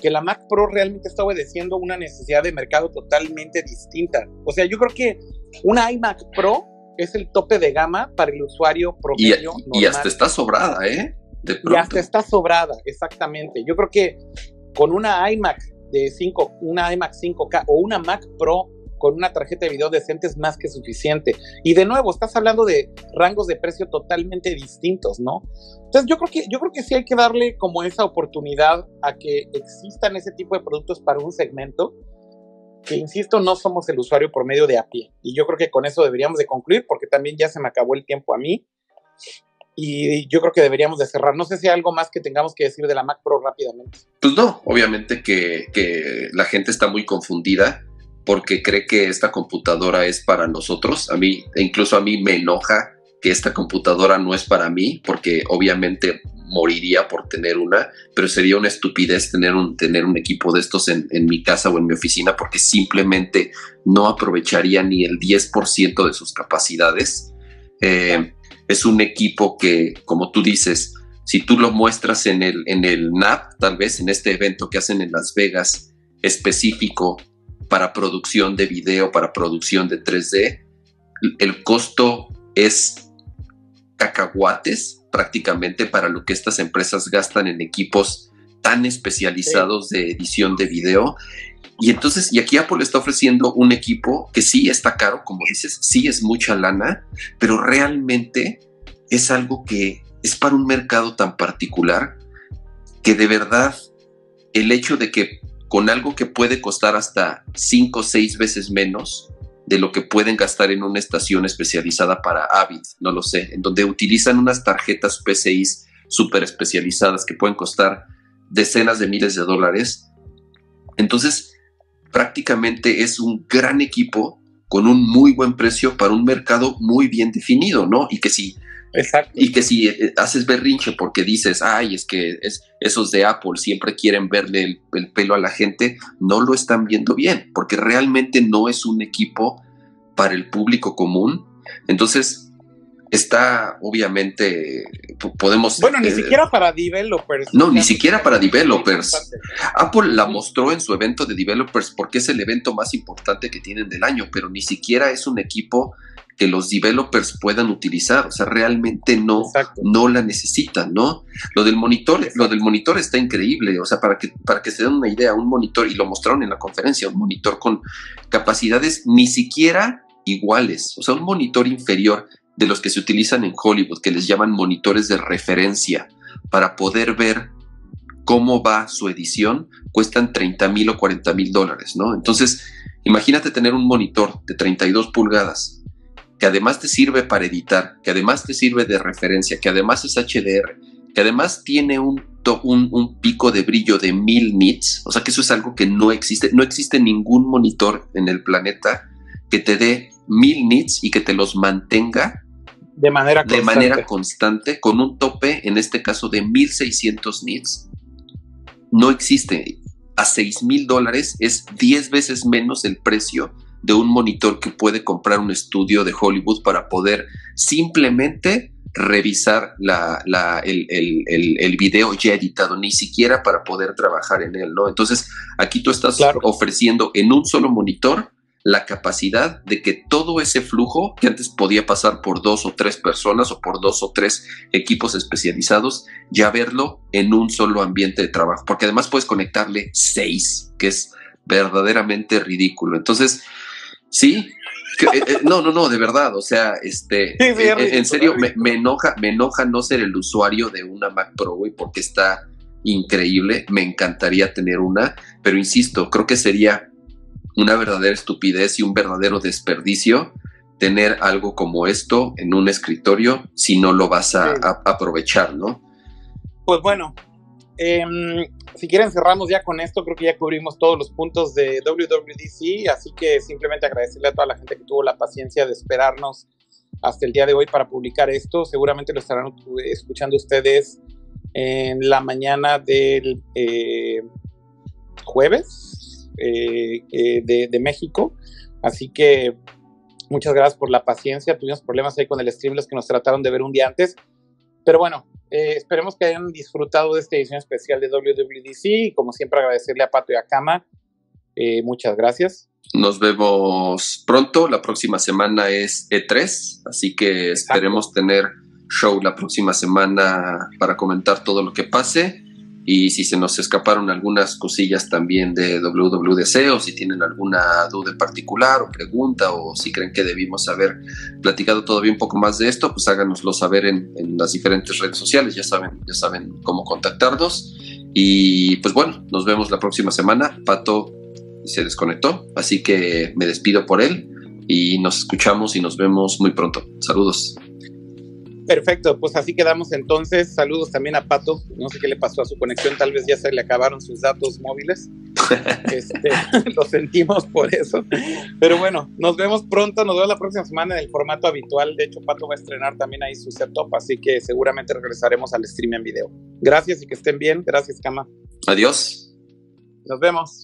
que la Mac Pro realmente está obedeciendo una necesidad de mercado totalmente distinta. O sea, yo creo que una iMac Pro es el tope de gama para el usuario promedio. Y, y hasta está sobrada, ¿eh? y hasta está sobrada, exactamente. Yo creo que con una iMac de 5, una iMac 5K o una Mac Pro con una tarjeta de video decente es más que suficiente. Y de nuevo, estás hablando de rangos de precio totalmente distintos, ¿no? Entonces yo creo que, yo creo que sí hay que darle como esa oportunidad a que existan ese tipo de productos para un segmento que insisto, no somos el usuario por medio de a pie. Y yo creo que con eso deberíamos de concluir, porque también ya se me acabó el tiempo a mí. Y yo creo que deberíamos de cerrar. No sé si hay algo más que tengamos que decir de la Mac Pro rápidamente. Pues no, obviamente que, que la gente está muy confundida porque cree que esta computadora es para nosotros. A mí, incluso a mí me enoja que esta computadora no es para mí, porque obviamente moriría por tener una, pero sería una estupidez tener un, tener un equipo de estos en, mi casa o en mi oficina porque simplemente no aprovecharía ni el 10% de sus capacidades. Eh, es un equipo que, como tú dices, si tú lo muestras en el, en el NAP, tal vez en este evento que hacen en Las Vegas, específico para producción de video, para producción de 3D, el costo es cacahuates prácticamente para lo que estas empresas gastan en equipos tan especializados de edición de video. Y entonces, y aquí Apple está ofreciendo un equipo que sí está caro, como dices, sí es mucha lana, pero realmente es algo que es para un mercado tan particular que de verdad el hecho de que con algo que puede costar hasta cinco o seis veces menos, de lo que pueden gastar en una estación especializada para Avid, no lo sé, en donde utilizan unas tarjetas PCI súper especializadas que pueden costar decenas de miles de dólares. Entonces, prácticamente es un gran equipo con un muy buen precio para un mercado muy bien definido, ¿no? Y que si Exacto. Y que si eh, haces berrinche porque dices, ay, es que es, esos de Apple siempre quieren verle el, pelo a la gente, no lo están viendo bien, porque realmente no es un equipo para el público común. Entonces, está obviamente, podemos... Bueno, ni eh, siquiera para developers. No, ni siquiera para developers. Apple la mostró en su evento de developers porque es el evento más importante que tienen del año, pero ni siquiera es un equipo que los developers puedan utilizar, o sea, realmente no, no la necesitan, ¿no? Lo del monitor, lo del monitor está increíble, o sea, para que, para que se den una idea, un monitor, y lo mostraron en la conferencia, un monitor con capacidades ni siquiera iguales, o sea, un monitor inferior de los que se utilizan en Hollywood, que les llaman monitores de referencia, para poder ver cómo va su edición, cuestan 30 mil o 40 mil dólares, ¿no? Entonces, imagínate tener un monitor de 32 pulgadas que además te sirve para editar, que además te sirve de referencia, que además es HDR, que además tiene un, un, pico de brillo de mil nits, o sea que eso es algo que no existe, no existe ningún monitor en el planeta que te dé mil nits y que te los mantenga de manera constante, de manera constante con un tope, en este caso de 1600 nits. No existe. A 6 mil dólares es 10 veces menos el precio de un monitor que puede comprar un estudio de Hollywood para poder simplemente revisar el, video ya editado, ni siquiera para poder trabajar en él, ¿no? Entonces, aquí tú estás ofreciendo en un solo monitor la capacidad de que todo ese flujo que antes podía pasar por dos o tres personas o por dos o tres equipos especializados, ya verlo en un solo ambiente de trabajo, porque además puedes conectarle seis, que es verdaderamente ridículo. Entonces, Sí, eh, eh, no, no, no, de verdad, o sea, este, eh, en, serio, me, enoja, me enoja no ser el usuario de una Mac Pro, güey, porque está increíble, me encantaría tener una, pero insisto, creo que sería una verdadera estupidez y un verdadero desperdicio tener algo como esto en un escritorio si no lo vas a aprovechar, ¿no? Pues bueno, Em, si quieren cerramos ya con esto, creo que ya cubrimos todos los puntos de WWDC, así que simplemente agradecerle a toda la gente que tuvo la paciencia de esperarnos hasta el día de hoy para publicar esto. Seguramente lo estarán escuchando ustedes en la mañana del eh, jueves eh, eh, de, México. Así que muchas gracias por la paciencia. Tuvimos problemas ahí con el Streamless que nos trataron de ver un día antes. Pero bueno, esperemos que hayan disfrutado de esta edición especial de WWDC. Y como siempre, agradecerle a Pato y a Kama. muchas gracias. Nos vemos pronto. La próxima semana es E3, así que esperemos tener show la próxima semana para comentar todo lo que pase. Y si se nos escaparon algunas cosillas también de WWDC o si tienen alguna duda en particular o pregunta o si creen que debimos haber platicado todavía un poco más de esto, pues háganoslo saber en, en las diferentes redes sociales. Ya saben, ya saben cómo contactarnos. Y pues bueno, nos vemos la próxima semana. Pato, se desconectó, así que me despido por él y nos escuchamos y nos vemos muy pronto. Saludos. Perfecto, pues así quedamos entonces. Saludos también a Pato. No sé qué le pasó a su conexión, tal vez ya se le acabaron sus datos móviles. (laughs) Este, (laughs) lo sentimos por eso. Pero bueno, nos vemos pronto. Nos vemos la próxima semana en el formato habitual. De hecho, Pato va a estrenar también ahí su setup, así que seguramente regresaremos al stream en video. Gracias y que estén bien. Gracias, Cama. Adiós. Nos vemos.